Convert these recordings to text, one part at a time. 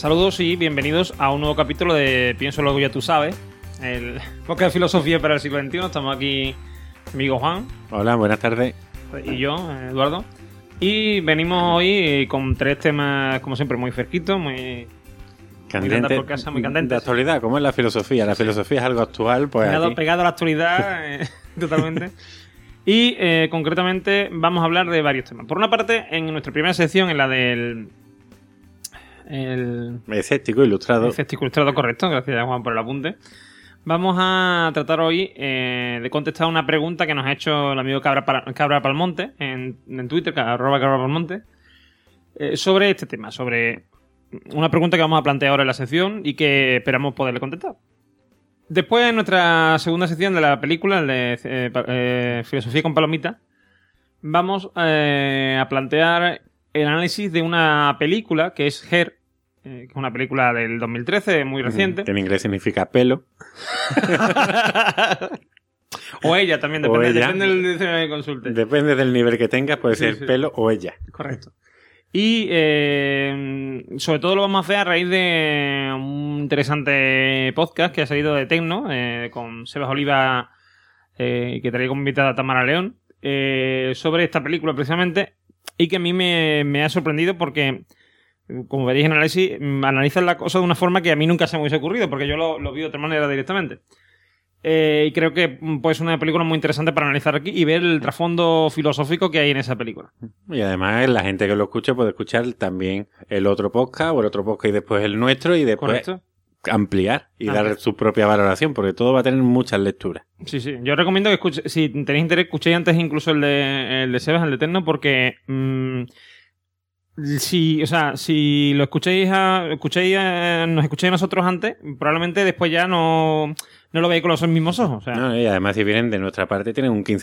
Saludos y bienvenidos a un nuevo capítulo de Pienso lo que ya tú sabes, el podcast de filosofía para el siglo XXI. Estamos aquí, mi amigo Juan Hola, buenas tardes. y yo, Eduardo. Y venimos hoy con tres temas, como siempre, muy fresquitos, muy, Candente, por casa, muy candentes. De actualidad, ¿cómo es la filosofía? La filosofía es algo actual, pues pegado, aquí- pegado a la actualidad, eh, totalmente. Y eh, concretamente vamos a hablar de varios temas. Por una parte, en nuestra primera sección, en la del. El, escéptico, ilustrado. Escéptico ilustrado, correcto. Gracias, Juan, por el apunte. Vamos a tratar hoy eh, de contestar una pregunta que nos ha hecho el amigo Cabra, Cabra Palmonte en, en Twitter, arroba Cabra Palmonte, eh, sobre este tema, sobre una pregunta que vamos a plantear ahora en la sección y que esperamos poderle contestar. Después, en nuestra segunda sección de la película, el de eh, eh, Filosofía con Palomita, vamos eh, a plantear el análisis de una película que es Her, que es una película del 2013, muy reciente. Que en inglés significa pelo. o ella también, depende, ella. depende del diccionario que consulte. Depende del nivel que tengas, puede Sí, ser sí. pelo o ella. Correcto. Y eh, sobre todo lo vamos a hacer a raíz de un interesante podcast que ha salido de Tecno eh, con Sebas Oliva, eh, que traía como invitada a Tamara León, eh, sobre esta película precisamente, y que a mí me, me ha sorprendido porque, como veréis en análisis, mm, analizan la cosa de una forma que a mí nunca se me hubiese ocurrido, porque yo lo, lo vi de otra manera directamente. Eh, y creo que mm, pues, es una película muy interesante para analizar aquí y ver el trasfondo filosófico que hay en esa película. Y además la gente que lo escuche puede escuchar también el otro podcast o el otro podcast y después el nuestro y después ¿Correcto? ampliar y Ampliar. dar su propia valoración, porque todo va a tener muchas lecturas. Sí, sí. Yo recomiendo que escuche, si tenéis interés, escuchéis antes incluso el de, el de Sebas, el de Eterno, porque mm, si, o sea, si lo escuchéis, a- escuchéis a- nos escuchéis a nosotros antes, probablemente después ya no, no lo veáis con los mismos ojos. O sea, No, y además si vienen de nuestra parte tienen un 15%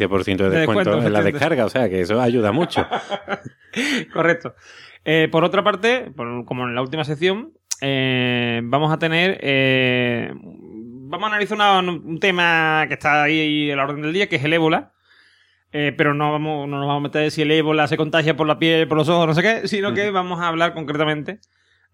de descuento, De descuento, en la descarga, o sea que eso ayuda mucho. Correcto. Eh, por otra parte, por- como en la última sección, eh, vamos a tener. eh, vamos a analizar una- un tema que está ahí en la orden del día, que es el ébola. Eh, pero no, vamos, no nos vamos a meter si el ébola se contagia por la piel, por los ojos, no sé qué, sino que vamos a hablar concretamente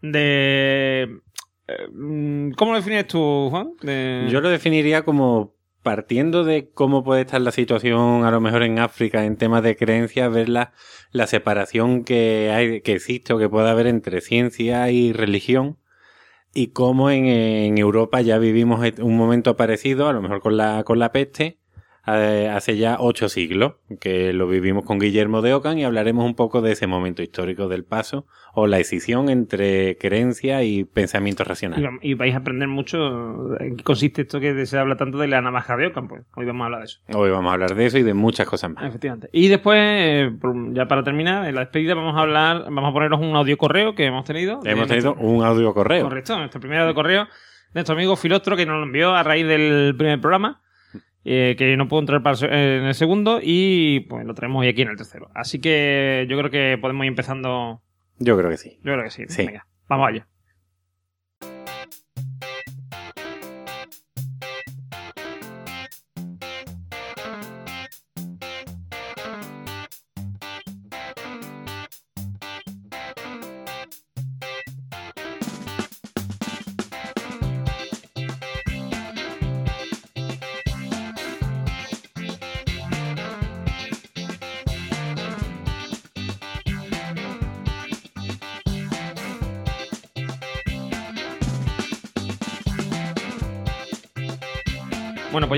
de. eh, mm, ¿Cómo lo defines tú, Juan? De- Yo lo definiría como partiendo de cómo puede estar la situación a lo mejor en África en temas de creencias, ver la, la separación que hay, que existe o que puede haber entre ciencia y religión y cómo en, en Europa ya vivimos un momento parecido, a lo mejor con la, con la peste, hace ya ocho siglos, que lo vivimos con Guillermo de Ockham y hablaremos un poco de ese momento histórico del paso o la escisión entre creencia y pensamiento racional. y vais a aprender mucho en qué consiste esto que se habla tanto de la navaja de Ockham. Pues hoy vamos a hablar de eso. Hoy vamos a hablar de eso y de muchas cosas más. Efectivamente. Y después, eh, ya para terminar, en la despedida vamos a hablar, vamos a poneros un audio correo que hemos tenido. Hemos tenido nuestro- un audio correo. Correcto, nuestro primer audio correo de nuestro amigo Filostro que nos lo envió a raíz del primer programa. Eh, que no puedo entrar eh, en el segundo y pues lo traemos hoy aquí en el tercero. Así que yo creo que podemos ir empezando. Yo creo que sí. Yo creo que sí. Sí. Venga, vamos allá.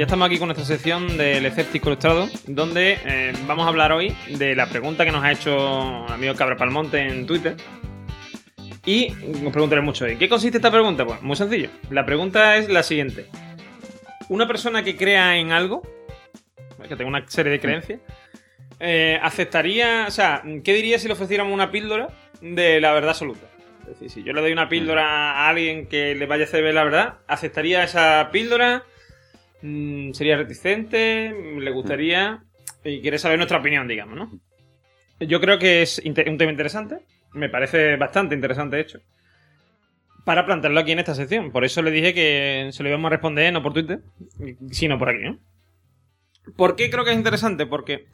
Estamos aquí con nuestra sección del escéptico ilustrado, donde eh, vamos a hablar hoy de la pregunta que nos ha hecho el amigo Cabra Palmonte en Twitter. Y os preguntaré mucho, ¿en qué consiste esta pregunta? Pues muy sencillo. La pregunta es la siguiente. Una persona que crea en algo, que tenga una serie de creencias, eh, aceptaría, o sea, ¿qué diría si le ofreciéramos una píldora de la verdad absoluta? Es decir, si yo le doy una píldora a alguien que le vaya a hacer ver la verdad, ¿aceptaría esa píldora? Mm, ¿Sería reticente? ¿Le gustaría? Y quiere saber nuestra opinión, digamos, ¿no? Yo creo que es un tema interesante. Me parece bastante interesante, de hecho. Para plantearlo aquí en esta sección. Por eso le dije que se lo íbamos a responder no por Twitter, sino por aquí, ¿no? ¿Por qué creo que es interesante? Porque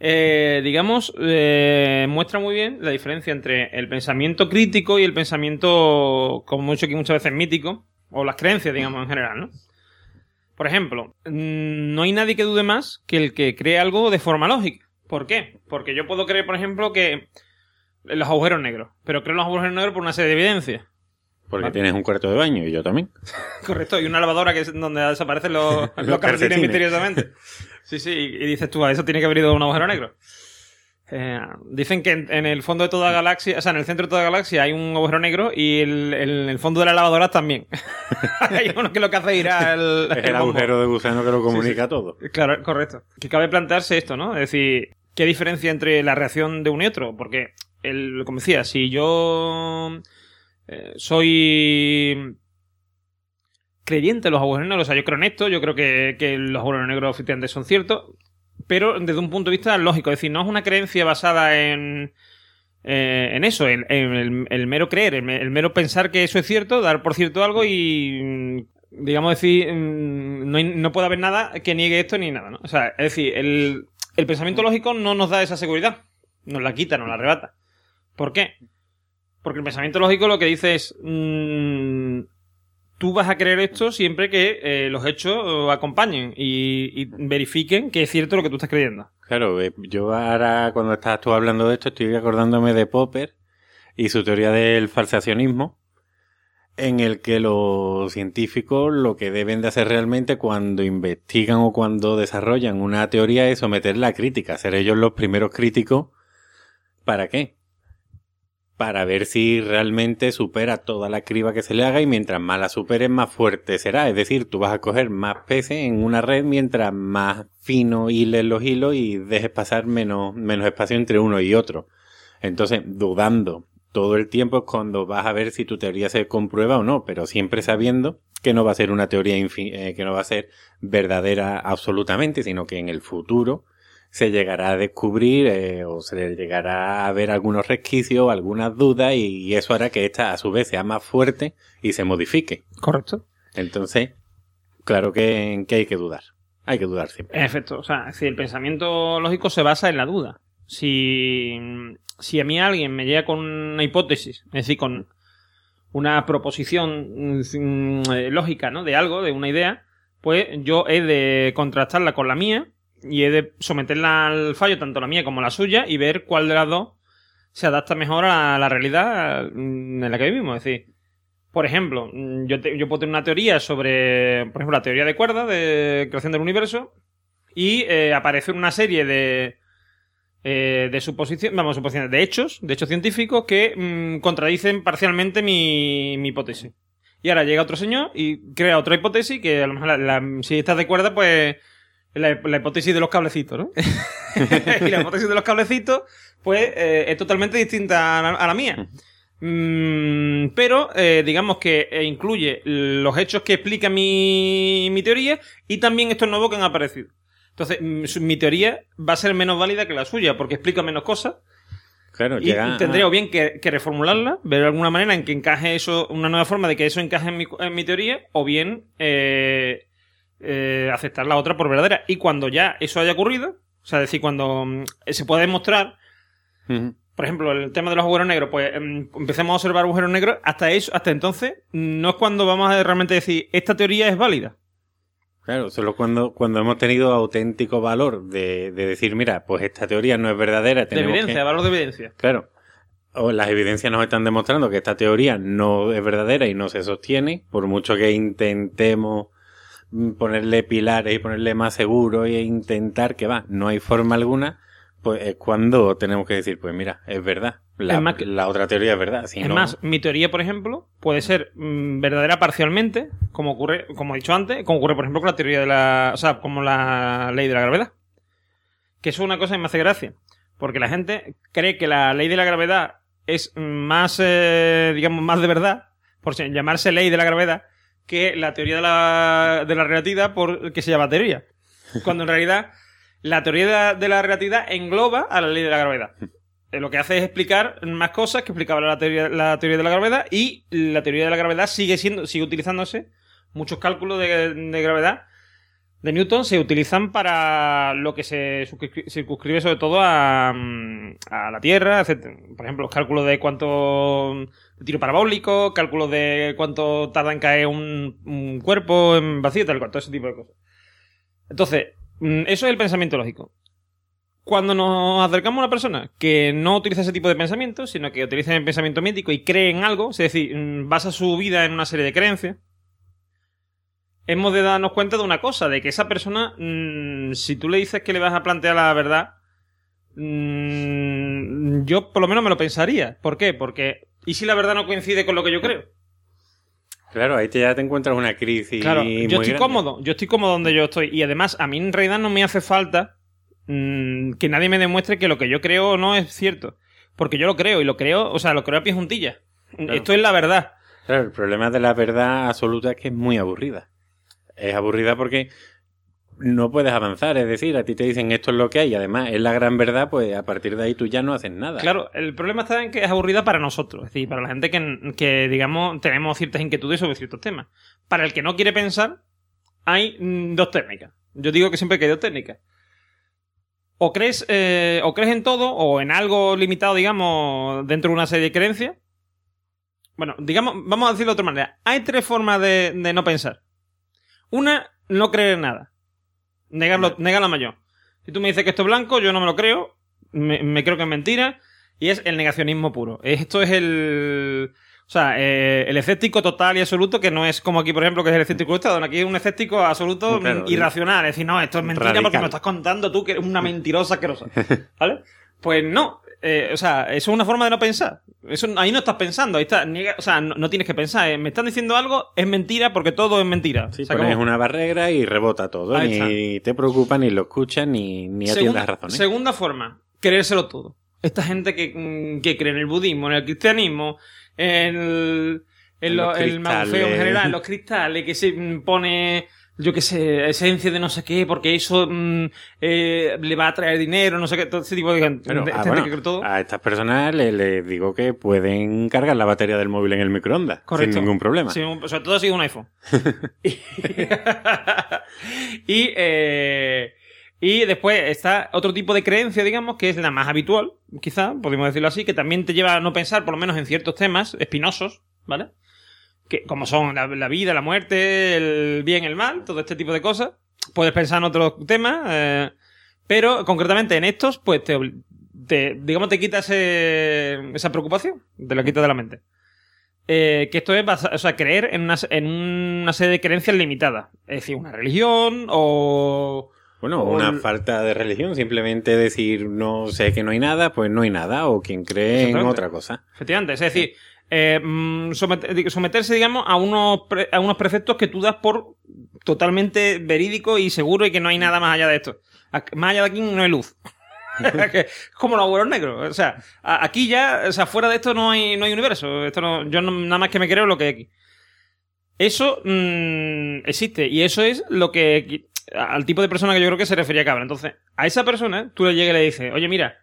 eh, digamos, eh, muestra muy bien la diferencia entre el pensamiento crítico y el pensamiento, como mucho aquí muchas veces mítico, o las creencias, digamos, en general, ¿no? Por ejemplo, mm, no hay nadie que dude más que el que cree algo de forma lógica. ¿Por qué? Porque yo puedo creer, por ejemplo, que los agujeros negros, pero creo en los agujeros negros por una serie de evidencias. Porque tienes un cuarto de baño y yo también. Correcto, y una lavadora que es donde desaparecen los, los calcetines misteriosamente. Sí, sí, y dices tú, a eso tiene que haber ido un agujero negro. Eh, dicen que en, el fondo de toda galaxia, o sea, en el centro de toda galaxia hay un agujero negro y el, el, fondo de la lavadora también. hay uno que lo que hace ir al. Es el, agujero de gusano que lo comunica todo. Claro, correcto. Que cabe plantearse esto, ¿no? Es decir, ¿qué diferencia entre la reacción de uno y otro? Porque, el, como decía, si yo eh, soy creyente de los agujeros negros, o sea, yo creo en esto, yo creo que, que los agujeros negros efectivamente son ciertos, pero desde un punto de vista lógico, es decir, no es una creencia basada en, eh, en eso, en, el, mero creer, el, mero pensar que eso es cierto, dar por cierto algo y, digamos, decir, mm, no, no puede haber nada que niegue esto ni nada, ¿no? O sea, es decir, el, el pensamiento lógico no nos da esa seguridad, nos la quita, nos la arrebata. ¿Por qué? Porque el pensamiento lógico lo que dice es, mmm, tú vas a creer esto siempre que eh, los hechos eh, acompañen y, verifiquen que es cierto lo que tú estás creyendo. Claro, eh, yo ahora cuando estás tú hablando de esto estoy acordándome de Popper y su teoría del falsacionismo, en el que los científicos lo que deben de hacer realmente cuando investigan o cuando desarrollan una teoría es someterla a crítica, ser ellos los primeros críticos. ¿Para qué? Para ver si realmente supera toda la criba que se le haga y mientras más la supere más fuerte será. Es decir, tú vas a coger más peces en una red mientras más fino hiles los hilos y dejes pasar menos, menos espacio entre uno y otro. Entonces, dudando todo el tiempo es cuando vas a ver si tu teoría se comprueba o no, pero siempre sabiendo que no va a ser una teoría eh, que no va a ser verdadera absolutamente, sino que en el futuro se llegará a descubrir eh, o se llegará a ver algunos resquicios, algunas dudas y, eso hará que esta a su vez sea más fuerte y se modifique. Correcto. Entonces, claro que, que hay que dudar. Hay que dudar siempre. En efecto, o sea, si el pensamiento lógico se basa en la duda. Si, si a mí alguien me llega con una hipótesis, es decir, con una proposición mm, lógica, ¿no? De algo, de una idea, pues yo he de contrastarla con la mía y he de someterla al fallo, tanto la mía como la suya, y ver cuál de las dos se adapta mejor a la realidad mm, en la que vivimos. Es decir, por ejemplo, mm, yo, yo puedo tener una teoría sobre, por ejemplo, la teoría de cuerdas de creación del universo, y eh, aparece una serie de, eh, de suposiciones, vamos, suposiciones, de hechos, de hechos científicos que mm, contradicen parcialmente mi, mi hipótesis. Y ahora llega otro señor y crea otra hipótesis que a lo mejor la, si estás de cuerda, pues la, hipótesis de los cablecitos, ¿no? y la hipótesis de los cablecitos, pues, eh, es totalmente distinta a la, mía. Mm, pero, eh, digamos que eh, incluye los hechos que explica mi, mi teoría y también estos nuevos que han aparecido. Entonces, mm, mi teoría va a ser menos válida que la suya porque explica menos cosas. Claro, y tendría o bien que, reformularla, ver alguna manera en que encaje eso, una nueva forma de que eso encaje en mi, en mi teoría, o bien eh, eh, aceptar la otra por verdadera. Y cuando ya eso haya ocurrido, o sea, decir, cuando mm, se puede demostrar, por ejemplo, el tema de los agujeros negros, pues em, empecemos a observar agujeros negros, hasta eso, hasta entonces, no es cuando vamos a realmente decir, esta teoría es válida. Claro, solo cuando, cuando hemos tenido auténtico valor de, decir, mira, pues esta teoría no es verdadera. De evidencia, valor de evidencia. Claro. O las evidencias nos están demostrando que esta teoría no es verdadera y no se sostiene, por mucho que intentemos ponerle pilares y ponerle más seguro e intentar que va, no hay forma alguna, pues es cuando tenemos que decir, pues mira, es verdad. La, la otra teoría es verdad. es más, mi teoría, por ejemplo, puede ser mm, verdadera parcialmente, como ocurre, como he dicho antes, como ocurre, por ejemplo, con la teoría de la. O sea, como la ley de la gravedad. Que eso es una cosa que me hace gracia. Porque la gente cree que la ley de la gravedad es más, eh, digamos, más de verdad, por llamarse ley de la gravedad, que la teoría de la, de la relatividad por que se llama teoría. Cuando en realidad la teoría de la, relatividad engloba a la ley de la gravedad. Eh, lo que hace es explicar más cosas que explicaba la teoría, la teoría de la gravedad y la teoría de la gravedad sigue siendo, sigue utilizándose muchos cálculos de, gravedad de Newton se utilizan para lo que se circunscribe sobre todo a, mm, a la Tierra, etc. Por ejemplo, los cálculos de cuánto tiro parabólico, cálculos de cuánto tarda en caer un, cuerpo en vacío, tal cual, todo ese tipo de cosas. Entonces, mm, eso es el pensamiento lógico. Cuando nos acercamos a una persona que no utiliza ese tipo de pensamiento, sino que utiliza el pensamiento mítico y cree en algo, es decir, mm, basa su vida en una serie de creencias, hemos de darnos cuenta de una cosa, de que esa persona, mm, si tú le dices que le vas a plantear la verdad, yo por lo menos me lo pensaría. ¿Por qué? Porque ¿Y si la verdad no coincide con lo que yo creo? Claro, ahí te, ya te encuentras una crisis. Claro, yo estoy cómodo, yo estoy cómodo donde yo estoy. Y además, a mí en realidad no me hace falta mm, que nadie me demuestre que lo que yo creo no es cierto. Porque yo lo creo, y lo creo, o sea, lo creo a pie juntilla. Esto es la verdad. Claro, el problema de la verdad absoluta es que es muy aburrida. Es aburrida porque no puedes avanzar. Es decir, a ti te dicen esto es lo que hay y además es la gran verdad, pues a partir de ahí tú ya no haces nada. Claro, el problema está en que es aburrida para nosotros, es decir, para la gente que, digamos, tenemos ciertas inquietudes sobre ciertos temas. Para el que no quiere pensar, hay mm, dos técnicas. Yo digo que siempre hay dos técnicas. O crees, eh, o crees en todo, o en algo limitado, digamos, dentro de una serie de creencias. Bueno, digamos, vamos a decirlo de otra manera. Hay tres formas de, de no pensar. Una, no creer en nada. Negarlo, la mayor. Si tú me dices que esto es blanco, yo no me lo creo. Me, creo que es mentira. Y es el negacionismo puro. Esto es el. O sea, eh, el escéptico total y absoluto, que no es como aquí, por ejemplo, que es el escéptico estado. Aquí es un escéptico absoluto irracional. Es decir, no, esto es mentira porque me estás contando tú que eres una mentirosa asquerosa. ¿Vale? Pues no, eh, o sea, eso es una forma de no pensar. Eso, ahí no estás pensando, ahí está, o sea, no, tienes que pensar. Eh. Me están diciendo algo, es mentira porque todo es mentira. Sí, pones una barrera y rebota todo. ni te preocupa, ni lo escuchas, ni, ni atiendes razones. Segunda forma, creérselo todo. Esta gente que, mm, que cree en el budismo, en el cristianismo, en el, en, en general, en los cristales, que se pone yo qué sé, esencia de no sé qué, porque eso mm, eh, le va a traer dinero, no sé qué, todo ese tipo de, gente ah, A estas personas les digo que pueden cargar la batería del móvil en el microondas sin ningún problema. Sí, sobre todo si un iPhone. y, eh, y después está otro tipo de creencia, digamos, que es la más habitual, quizá, podemos decirlo así, que también te lleva a no pensar, por lo menos en ciertos temas espinosos, ¿vale? Que, como son la, vida, la muerte, el bien, el mal, todo este tipo de cosas. Puedes pensar en otros temas, eh, pero concretamente en estos, pues te, digamos, te quitas esa preocupación, te la quitas de la mente. Eh, que esto es o sea, creer en una, en una serie de creencias limitadas. Es decir, una religión o... Bueno, una falta de religión, simplemente decir no sé que no hay nada, pues no hay nada, o quien cree en otra cosa. Efectivamente, es decir, eh, mm, someterse, digamos, a unos, a unos preceptos que tú das por totalmente verídico y seguro y que no hay nada más allá de esto. Más allá de aquí no hay luz. como los abuelos negros. O sea, aquí ya, o sea, fuera de esto no hay, no hay universo. Esto no, yo nada más que me creo lo que hay aquí. Eso mm, existe y eso es lo que al tipo de persona que yo creo que se refería Cabra. Entonces, a esa persona tú le llegas y le dices, oye, mira,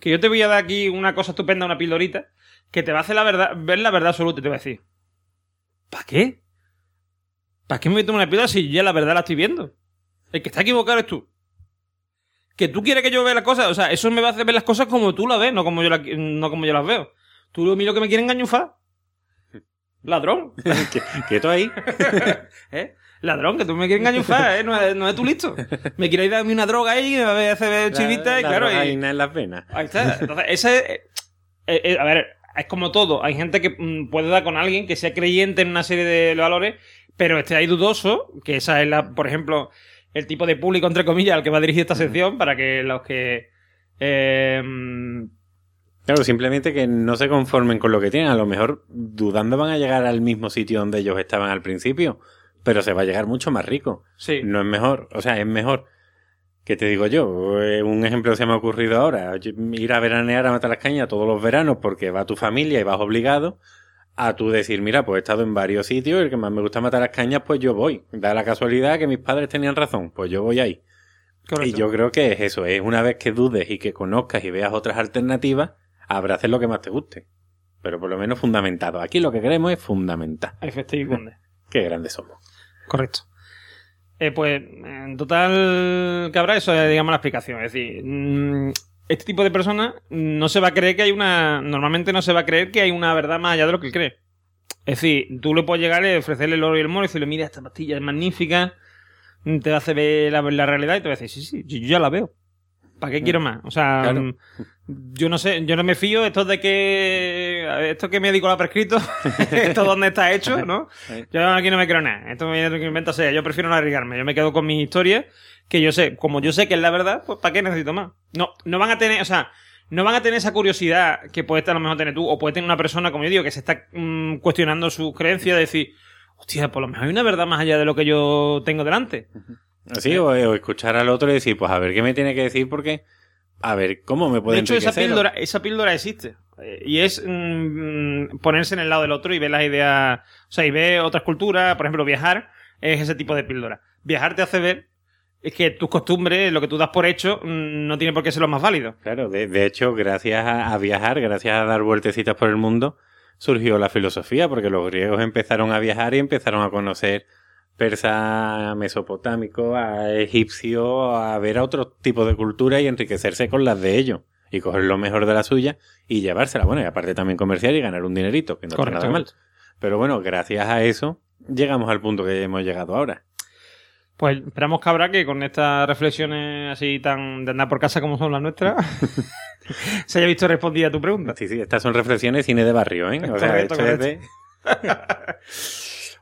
que yo te voy a dar aquí una cosa estupenda, una pildorita, que te va a hacer la verdad, ver la verdad absoluta y te va a decir, ¿para qué? ¿Para qué me meto una piedra si ya la verdad la estoy viendo? El que está equivocado es tú. Que tú quieres que yo vea las cosas, o sea, eso me va a hacer ver las cosas como tú las ves, no como yo, no como yo las veo. Tú a lo que me quieren engañufar. Ladrón. Quieto ahí. ¿Eh? Ladrón, que tú me quieres engañufar, ¿eh? No es, no es tu listo. Me quieres darme una droga ahí, me va a hacer ver chivita y claro. Ahí en las venas. Ahí está. Entonces, ese. Eh, eh, a ver, es como todo. Hay gente que mm, puede dar con alguien que sea creyente en una serie de valores, pero esté ahí dudoso, que esa es la, por ejemplo, el tipo de público, entre comillas, al que va a dirigir esta sección, para que los que... Eh, claro, simplemente que no se conformen con lo que tienen. A lo mejor dudando van a llegar al mismo sitio donde ellos estaban al principio, pero se va a llegar mucho más rico. Sí. No es mejor, o sea, es mejor ¿Qué te digo yo? Eh, un ejemplo que se me ha ocurrido ahora. Ir a veranear a matar las cañas todos los veranos porque va tu familia y vas obligado a tú decir, mira, pues he estado en varios sitios y el que más me gusta matar las cañas, pues yo voy. Da la casualidad que mis padres tenían razón, pues yo voy ahí. Y yo creo que es eso, es una vez que dudes y que conozcas y veas otras alternativas, abraces lo que más te guste. Pero por lo menos fundamentado. Aquí lo que queremos es fundamentar. Efectivamente. Qué grandes somos. Correcto. Eh, pues, en total, cabra, eso es, digamos, la explicación. Es decir, mm, este tipo de personas no se va a creer que hay una. Normalmente no se va a creer que hay una verdad más allá de lo que él cree. Es decir, tú le puedes llegar y ofrecerle el oro y el moro y decirle, mira, esta pastilla es magnífica, te hace ver la, la realidad y te va a decir, sí, sí, yo, ya la veo. ¿Para qué quiero más? O sea, Claro. mm, yo no sé, yo no me fío, esto de que. Esto que médico lo ha prescrito, esto dónde está hecho, ¿no? Yo aquí no me creo nada. Esto me que inventa sea. Yo prefiero no arriesgarme. Yo me quedo con mis historias, que yo sé, como yo sé que es la verdad, pues ¿para qué necesito más? No, no van a tener, o sea, no van a tener esa curiosidad que puedes a lo mejor tener tú, o puede tener una persona, como yo digo, que se está mm, cuestionando sus creencias, de decir, hostia, por lo mejor hay una verdad más allá de lo que yo tengo delante. Así, o, o escuchar al otro y decir, pues a ver qué me tiene que decir porque, a ver, ¿cómo me puede De hecho, esa píldora, esa píldora existe. Eh, Y es mm, ponerse en el lado del otro y ver las ideas. O sea, y ver otras culturas. Por ejemplo, viajar es ese tipo de píldora. Viajar te hace ver es que tus costumbres, lo que tú das por hecho, mm, no tiene por qué ser lo más válido. Claro, de, de hecho, gracias a, a viajar, gracias a dar vueltecitas por el mundo, surgió la filosofía, porque los griegos empezaron a viajar y empezaron a conocer persa mesopotámico, a egipcio, a ver a otro tipo de cultura y enriquecerse con las de ellos. Y coger lo mejor de la suya y llevársela. Bueno, y aparte también comerciar y ganar un dinerito, que no está nada mal. Pero bueno, gracias a eso llegamos al punto que hemos llegado ahora. Pues esperamos, cabra, que con estas reflexiones así tan de andar por casa como son las nuestras, se haya visto respondida tu pregunta. Sí, sí, estas son reflexiones cine de barrio, ¿eh? O sea, Correcto, de-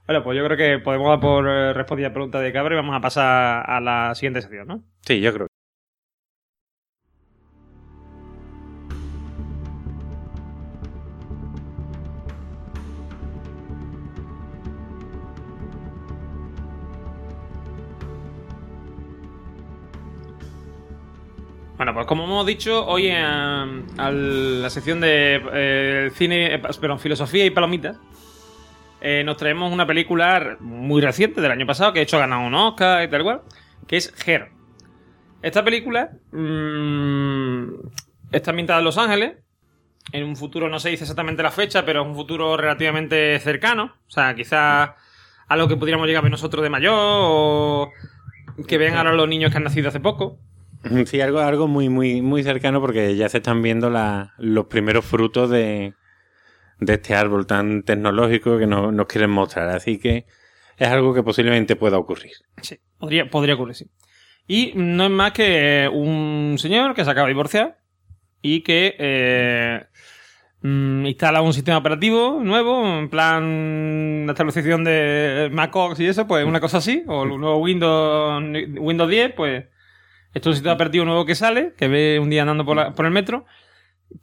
Bueno, pues yo creo que podemos dar por eh, respondida la pregunta de cabra y vamos a pasar a la siguiente sección, ¿no? Sí, yo creo. Bueno, pues como hemos dicho, hoy eh, a la sección de eh, cine, eh, perdón, filosofía y palomitas, eh, nos traemos una película muy reciente del año pasado, que de hecho ha ganado un Oscar y tal cual, que es Her. Esta película mm, está ambientada en Los Ángeles, en un futuro, no se dice exactamente la fecha, pero es un futuro relativamente cercano, o sea, quizás a lo que pudiéramos llegar a ver nosotros de mayor, o que vean ahora los niños que han nacido hace poco. Sí, algo, algo muy, muy, muy cercano porque ya se están viendo la- los primeros frutos de, de este árbol tan tecnológico que no- nos quieren mostrar. Así que es algo que posiblemente pueda ocurrir. Sí, podría, podría ocurrir, sí. Y no es más que un señor que se acaba de divorciar y que eh, mm, instala un sistema operativo nuevo, en plan la actualización de macOS y eso, pues una cosa así, o el nuevo Windows, Windows 10, pues esto es un sistema operativo nuevo que sale, que ve un día andando por, la- por el metro,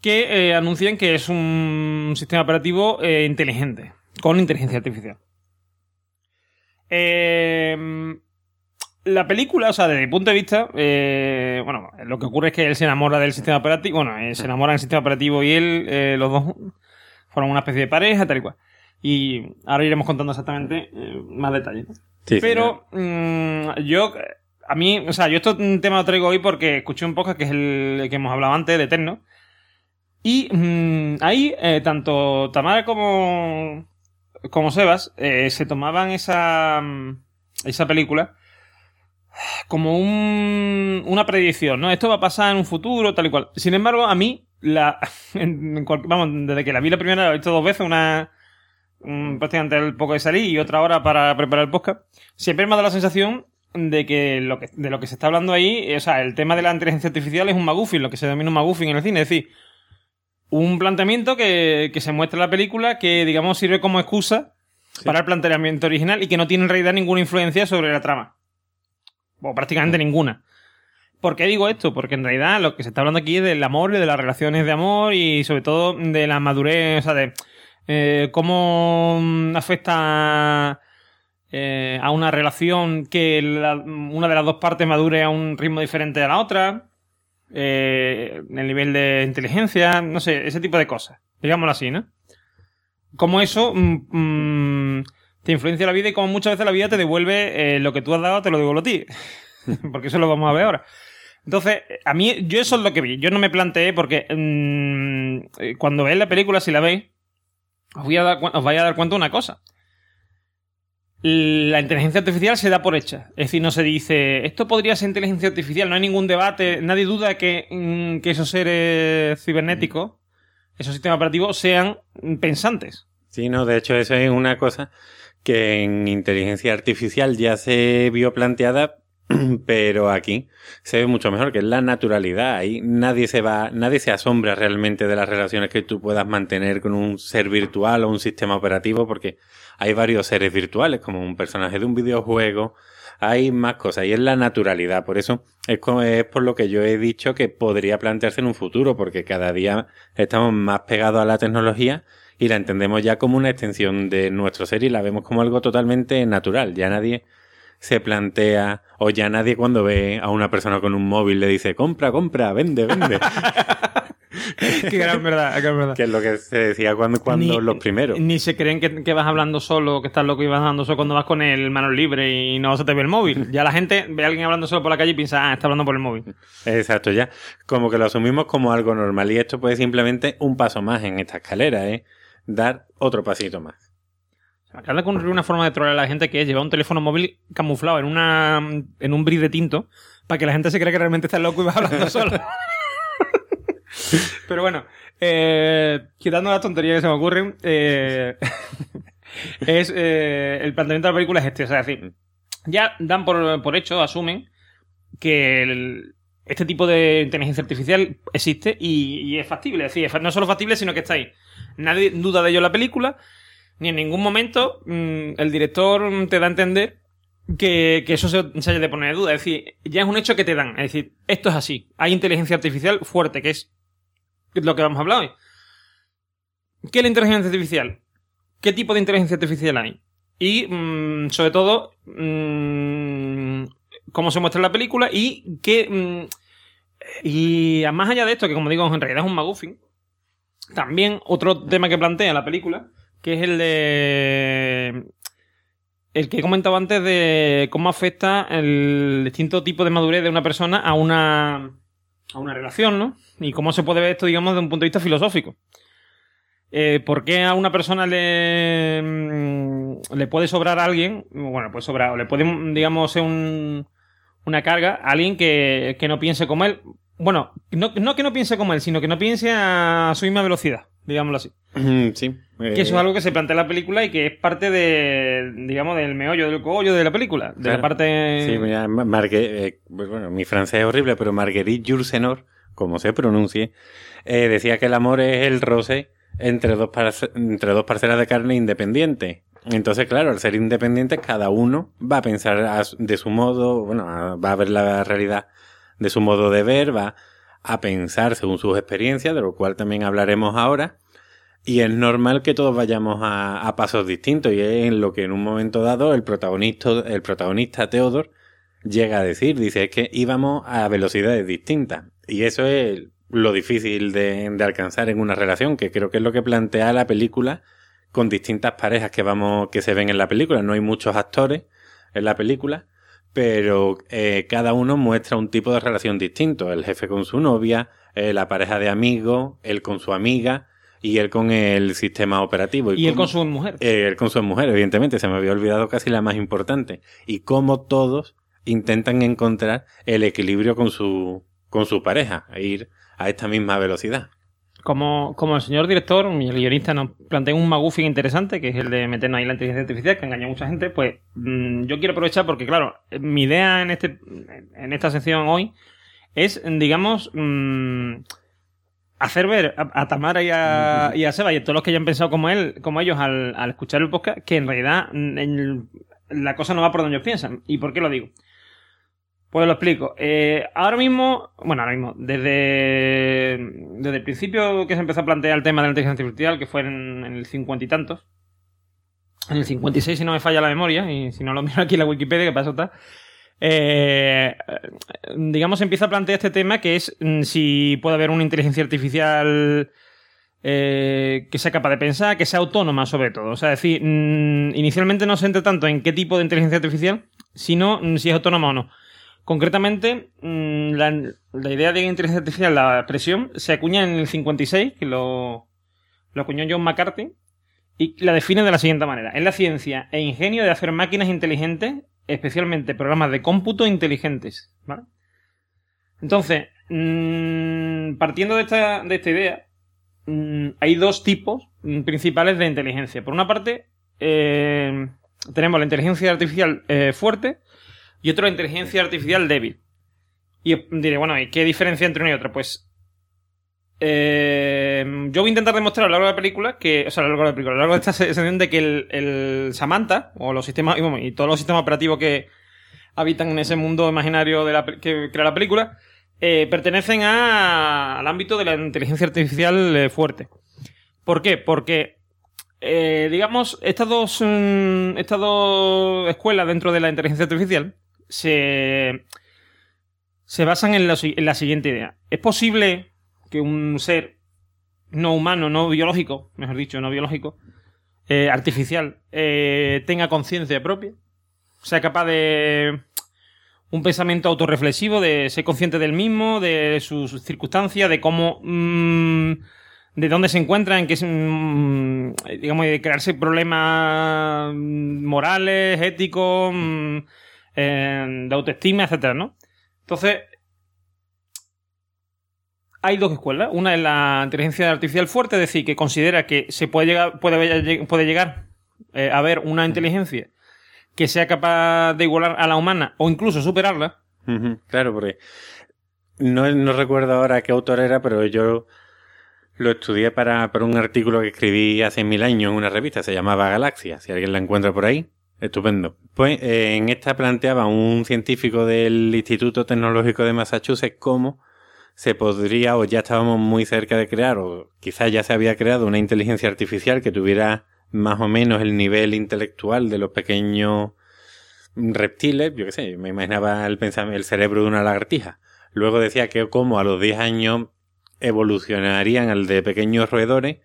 que eh, anuncian que es un sistema operativo eh, inteligente, con inteligencia artificial. Eh, la película, o sea, desde mi punto de vista, eh, bueno, lo que ocurre es que él se enamora del sistema operativo, bueno, eh, se enamora del sistema operativo y él, eh, los dos fueron una especie de pareja, tal y cual. Y ahora iremos contando exactamente más detalles. ¿no? Sí, sí, Pero mm, yo, a mí, o sea, yo esto un tema lo traigo hoy porque escuché un podcast que es el que hemos hablado antes, de Eterno. Y mm, ahí, eh, tanto Tamara como, como Sebas eh, se tomaban esa, mm, esa película como un, una predicción, ¿no? Esto va a pasar en un futuro, tal y cual. Sin embargo, a mí, la, en cual- vamos, desde que la vi la primera, la he visto dos veces, una mm, prácticamente el poco de salir y otra hora para preparar el podcast, siempre me ha dado la sensación de que, lo que de lo que se está hablando ahí, eh, o sea, el tema de la inteligencia artificial es un McGuffin, lo que se denomina un McGuffin en el cine, es decir, un planteamiento que, que se muestra en la película que, digamos, sirve como excusa para el planteamiento original y que no tiene en realidad ninguna influencia sobre la trama. O prácticamente ninguna. ¿Por qué digo esto? Porque en realidad lo que se está hablando aquí es del amor y de las relaciones de amor y sobre todo de la madurez, o sea, de eh, cómo afecta eh, a una relación que una de las dos partes madure a un ritmo diferente a la otra, eh, el nivel de inteligencia, no sé, ese tipo de cosas, digámoslo así, ¿no? Cómo eso mm, mm, te influencia la vida y como muchas veces la vida te devuelve eh, lo que tú has dado, te lo devuelvo a ti. porque eso lo vamos a ver ahora. Entonces, a mí, yo eso es lo que vi. Yo no me planteé porque mm, cuando veáis la película, si la veis, os, voy a dar, os vais a dar cuenta de una cosa. La inteligencia artificial se da por hecha. Es decir, no se dice, esto podría ser inteligencia artificial, no hay ningún debate, nadie duda que, mm, que esos seres cibernéticos, esos sistemas operativos, sean pensantes. Sí, no, de hecho, eso es una cosa que en inteligencia artificial ya se vio planteada, pero aquí se ve mucho mejor, que es la naturalidad. Ahí nadie se va, nadie se asombra realmente de las relaciones que tú puedas mantener con un ser virtual o un sistema operativo, porque hay varios seres virtuales, como un personaje de un videojuego, hay más cosas, y es la naturalidad. Por eso es, es por lo que yo he dicho que podría plantearse en un futuro, porque cada día estamos más pegados a la tecnología y la entendemos ya como una extensión de nuestro ser y la vemos como algo totalmente natural. Ya nadie se plantea, o ya nadie cuando ve a una persona con un móvil le dice, compra, compra, vende, vende. qué gran verdad, qué verdad. Que es lo que se decía cuando, cuando los primeros. Ni se creen que, vas hablando solo, que estás loco y vas hablando solo cuando vas con el mano libre y no se te ve el móvil. Ya la gente ve a alguien hablando solo por la calle y piensa, ah, está hablando por el móvil. Exacto, ya. Como que lo asumimos como algo normal. Y esto puede simplemente un paso más en esta escalera, ¿eh? Dar otro pasito más. Acaba de ocurrir una forma de trolear a la gente que es llevar un teléfono móvil camuflado en una en un bris de tinto para que la gente se crea que realmente está loco y va hablando solo. Pero bueno, eh, quitando las tonterías que se me ocurren, eh, es eh, el planteamiento de la película es este. O sea, es decir, ya dan por, hecho, asumen que este tipo de inteligencia artificial existe y, es factible. Es decir, no solo factible, sino que está ahí. Nadie duda de ello en la película ni en ningún momento mm, el director te da a entender que, eso se, haya de poner en duda. Es decir, ya es un hecho que te dan. Es decir, esto es así. Hay inteligencia artificial fuerte, que es lo que vamos a hablar hoy. ¿Qué es la inteligencia artificial? ¿Qué tipo de inteligencia artificial hay? Y, mm, sobre todo, mm, cómo se muestra en la película y qué... y más allá de esto, que como digo, en realidad es un maguffin, también otro tema que plantea la película que es el de. El que he comentado antes de cómo afecta el distinto tipo de madurez de una persona a una. A una relación, ¿no? Y cómo se puede ver esto, digamos, desde un punto de vista filosófico. Eh, ¿Por qué a una persona le, mm, le puede sobrar a alguien? Bueno, puede sobrar, o le puede, digamos, ser un, una carga a alguien que, que no piense como él. Bueno, no, no que no piense como él, sino que no piense a su misma velocidad digámoslo así. Sí. Que eso es algo que se plantea en la película y que es parte de, digamos, del meollo, del cogollo de la película. De la parte... Sí, mira, eh, pues bueno, mi francés es horrible, pero Marguerite Jursenor, como se pronuncie, eh, decía que el amor es el roce entre dos, entre dos parcelas de carne independientes. Entonces, claro, al ser independientes, cada uno va a pensar de su modo, bueno, va a ver la realidad de su modo de ver, va a pensar según sus experiencias, de lo cual también hablaremos ahora. Y es normal que todos vayamos a, pasos distintos y es en lo que en un momento dado el protagonista, el protagonista Theodore llega a decir, dice, es que íbamos a velocidades distintas. Y eso es lo difícil de, de alcanzar en una relación, que creo que es lo que plantea la película con distintas parejas que vamos, que se ven en la película. No hay muchos actores en la película, pero eh, cada uno muestra un tipo de relación distinto. El jefe con su novia, eh, la pareja de amigos, él con su amiga y él con el sistema operativo. Y, él con su mujer. Eh, él con su mujer, evidentemente, se me había olvidado casi la más importante. Y cómo todos intentan encontrar el equilibrio con su, con su pareja, e ir a esta misma velocidad. Como, como el señor director y el guionista nos plantea un maguffin interesante, que es el de meternos ahí la inteligencia artificial, que engaña a mucha gente, pues mm, yo quiero aprovechar porque, claro, mi idea en, este, en esta sección hoy es, digamos, mm, hacer ver a, Tamara y a, Seba y a todos los que hayan pensado como él, como ellos al, al escuchar el podcast, que en realidad mm, la cosa no va por donde ellos piensan. ¿Y por qué lo digo? Pues lo explico. Eh, ahora mismo, bueno, ahora mismo, desde, desde el principio que se empezó a plantear el tema de la inteligencia artificial, que fue en, el cincuenta y tantos, en el 56 si no me falla la memoria, y si no lo miro aquí en la Wikipedia, que pasa está, eh, digamos, empieza a plantear este tema que es mm, si puede haber una inteligencia artificial eh, que sea capaz de pensar, que sea autónoma sobre todo. O sea, es decir, mm, inicialmente no se entra tanto en qué tipo de inteligencia artificial, sino mm, si es autónoma o no. Concretamente, mm, la, idea de inteligencia artificial, la presión, se acuña en el 56, que lo, lo acuñó John McCarthy, y la define de la siguiente manera. Es la ciencia e ingenio de hacer máquinas inteligentes, especialmente programas de cómputo inteligentes. Entonces, mm, partiendo de esta, de esta idea, mm, hay dos tipos principales de inteligencia. Por una parte, eh, tenemos la inteligencia artificial eh, fuerte y otra la inteligencia artificial débil. Y diré, bueno, ¿y qué diferencia entre una y otra? Pues eh, yo voy a intentar demostrar a lo largo de la película que, o sea, a lo largo de la película, a lo largo de esta sesión de que el, Samantha, o los sistemas, y, todos los sistemas operativos que habitan en ese mundo imaginario de la, que crea la película, eh, pertenecen al ámbito de la inteligencia artificial eh, fuerte. ¿Por qué? Porque, digamos, estas dos, mm, estas dos escuelas dentro de la inteligencia artificial se, se basan en la siguiente idea. Es posible que un ser no humano, no biológico, mejor dicho, no biológico, eh, artificial, eh, tenga conciencia propia, sea capaz de un pensamiento autorreflexivo, de ser consciente del mismo, de sus circunstancias, de cómo... Mm, de dónde se encuentra, en qué, mm, digamos, de crearse problemas morales, éticos, mm, eh, de autoestima, etcétera, ¿no? Entonces, hay dos escuelas. Una es la inteligencia artificial fuerte, es decir, que considera que se puede llegar, puede, puede llegar eh, a ver una inteligencia que sea capaz de igualar a la humana o incluso superarla. Claro, porque no, no, recuerdo ahora qué autor era, pero yo lo estudié para, para, un artículo que escribí hace mil años en una revista, se llamaba Galaxia, si alguien la encuentra por ahí. Estupendo. Pues eh, en esta planteaba un científico del Instituto Tecnológico de Massachusetts cómo se podría o ya estábamos muy cerca de crear o quizás ya se había creado una inteligencia artificial que tuviera más o menos el nivel intelectual de los pequeños reptiles, yo qué sé, me imaginaba el, el cerebro de una lagartija. Luego decía que como a los 10 años evolucionarían al de pequeños roedores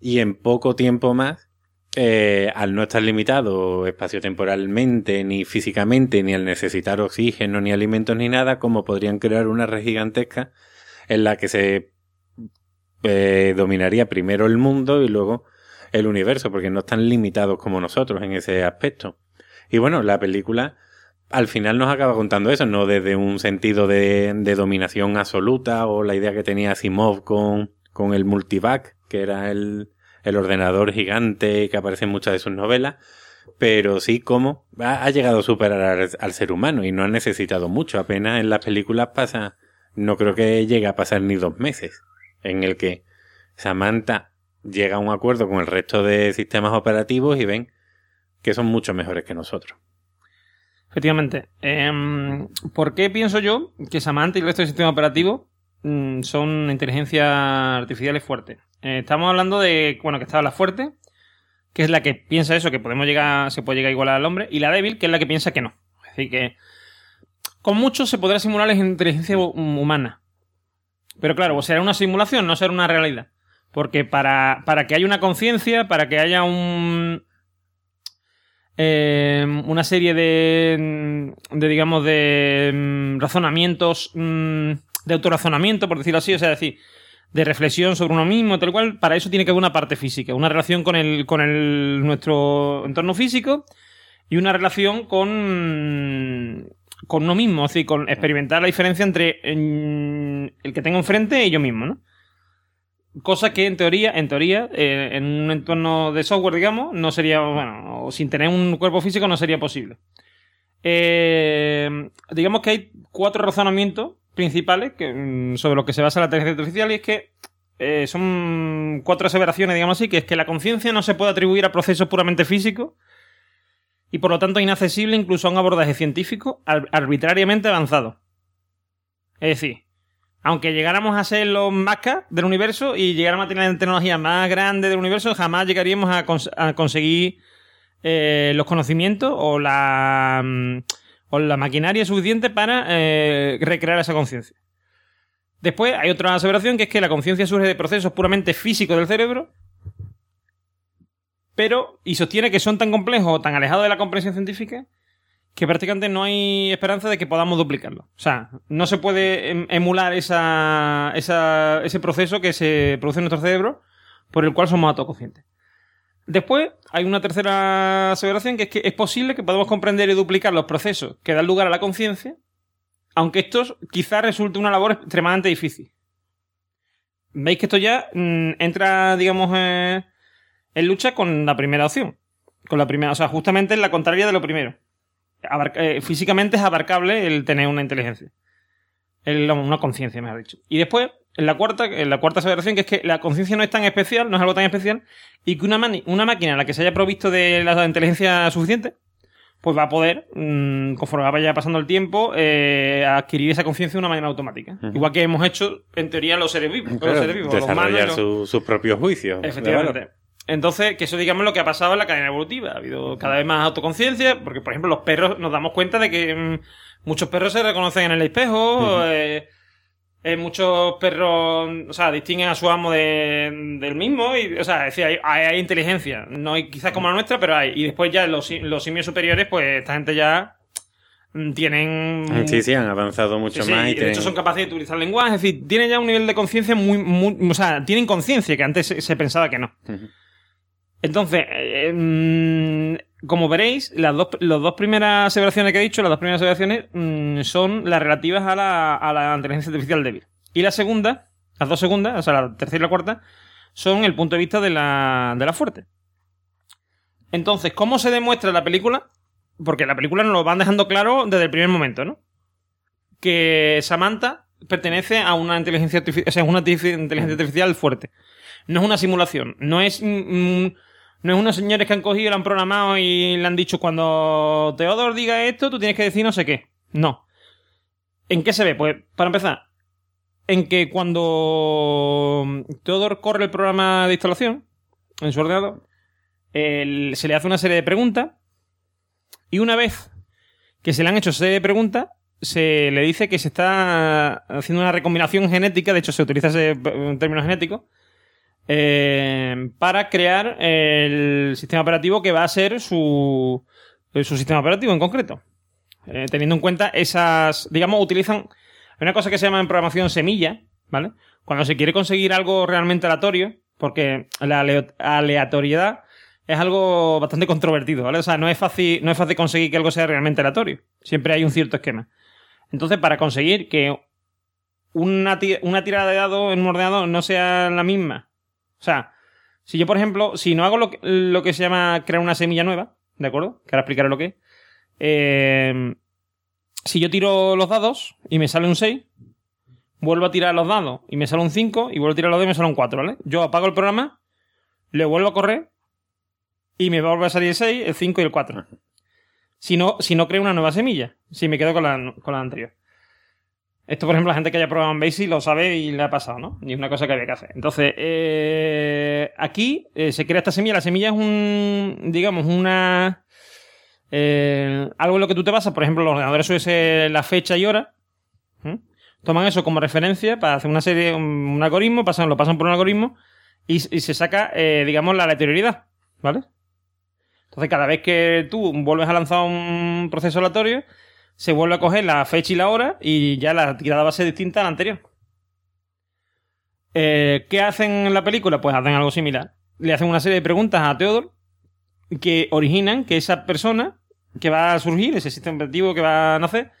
y en poco tiempo más, eh, al no estar limitado espaciotemporalmente, ni físicamente, ni al necesitar oxígeno, ni alimentos, ni nada, como podrían crear una red gigantesca en la que se eh, dominaría primero el mundo y luego el universo, porque no están limitados como nosotros en ese aspecto. Y bueno, la película al final nos acaba contando eso, no desde un sentido de, dominación absoluta o la idea que tenía Asimov con, con el multivac, que era el, el ordenador gigante que aparece en muchas de sus novelas, pero sí como ha, llegado a superar al, ser humano y no ha necesitado mucho, apenas en las películas pasa no creo que llegue a pasar ni dos meses en el que Samantha llega a un acuerdo con el resto de sistemas operativos y ven que son mucho mejores que nosotros. Efectivamente. Em, ¿Por qué pienso yo que Samantha y el resto del sistema operativo mm, son inteligencia artificiales fuertes? Eh, estamos hablando de, bueno, que está la fuerte, que es la que piensa eso, que podemos llegar, se puede llegar a igualar al hombre, y la débil, que es la que piensa que no. Es decir, que con mucho se podrá simular la inteligencia humana. Pero claro, será una simulación, no será una realidad. Porque para, para que haya una conciencia, para que haya un. Eh, una serie de, de. digamos, de mm, razonamientos. Mm, de autorazonamiento, por decirlo así, o sea, decir, de reflexión sobre uno mismo, tal cual, para eso tiene que haber una parte física, una relación con el, con el, nuestro entorno físico y una relación con con uno mismo, así, con experimentar la diferencia entre el que tengo enfrente y yo mismo, ¿no? Cosa que en teoría, en teoría, eh, en un entorno de software, digamos, no sería, bueno, o sin tener un cuerpo físico no sería posible. Eh, digamos que hay cuatro razonamientos principales que, mm, sobre los que se basa la inteligencia artificial y es que eh, son cuatro aseveraciones, digamos así, que es que la conciencia no se puede atribuir a procesos puramente físicos, y por lo tanto inaccesible incluso a un abordaje científico arbitrariamente avanzado. Es decir, aunque llegáramos a ser los más del universo y llegáramos a tener la tecnología más grande del universo, jamás llegaríamos a, conseguir eh, los conocimientos o la, mm, o la maquinaria suficiente para eh, recrear esa conciencia. Después hay otra aseveración que es que la conciencia surge de procesos puramente físicos del cerebro pero y sostiene que son tan complejos o tan alejados de la comprensión científica que prácticamente no hay esperanza de que podamos duplicarlo. O sea, no se puede em, emular esa, ese proceso que se produce en nuestro cerebro por el cual somos autoconscientes. Después hay una tercera aseveración que es que es posible que podamos comprender y duplicar los procesos que dan lugar a la conciencia, aunque estos quizás resulte una labor extremadamente difícil. Veis que esto ya mm, entra, digamos, eh, en lucha con la primera opción. Con la primera, o sea, justamente en la contraria de lo primero. Eh, físicamente es abarcable el tener una inteligencia. una conciencia, mejor dicho. Y después, en la cuarta, en la cuarta aseveración, que es que la conciencia no es tan especial, no es algo tan especial, y que una, una máquina a la que se haya provisto de la inteligencia suficiente, pues va a poder, mm, conforme vaya pasando el tiempo, eh, adquirir esa conciencia de una manera automática. Igual que hemos hecho, en teoría, los seres vivos. los seres vivos desarrollar sus propios juicios. Efectivamente. Entonces, que eso digamos lo que ha pasado en la cadena evolutiva. Ha habido cada vez más autoconciencia, porque por ejemplo los perros nos damos cuenta de que mm, muchos perros se reconocen en el espejo, eh, muchos perros, o sea, distinguen a su amo del mismo. Y, o sea, es decir, hay, inteligencia. No hay quizás como la nuestra, pero hay. Y después ya los, los simios superiores, pues esta gente ya mm, tienen... Sí, sí, han avanzado mucho más. Y, de hecho son capaces de utilizar lenguaje. Es decir, tienen ya un nivel de conciencia muy, muy... O sea, tienen conciencia, que antes se, pensaba que no. Entonces, eh, mm, como veréis, las dos, primeras aseveraciones que he dicho, las dos primeras aseveraciones mm, son las relativas a la, a la inteligencia artificial débil. Y la segunda, las dos segundas, o sea, la tercera y la cuarta, son el punto de vista de la, fuerte. Entonces, ¿cómo se demuestra la película? Porque la película nos lo van dejando claro desde el primer momento, ¿no? Que Samantha pertenece a una inteligencia artificial, o sea, una inteligencia artificial fuerte. No es una simulación, no es... Mm, no es unos señores que han cogido, lo han programado y le han dicho cuando Teodor diga esto, tú tienes que decir no sé qué. No. ¿En qué se ve? Pues, para empezar, en que cuando Teodor corre el programa de instalación en su ordenador, se le hace una serie de preguntas y una vez que se le han hecho serie de preguntas, se le dice que se está haciendo una recombinación genética, de hecho se utiliza ese término genético, eh, para crear el sistema operativo que va a ser su, su sistema operativo en concreto. Eh, teniendo en cuenta esas, digamos, utilizan una cosa que se llama en programación semilla, ¿vale? Cuando se quiere conseguir algo realmente aleatorio, porque la aleatoriedad es algo bastante controvertido, ¿vale? O sea, no es fácil, no es fácil conseguir que algo sea realmente aleatorio. Siempre hay un cierto esquema. Entonces, para conseguir que una, una tirada de dados en un ordenador no sea la misma o sea, si yo, por ejemplo, si no hago lo que, se llama crear una semilla nueva, ¿de acuerdo? Que ahora explicaré lo que es. Eh, si yo tiro los dados y me sale un 6, vuelvo a tirar los dados y me sale un 5, y vuelvo a tirar los dados y me sale un 4, ¿vale? Yo apago el programa, le vuelvo a correr y me vuelve a salir el 6, el 5 y el 4. Si no, si no creo una nueva semilla, si me quedo con la, con la anterior. Esto, por ejemplo, la gente que haya probado en Basic lo sabe y le ha pasado, ¿no? Y es una cosa que había que hacer. Entonces, eh, aquí eh, se crea esta semilla. La semilla es un, digamos, una... Eh, algo en lo que tú te basas, por ejemplo, los ordenadores es la fecha y hora. Toman eso como referencia para hacer una serie, un, algoritmo, pasan, lo pasan por un algoritmo y, se saca, digamos, la aleatoriedad, ¿vale? Entonces, cada vez que tú vuelves a lanzar un proceso aleatorio, se vuelve a coger la fecha y la hora y ya la tirada va a ser distinta a la anterior. Eh, ¿Qué hacen en la película? Pues hacen algo similar. Le hacen una serie de preguntas a Theodore que originan que esa persona que va a surgir, ese sistema operativo que va a nacer,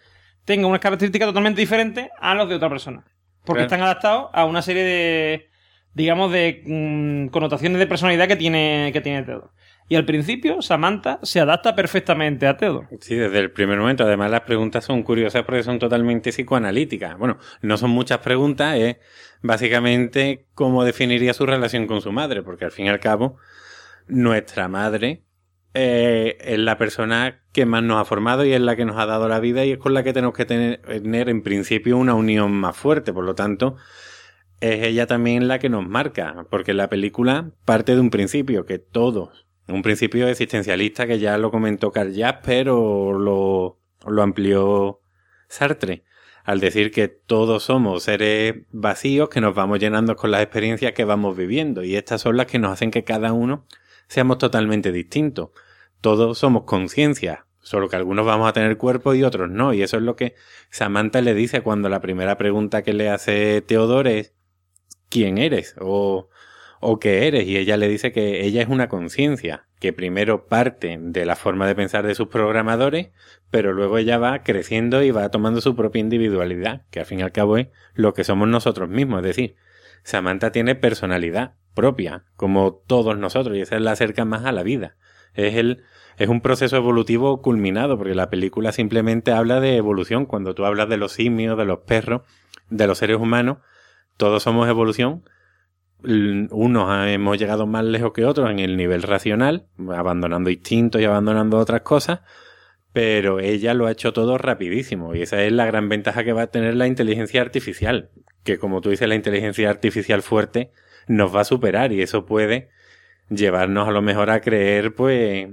tenga unas características totalmente diferentes a los de otra persona. Porque están adaptados a una serie de, digamos, de mm, connotaciones de personalidad que tiene, que tiene Theodore. Y al principio, Samantha se adapta perfectamente a Theodore. Sí, desde el primer momento. Además, las preguntas son curiosas porque son totalmente psicoanalíticas. Bueno, no son muchas preguntas, es básicamente cómo definiría su relación con su madre, porque al fin y al cabo, nuestra madre eh, es la persona que más nos ha formado y es la que nos ha dado la vida y es con la que tenemos que tener, tener en principio una unión más fuerte. Por lo tanto, es ella también la que nos marca, porque la película parte de un principio que todos un principio existencialista que ya lo comentó Carl Jasper o lo, lo amplió Sartre, al decir que todos somos seres vacíos que nos vamos llenando con las experiencias que vamos viviendo y estas son las que nos hacen que cada uno seamos totalmente distintos. Todos somos conciencia, solo que algunos vamos a tener cuerpo y otros no, y eso es lo que Samantha le dice cuando la primera pregunta que le hace Teodoro es ¿quién eres? O qué eres. Y ella le dice que ella es una conciencia, que primero parte de la forma de pensar de sus programadores, pero luego ella va creciendo y va tomando su propia individualidad, que al fin y al cabo es lo que somos nosotros mismos. Es decir, Samantha tiene personalidad propia, como todos nosotros, y esa es la acerca más a la vida. Es el, es un proceso evolutivo culminado, porque la película simplemente habla de evolución. Cuando tú hablas de los simios, de los perros, de los seres humanos, todos somos evolución. Unos hemos llegado más lejos que otros en el nivel racional, abandonando instintos y abandonando otras cosas, pero ella lo ha hecho todo rapidísimo y esa es la gran ventaja que va a tener la inteligencia artificial, que como tú dices, la inteligencia artificial fuerte nos va a superar y eso puede llevarnos a lo mejor a creer pues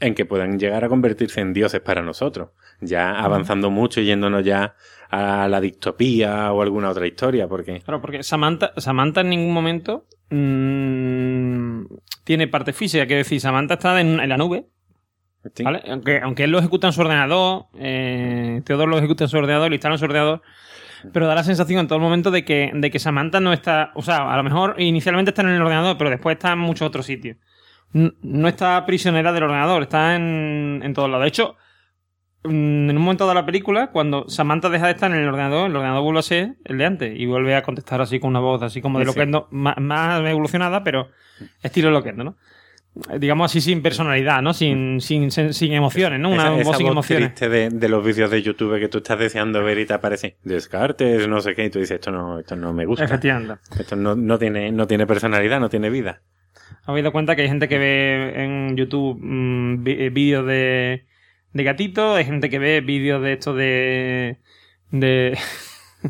en que puedan llegar a convertirse en dioses para nosotros, ya avanzando mucho y yéndonos ya a la distopía o alguna otra historia, porque... Claro, porque Samantha, Samantha en ningún momento mmm, tiene parte física, quiere decir, Samantha está en, en la nube. ¿vale? Aunque, aunque él lo ejecuta en su ordenador, eh, Teodoro lo ejecuta en su ordenador, lo instala en su ordenador, pero da la sensación en todo el momento de que, de que Samantha no está, o sea, a lo mejor inicialmente está en el ordenador, pero después está en muchos otros sitios. N- No está prisionera del ordenador, está en, en todos lados. De hecho, en un momento de la película, cuando Samantha deja de estar en el ordenador, el ordenador vuelve a ser el de antes y vuelve a contestar así con una voz así como de Sí. Loquendo, más, más evolucionada, pero estilo Loquendo, ¿no? Eh, Digamos así sin personalidad, ¿no? Sin, sin, sin, emociones, ¿no? Una esa, voz esa sin voz emociones. triste de, de los vídeos de YouTube que tú estás deseando ver y te aparece Descartes, no sé qué, y tú dices, esto no, esto no me gusta. Efectivamente. Esto no, no, tiene, no tiene personalidad, no tiene vida. ¿Habéis dado cuenta que hay gente que ve en YouTube mm, eh, vídeos de, de gatitos? Hay gente que ve vídeos de esto de. de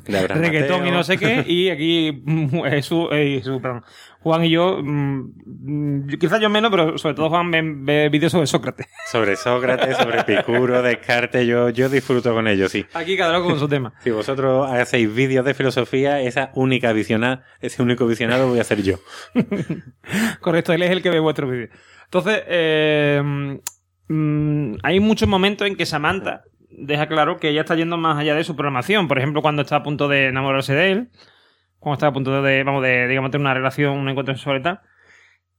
De reggaetón y no sé qué. Y aquí mm, eh, perdón, Juan y yo, mm, yo- quizás yo menos, pero sobre todo Juan ve, ve vídeos sobre Sócrates. Sobre Sócrates, sobre Epicuro, Descartes, yo, yo disfruto con ellos, sí. Aquí cada uno con su tema. Si vosotros hacéis vídeos de filosofía, esa única visionada, ese único visionado voy a ser yo. Correcto, él es el que ve vuestros vídeos. Entonces, eh, mm, hay muchos momentos en que Samantha deja claro que ella está yendo más allá de su programación. Por ejemplo, cuando está a punto de enamorarse de él, cuando está a punto de, vamos, de, digamos, tener una relación, un encuentro sexual y tal.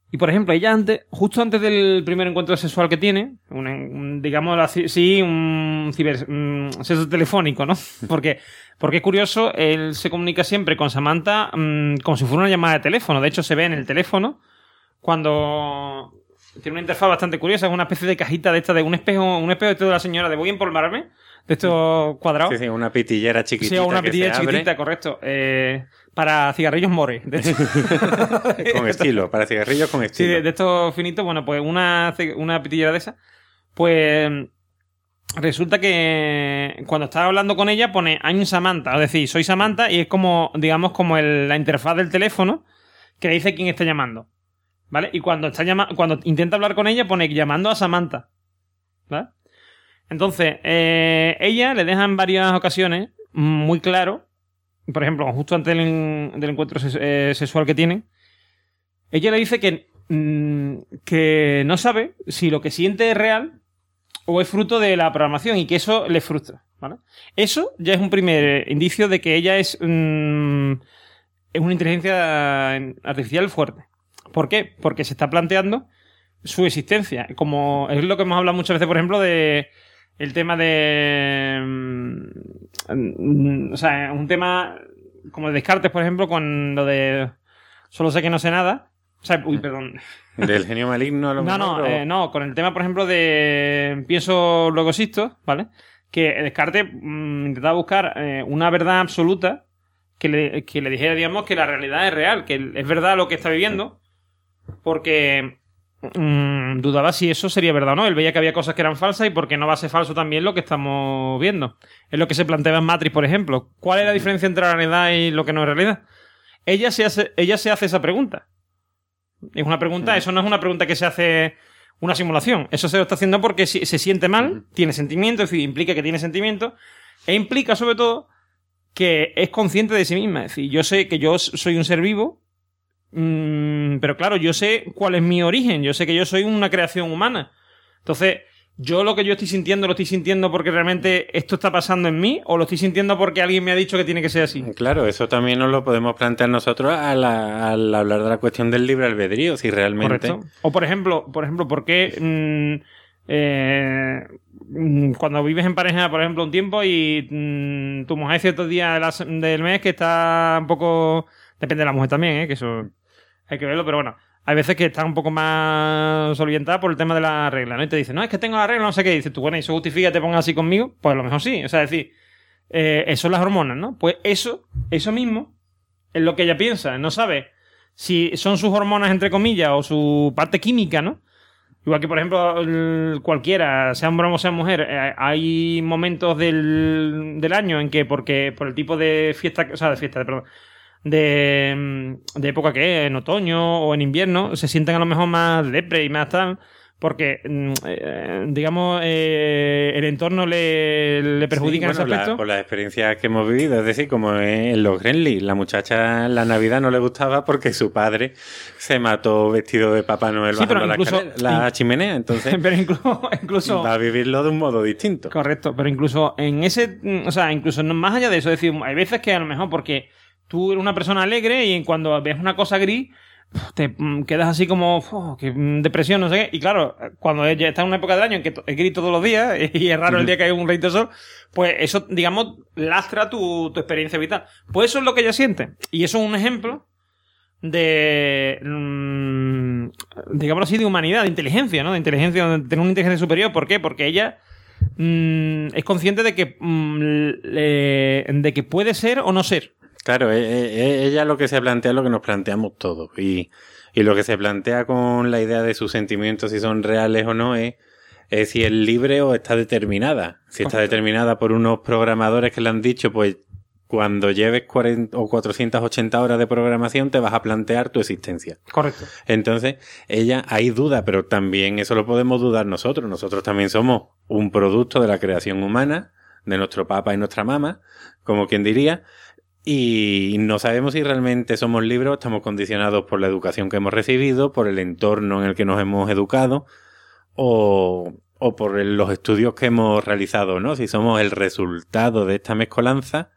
Y por ejemplo, ella antes, justo antes del primer encuentro sexual que tiene, un, un- digamos así, sí, un ciber, un sexo telefónico, ¿no? Porque, porque es curioso, él se comunica siempre con Samantha mm, como si fuera una llamada de teléfono. De hecho, se ve en el teléfono cuando tiene una interfaz bastante curiosa, es una especie de cajita de esta, de un espejo, un espejo de esto de la señora de voy a empolvarme, de estos cuadrados. Sí, sí, una pitillera chiquitita. Sí, una abre chiquitita, correcto. Eh, para cigarrillos more. De. Con estilo, para cigarrillos con Sí, estilo. de, de estos finitos, bueno, pues una, una pitillera de esa. Pues resulta que cuando estaba hablando con ella pone I'm Samantha, es decir, soy Samantha y es como, digamos, como el- la interfaz del teléfono que le dice quién está llamando. ¿Vale? Y cuando está llama cuando intenta hablar con ella pone llamando a Samantha. ¿Vale? Entonces, eh, ella le deja en varias ocasiones muy claro, por ejemplo, justo antes del, en- del encuentro eh, sexual que tienen, ella le dice que, mm, que no sabe si lo que siente es real o es fruto de la programación y que eso le frustra. ¿vale? Eso ya es un primer indicio de que ella es, mm, es una inteligencia artificial fuerte. ¿Por qué? Porque se está planteando su existencia. Como es lo que hemos hablado muchas veces, por ejemplo, de el tema de. mm, O sea, un tema como de Descartes, por ejemplo, con lo de. Solo sé que no sé nada. O sea, uy, perdón. Del genio maligno a lo No, mejor. no, o- eh, no, con el tema, por ejemplo, de pienso, luego existo, ¿vale? Que Descartes mm, intentaba buscar eh, una verdad absoluta que le, que le dijera, digamos, que la realidad es real, que es verdad lo que está viviendo, porque mm, dudaba si eso sería verdad o no. Él veía que había cosas que eran falsas y porque no va a ser falso también lo que estamos viendo. Es lo que se planteaba en Matrix, por ejemplo. ¿Cuál es la diferencia entre la realidad y lo que no es realidad? Ella se hace, ella se hace esa pregunta. Es una pregunta, eso no es una pregunta que se hace una simulación. Eso se lo está haciendo porque si- se siente mal, tiene sentimiento, es decir, implica que tiene sentimiento, e implica sobre todo que es consciente de sí misma. Es decir, yo sé que yo soy un ser vivo, mm, pero claro, yo sé cuál es mi origen, yo sé que yo soy una creación humana. Entonces, yo lo que yo estoy sintiendo lo estoy sintiendo porque realmente esto está pasando en mí o lo estoy sintiendo porque alguien me ha dicho que tiene que ser así. Claro, eso también nos lo podemos plantear nosotros al, al hablar de la cuestión del libre albedrío, si realmente... Correcto. O por ejemplo, por ejemplo, ¿por qué mm, eh, mm, cuando vives en pareja, por ejemplo, un tiempo y mm, tu mujer ciertos días del mes que está un poco... Depende de la mujer también, ¿eh? que eso hay que verlo, pero bueno. Hay veces que está un poco más orientada por el tema de la regla, ¿no? Y te dicen, no, es que tengo la regla, no sé qué. Y dices tú, bueno, ¿y eso justifica que te pongas así conmigo? Pues a lo mejor sí. O sea, es decir, eh, eso son las hormonas, ¿no? Pues eso, eso mismo, es lo que ella piensa. No sabe si son sus hormonas, entre comillas, o su parte química, ¿no? Igual que, por ejemplo, cualquiera, sea hombre o sea mujer, eh, hay momentos del, del año en que, porque por el tipo de fiesta, o sea, de fiesta, perdón, de, mm, de época que es, en otoño o en invierno, se sienten a lo mejor más depre y más tal, porque, mm, eh, digamos, eh, el entorno le, le perjudica Sí, en bueno, ese aspecto. la- por las experiencias que hemos vivido, es decir, como en los Gremlins, la muchacha en la Navidad no le gustaba porque su padre se mató vestido de Papá Noel Sí, bajando la, incluso- la chimenea, entonces Pero incluso, incluso va a vivirlo de un modo distinto. Correcto, pero incluso en ese, mm, o sea, incluso más allá de eso, es decir, hay veces que a lo mejor porque tú eres una persona alegre y cuando ves una cosa gris te mm, quedas así como "Uf, que mm, depresión, no sé qué, y claro, cuando ya está en una época del año en que es gris todos los días y es raro el día que hay un de sol, pues eso, digamos, lastra tu, tu experiencia vital. Pues eso es lo que ella siente. Y eso es un ejemplo de, mm, digamos así, de humanidad, de inteligencia, ¿no? De inteligencia, de tener una inteligencia superior. ¿Por qué? Porque ella es consciente de que, le- de que puede ser o no ser. Claro, e- e- ella lo que se plantea es lo que nos planteamos todos. Y, y lo que se plantea con la idea de sus sentimientos, si son reales o no, es, es si es libre o está determinada. Si está determinada por unos programadores que le han dicho, pues cuando lleves 40 o 480 horas de programación te vas a plantear tu existencia. Correcto. Entonces, ella hay duda, pero también eso lo podemos dudar nosotros. Nosotros también somos un producto de la creación humana, de nuestro papá y nuestra mamá, como quien diría, y no sabemos si realmente somos libres estamos condicionados por la educación que hemos recibido, por el entorno en el que nos hemos educado, o, o por los estudios que hemos realizado, ¿no? Si somos el resultado de esta mezcolanza,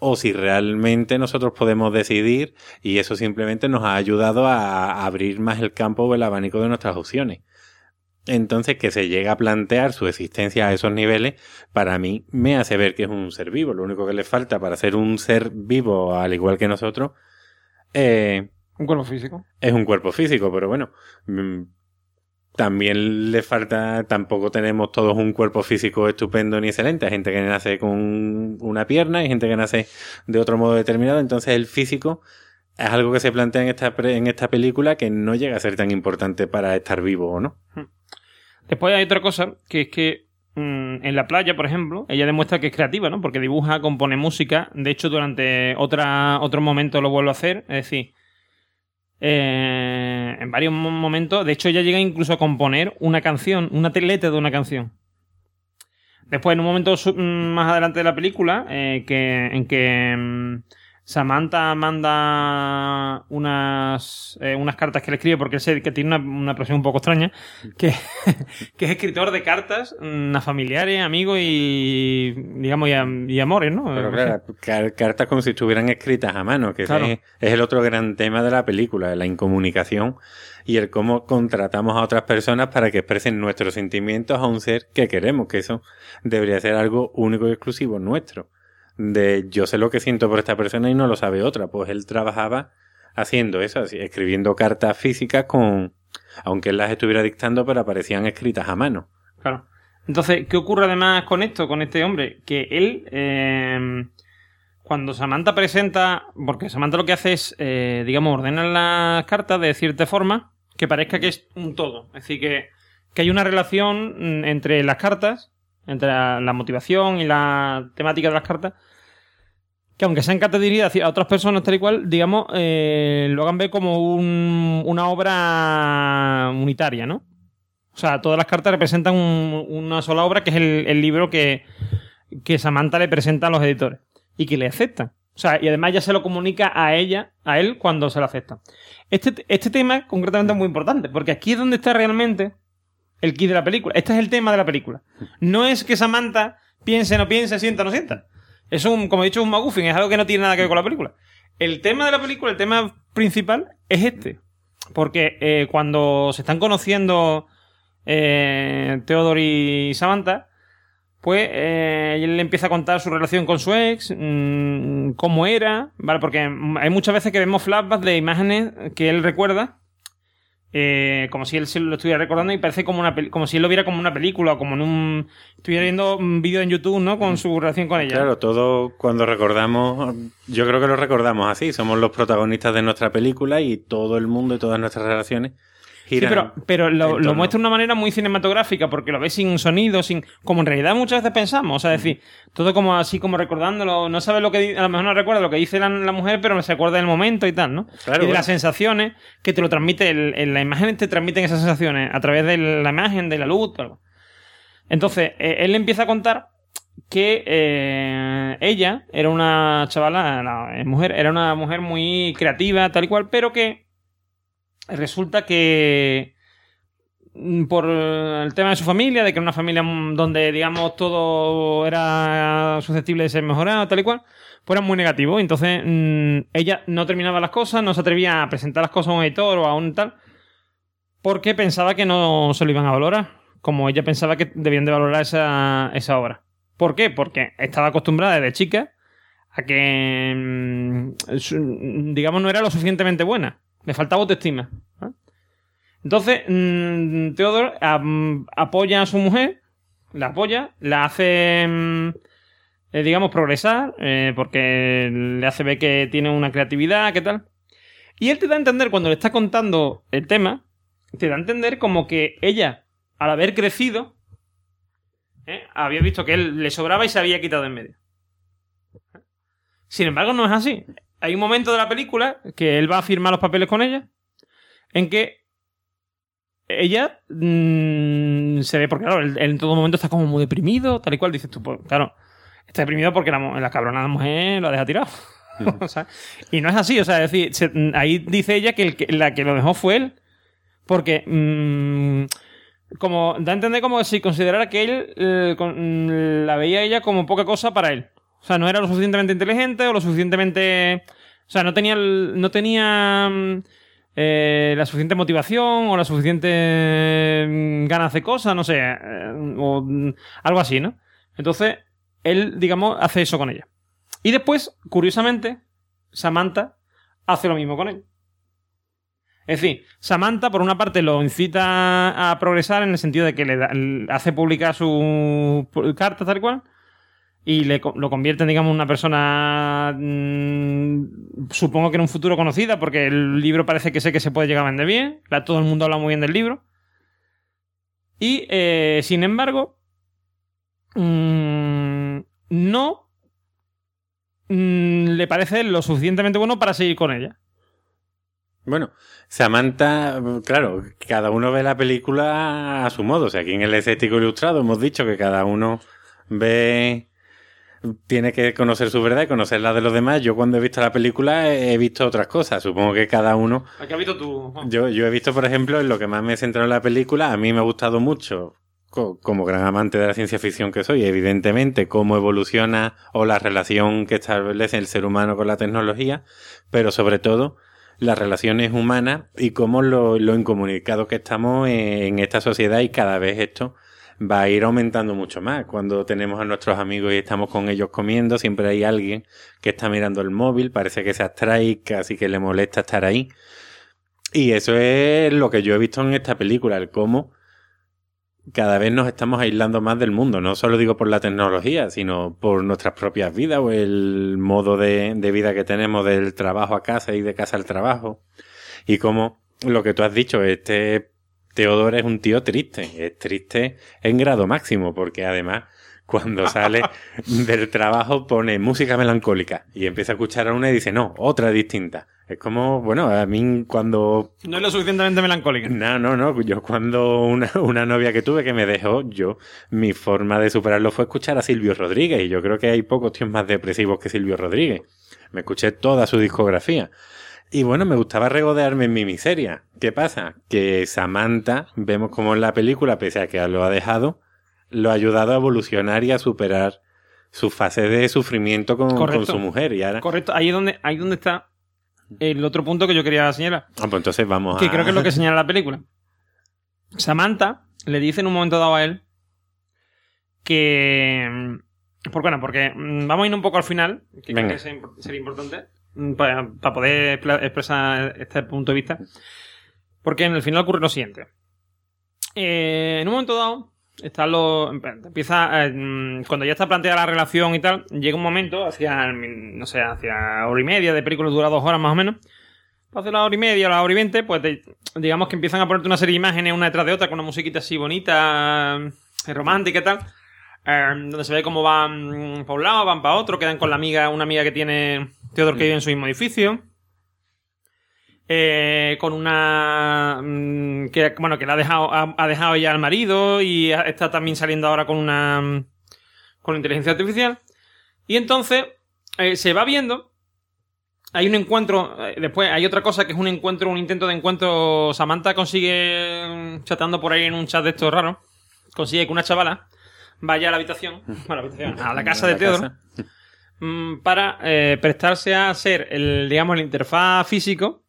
o si realmente nosotros podemos decidir y eso simplemente nos ha ayudado a abrir más el campo o el abanico de nuestras opciones. Entonces, que se llegue a plantear su existencia a esos niveles, para mí me hace ver que es un ser vivo. Lo único que le falta para ser un ser vivo, al igual que nosotros, eh, Un cuerpo físico. es un cuerpo físico, pero bueno, mm, también le falta, tampoco tenemos todos un cuerpo físico estupendo ni excelente. Hay gente que nace con una pierna, hay gente que nace de otro modo determinado, entonces el físico es algo que se plantea en esta, en esta película que no llega a ser tan importante para estar vivo o no. Después hay otra cosa, que es que mm, en la playa, por ejemplo, ella demuestra que es creativa, ¿no? Porque dibuja, compone música. De hecho, durante otra, otro momento lo vuelve a hacer. Es decir, eh, en varios mo- momentos. De hecho, ella llega incluso a componer una canción, una letra de una canción. Después, en un momento mm, más adelante de la película, eh, que, en que mm, Samantha manda unas, eh, unas cartas que le escribe, porque él se- que tiene una, una profesión un poco extraña, que, que es escritor de cartas mm, a familiares, amigos y, digamos, y, am- y amores, ¿no? Pero claro, car- cartas como si estuvieran escritas a mano, que Claro. es, es el otro gran tema de la película, la incomunicación y el cómo contratamos a otras personas para que expresen nuestros sentimientos a un ser que queremos, que eso debería ser algo único y exclusivo nuestro. De yo sé lo que siento por esta persona y no lo sabe otra, pues él trabajaba haciendo eso, así, escribiendo cartas físicas con, aunque él las estuviera dictando, pero aparecían escritas a mano. Claro. Entonces, ¿qué ocurre además con esto, con este hombre? Que él, eh, cuando Samantha presenta, porque Samantha lo que hace es, eh, digamos, ordena las cartas de cierta forma que parezca que es un todo. Es decir, que, que hay una relación mm, entre las cartas, entre la motivación y la temática de las cartas, que aunque sean dirigidas hacia otras personas tal y cual, digamos, eh, lo hagan ver como un- una obra unitaria, ¿no? O sea, todas las cartas representan un- una sola obra, que es el, el libro que, que Samantha le presenta a los editores. Y que le aceptan. O sea, y además ya se lo comunica a ella, a él, cuando se lo acepta. Este, este tema concretamente es muy importante, porque aquí es donde está realmente el kit de la película. Este es el tema de la película. No es que Samantha piense, no piense, sienta, no sienta. Es un, como he dicho, un McGuffin, es algo que no tiene nada que ver con la película. El tema de la película, el tema principal, es este. Porque eh, cuando se están conociendo eh, Theodore y Samantha, pues eh, él le empieza a contar su relación con su ex, mm, cómo era, ¿vale? Porque hay muchas veces que vemos flashbacks de imágenes que él recuerda eh, como si él se lo estuviera recordando y parece como una como si él lo viera como una película o como en un estuviera viendo un vídeo en YouTube, ¿no? Con su relación con ella. Claro, todo cuando recordamos, yo creo que lo recordamos así, somos los protagonistas de nuestra película y todo el mundo y todas nuestras relaciones Sí, pero, pero lo, muestra de una manera muy cinematográfica, porque lo ves sin sonido, sin. como en realidad muchas veces pensamos. O sea, es decir, todo como así como recordándolo. No sabe lo que a lo mejor no recuerda lo que dice la, mujer, pero se acuerda del momento y tal, ¿no? y de las sensaciones que te lo transmite, en la imagen te transmiten esas sensaciones a través de la imagen, de la luz, algo. Entonces, eh, él empieza a contar que eh, ella era una chavala, la mujer, era una mujer muy creativa, tal y cual, pero que resulta que mm, por el tema de su familia, de que era una familia donde, digamos, todo era susceptible de ser mejorado, tal y cual, pues era muy negativo. Entonces, mm, ella no terminaba las cosas, no se atrevía a presentar las cosas a un editor o a un tal, porque pensaba que no se lo iban a valorar, como ella pensaba que debían de valorar esa, esa obra. ¿Por qué? Porque estaba acostumbrada desde chica a que, mm, digamos, no era lo suficientemente buena. Le faltaba autoestima. Entonces, mm, Theodore apoya a su mujer, la apoya, la hace, mm, eh, digamos, progresar, eh, porque le hace ver que tiene una creatividad, ¿qué tal? Y él te da a entender, cuando le está contando el tema, te da a entender como que ella, al haber crecido, eh, había visto que él le sobraba y se había quitado en medio. Sin embargo, no es así hay un momento de la película que él va a firmar los papeles con ella, en que ella mm, se ve, porque claro, él, en todo momento está como muy deprimido, tal y cual, dices tú, pues, claro, está deprimido porque la, la cabrona mujer lo deja tirado. y no es así, o sea, es decir, ahí dice ella que, la que lo dejó fue él, porque mm, como da a entender como si considerara que él eh, la veía ella como poca cosa para él. O sea, no era lo suficientemente inteligente o lo suficientemente... O sea, no tenía, no tenía mm, eh, la suficiente motivación o la suficiente mm, ganas de cosas, no sé, eh, o mm, algo así, ¿no? Entonces, él, digamos, hace eso con ella. Y después, curiosamente, Samantha hace lo mismo con él. Es decir, Samantha, por una parte, lo incita a progresar en el sentido de que le, hace publicar su carta tal cual, y le, lo convierte, digamos, en una persona, mm, supongo que en un futuro conocida, porque el libro parece que sé que se puede llegar a vender bien, todo el mundo habla muy bien del libro. Y, eh, sin embargo, mm, no mm, le parece lo suficientemente bueno para seguir con ella. Bueno, Samantha, claro, cada uno ve la película a su modo. O sea, aquí en el escéptico ilustrado hemos dicho que cada uno ve tiene que conocer su verdad y conocer la de los demás. Yo cuando he visto la película he visto otras cosas. Supongo que cada uno... ¿Qué has visto tú? Yo, yo he visto, por ejemplo, en lo que más me he centrado en la película, a mí me ha gustado mucho, como gran amante de la ciencia ficción que soy, evidentemente, cómo evoluciona o la relación que establece el ser humano con la tecnología, pero sobre todo las relaciones humanas y cómo lo, lo incomunicado que estamos en esta sociedad y cada vez esto va a ir aumentando mucho más. Cuando tenemos a nuestros amigos y estamos con ellos comiendo, siempre hay alguien que está mirando el móvil, parece que se abstrae, casi que le molesta estar ahí. Y eso es lo que yo he visto en esta película, el cómo cada vez nos estamos aislando más del mundo. No solo digo por la tecnología, sino por nuestras propias vidas o el modo de, vida que tenemos del trabajo a casa y de casa al trabajo. Y como lo que tú has dicho, este Teodoro es un tío triste, es triste en grado máximo, porque además cuando sale del trabajo pone música melancólica y empieza a escuchar a una y dice, no, otra distinta. Es como, bueno, a mí cuando... No es lo suficientemente melancólica. No, no, no. Yo cuando una, una novia que tuve que me dejó, yo, mi forma de superarlo fue escuchar a Silvio Rodríguez y yo creo que hay pocos tíos más depresivos que Silvio Rodríguez. Me escuché toda su discografía. Y bueno, me gustaba regodearme en mi miseria. ¿Qué pasa? Que Samantha, vemos como en la película, pese a que lo ha dejado, lo ha ayudado a evolucionar y a superar su fase de sufrimiento con, su mujer. Y ahora. Correcto, ahí es donde, ahí es donde está el otro punto que yo quería señalar. Ah, pues entonces vamos Que a. creo que es lo que señala la película. Samantha le dice en un momento dado a él que. Por, bueno, porque mm, vamos a ir un poco al final, que creo que sería imp- sería importante mm, para, para poder expresar este punto de vista. Porque en el final ocurre lo siguiente. Eh, en un momento dado, está lo, empieza, eh, mm, cuando ya está planteada la relación y tal, llega un momento, hacia, no sé, hacia hora y media de película, dura dos horas más o menos. Hace la hora y media, la hora y veinte, pues digamos que empiezan a ponerte una serie de imágenes una detrás de otra con una musiquita así bonita, eh, romántica y tal. Eh, donde se ve cómo van para un lado, van para otro, quedan con la amiga, una amiga que tiene Theodore que vive en su mismo edificio. Eh, con una mm, que bueno que la ha dejado ha, dejado ya al marido y está también saliendo ahora con una con inteligencia artificial y entonces eh, se va viendo hay un encuentro eh, después hay otra cosa que es un encuentro un intento de encuentro Samantha consigue chateando por ahí en un chat de estos raros consigue que una chavala vaya a la habitación a la habitación a la casa de mm, para eh, prestarse a ser el, digamos, el interfaz físico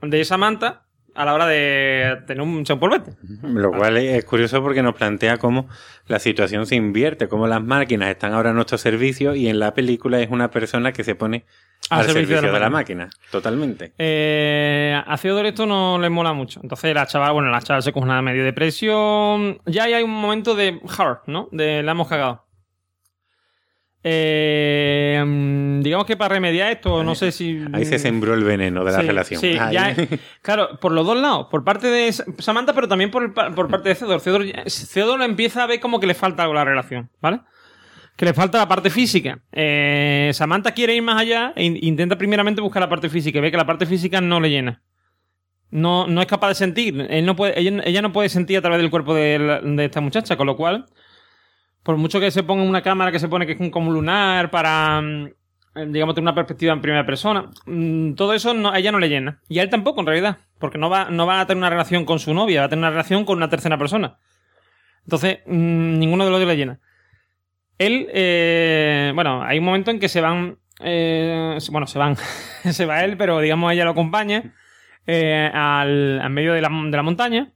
de Samantha a la hora de tener un champolvete. Lo cual es curioso porque nos plantea cómo la situación se invierte, cómo las máquinas están ahora a nuestro servicio y en la película es una persona que se pone al, servicio, de, la, máquina. Totalmente. Eh, a Theodore esto no le mola mucho. Entonces la chaval, bueno, la chaval se coge una medio depresión. Ya ahí hay un momento de hard, ¿no? De la hemos cagado. Eh, mm, digamos que para remediar esto, no sé si. Ahí se sembró el veneno de la Sí, relación. sí, ya- claro, por los dos lados. Por parte de Samantha, pero también por, el por parte de Theodore. Theodore, Theodore empieza a ver como que le falta algo a la relación, ¿vale? Que le falta la parte física. Eh, Samantha quiere ir más allá e in- intenta primeramente buscar la parte física y ve que la parte física no le llena. No, no es capaz de sentir. Él no puede, ella, ella no puede sentir a través del cuerpo de, la- de esta muchacha, con lo cual, por mucho que se ponga una cámara que se pone que es como lunar para, mm, eh, digamos, tener una perspectiva en primera persona, mm, todo eso a ella no le llena. Y a él tampoco, en realidad, porque no va, no va a tener una relación con su novia, va a tener una relación con una tercera persona. Entonces, mm, ninguno de los dos le llena. Él, eh, bueno, hay un momento en que se van, eh, bueno, se van, se va él, pero digamos ella lo acompaña eh, al, al medio de la, de la montaña.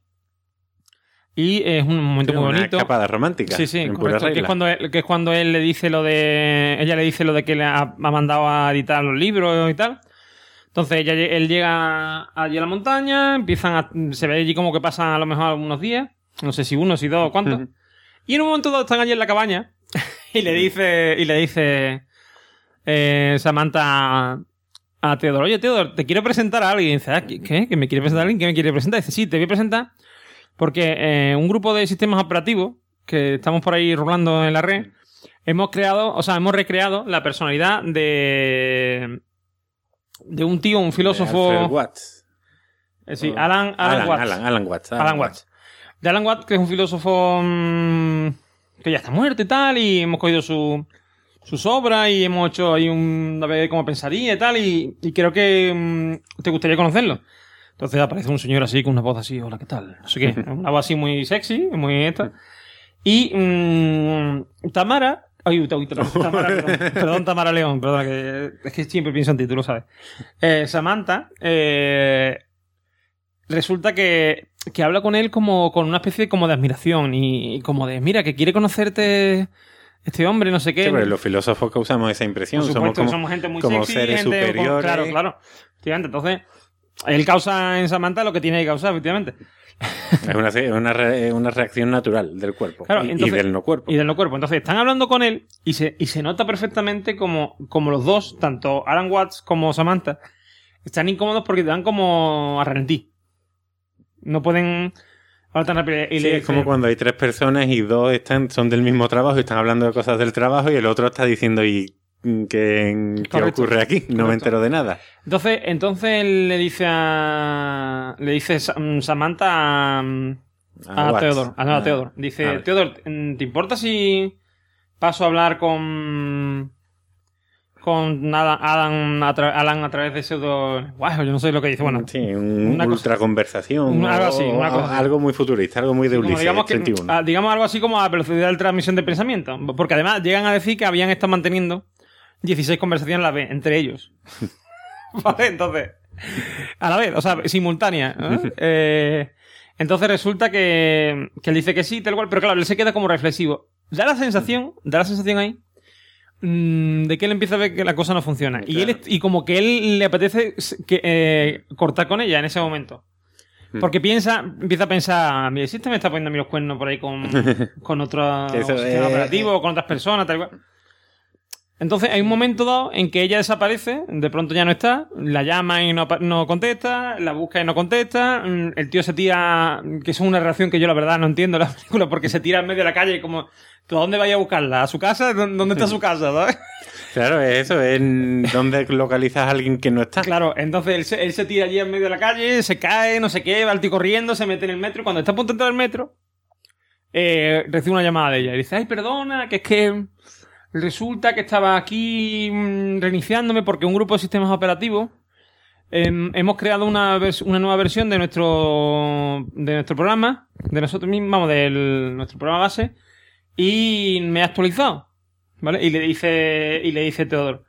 Y es un momento muy una bonito. escapada romántica. Sí, sí, correcto. Que es, cuando él, que es cuando él le dice lo de. Ella le dice lo de que le ha, ha mandado a editar los libros y tal. Entonces ella, él llega allí a la montaña, empiezan a. Se ve allí como que pasan a lo mejor unos días. No sé si uno, si dos, cuántos. Y en un momento dado están allí en la cabaña y le dice. Y le dice. eh, Samantha a, Teodoro, oye Teodoro, te quiero presentar a alguien. Y dice, "Ah, ¿qué? ¿Que me quiere presentar a alguien? ¿Qué me quiere presentar? dice, sí, te voy a presentar porque eh, un grupo de sistemas operativos que estamos por ahí rolando en la red, hemos creado, o sea, hemos recreado la personalidad de de un tío, un Alfred filósofo, Watts. eh, sí, Oh. Alan, Alan, Alan, Watts. Alan, Alan Watts. Alan Watts. De Alan Watts, que es un filósofo mm, que ya está muerto y tal, y hemos cogido su, sus obras y hemos hecho ahí un. a ver cómo pensaría y tal, y, y creo que mm, te gustaría conocerlo. Entonces aparece un señor así, con una voz así, hola, ¿qué tal? No sé qué, una voz así muy sexy, muy esta. Y mm, Tamara. Ay, uy, uy, perdón, Tamara, perdón, perdón, Tamara León, perdón, que, es que siempre pienso en ti, tú lo sabes. Eh, Samantha, eh, resulta que, que habla con él como con una especie como de admiración y, y como de, mira, que quiere conocerte este hombre, no sé qué. Sí, pero los filósofos causamos esa impresión. Por somos supuesto, como, somos gente muy como sexy, seres gente superiores. claro, claro. Efectivamente, entonces, él causa en Samantha lo que tiene que causar, efectivamente. Es una, una, re- una reacción natural del cuerpo Claro, y, del no cuerpo. Y del no cuerpo. Entonces, están hablando con él y se, y se nota perfectamente como, como los dos, tanto Alan Watts como Samantha, están incómodos porque te dan como a ralentí. No pueden hablar tan rápido. Y Sí, le es como cuando hay tres personas y dos están, son del mismo trabajo y están hablando de cosas del trabajo y el otro está diciendo y ¿qué, qué Correcto. ocurre aquí? No me entero de nada. Entonces, entonces le dice a. Le dice mm, Samantha a. a. A, no, a Ah, Teodoro. Dice, mm, ¿te importa si paso a hablar con. con Adam, Adam a, tra- Alan a través de pseudo. Guau, yo no sé lo que dice. Bueno, sí, un una cosa- ultra conversación. Algo así, una algo muy futurista, algo muy de Ulises digamos, que, 31. ah, digamos algo así como a velocidad de transmisión de pensamiento. Porque además llegan a decir que habían estado manteniendo 16 conversaciones a la vez, entre ellos. vale, entonces. A la vez, o sea, simultánea. ¿no? Eh, entonces resulta que, que él dice que sí, tal cual, pero claro, él se queda como reflexivo. Da la sensación, da la sensación ahí mm, de que él empieza a ver que la cosa no funciona. Y, él, y como que él le apetece que, eh, cortar con ella en ese momento. Hmm. Porque piensa, empieza a pensar, mira, si este me está poniendo a mí los cuernos por ahí con, con otro sistema es- operativo, con otras personas, tal cual. Entonces hay un momento dado en que ella desaparece, de pronto ya no está, la llama y no, no contesta, la busca y no contesta, mm, el tío se tira, que es una reacción que yo la verdad no entiendo en la película, porque se tira en medio de la calle y como, ¿tú a dónde vaya a buscarla? ¿A su casa? ¿Dó- ¿Dónde está su casa? ¿sabes? Claro, es eso, es donde localizas a alguien que no está. Claro, entonces él se, él se tira allí en medio de la calle, se cae, no sé qué, va el tío corriendo, se mete en el metro y cuando está a punto de entrar al metro, eh, recibe una llamada de ella y dice, ay, perdona, que es que resulta que estaba aquí mm, reiniciándome porque un grupo de sistemas operativos em, hemos creado una, una nueva versión de nuestro de nuestro programa, de nosotros mismos, vamos, de nuestro programa base, y me ha actualizado. ¿Vale? Y le dice, y le dice Teodoro.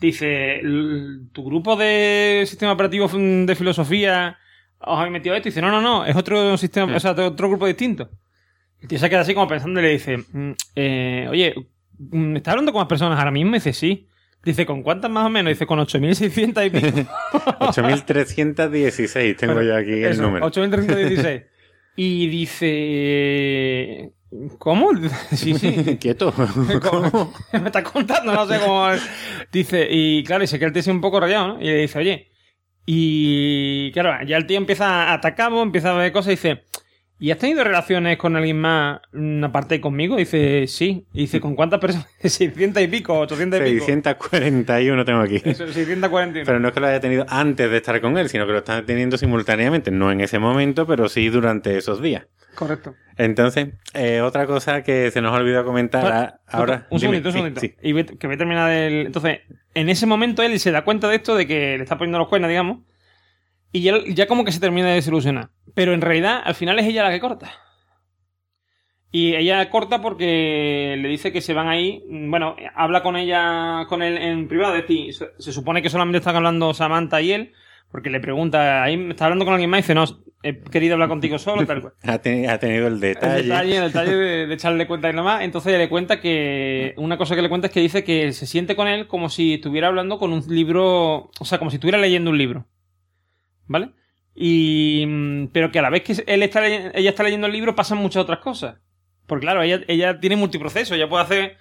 Dice, "L- tu grupo de sistema operativo de filosofía os habéis metido esto. Y dice, no, no, no, es otro sistema, o sea, otro grupo distinto. Tío se queda así como pensando y le dice, "Mm, eh, oye, mm, ¿estás hablando con más personas ahora mismo? Y dice, sí. Dice, ¿con cuántas más o menos? Dice, con 8.600 y pico. 8316 tengo yo aquí el Eso, número. 8.316. Y dice, ¿cómo? sí, sí. Quieto. ¿Cómo? Me está contando, no sé cómo. Dice, y claro, y se queda el tío un poco rayado, ¿no? Y le dice, oye. Y claro, ya el tío empieza a atacar, empieza a ver cosas y dice, ¿y has tenido relaciones con alguien más mm, aparte de conmigo? Dice, sí. Dice, ¿con cuántas personas? 600 y pico, 800 y pico. 641 tengo aquí. Eso, 640. Pero no es que lo haya tenido antes de estar con él, sino que lo está teniendo simultáneamente. No en ese momento, pero sí durante esos días. Correcto. Entonces, eh, otra cosa que se nos ha olvidado comentar Para- a- ahora. Un dime. segundito, un Sí, segundito. sí. Y voy- que voy a terminar el. Entonces, en ese momento él se da cuenta de esto, de que le está poniendo los cuernos, digamos. Y ya, ya como que se termina de desilusionar. Pero en realidad, al final es ella la que corta. Y ella corta porque le dice que se van ahí. Bueno, habla con ella, con él en privado. Es decir, se, supone que solamente están hablando Samantha y él. Porque le pregunta, ahí me está hablando con alguien más y dice, no, he querido hablar contigo solo, tal cual. Ha, te- ha tenido el El detalle. detalle, el detalle de, de echarle cuenta y nada más. Entonces ella le cuenta que. Una cosa que le cuenta es que dice que se siente con él como si estuviera hablando con un libro. O sea, como si estuviera leyendo un libro. ¿Vale? Y. mm, Pero que a la vez que él está ella está leyendo el libro pasan muchas otras cosas. Porque claro, ella, ella tiene multiproceso, ella puede hacer.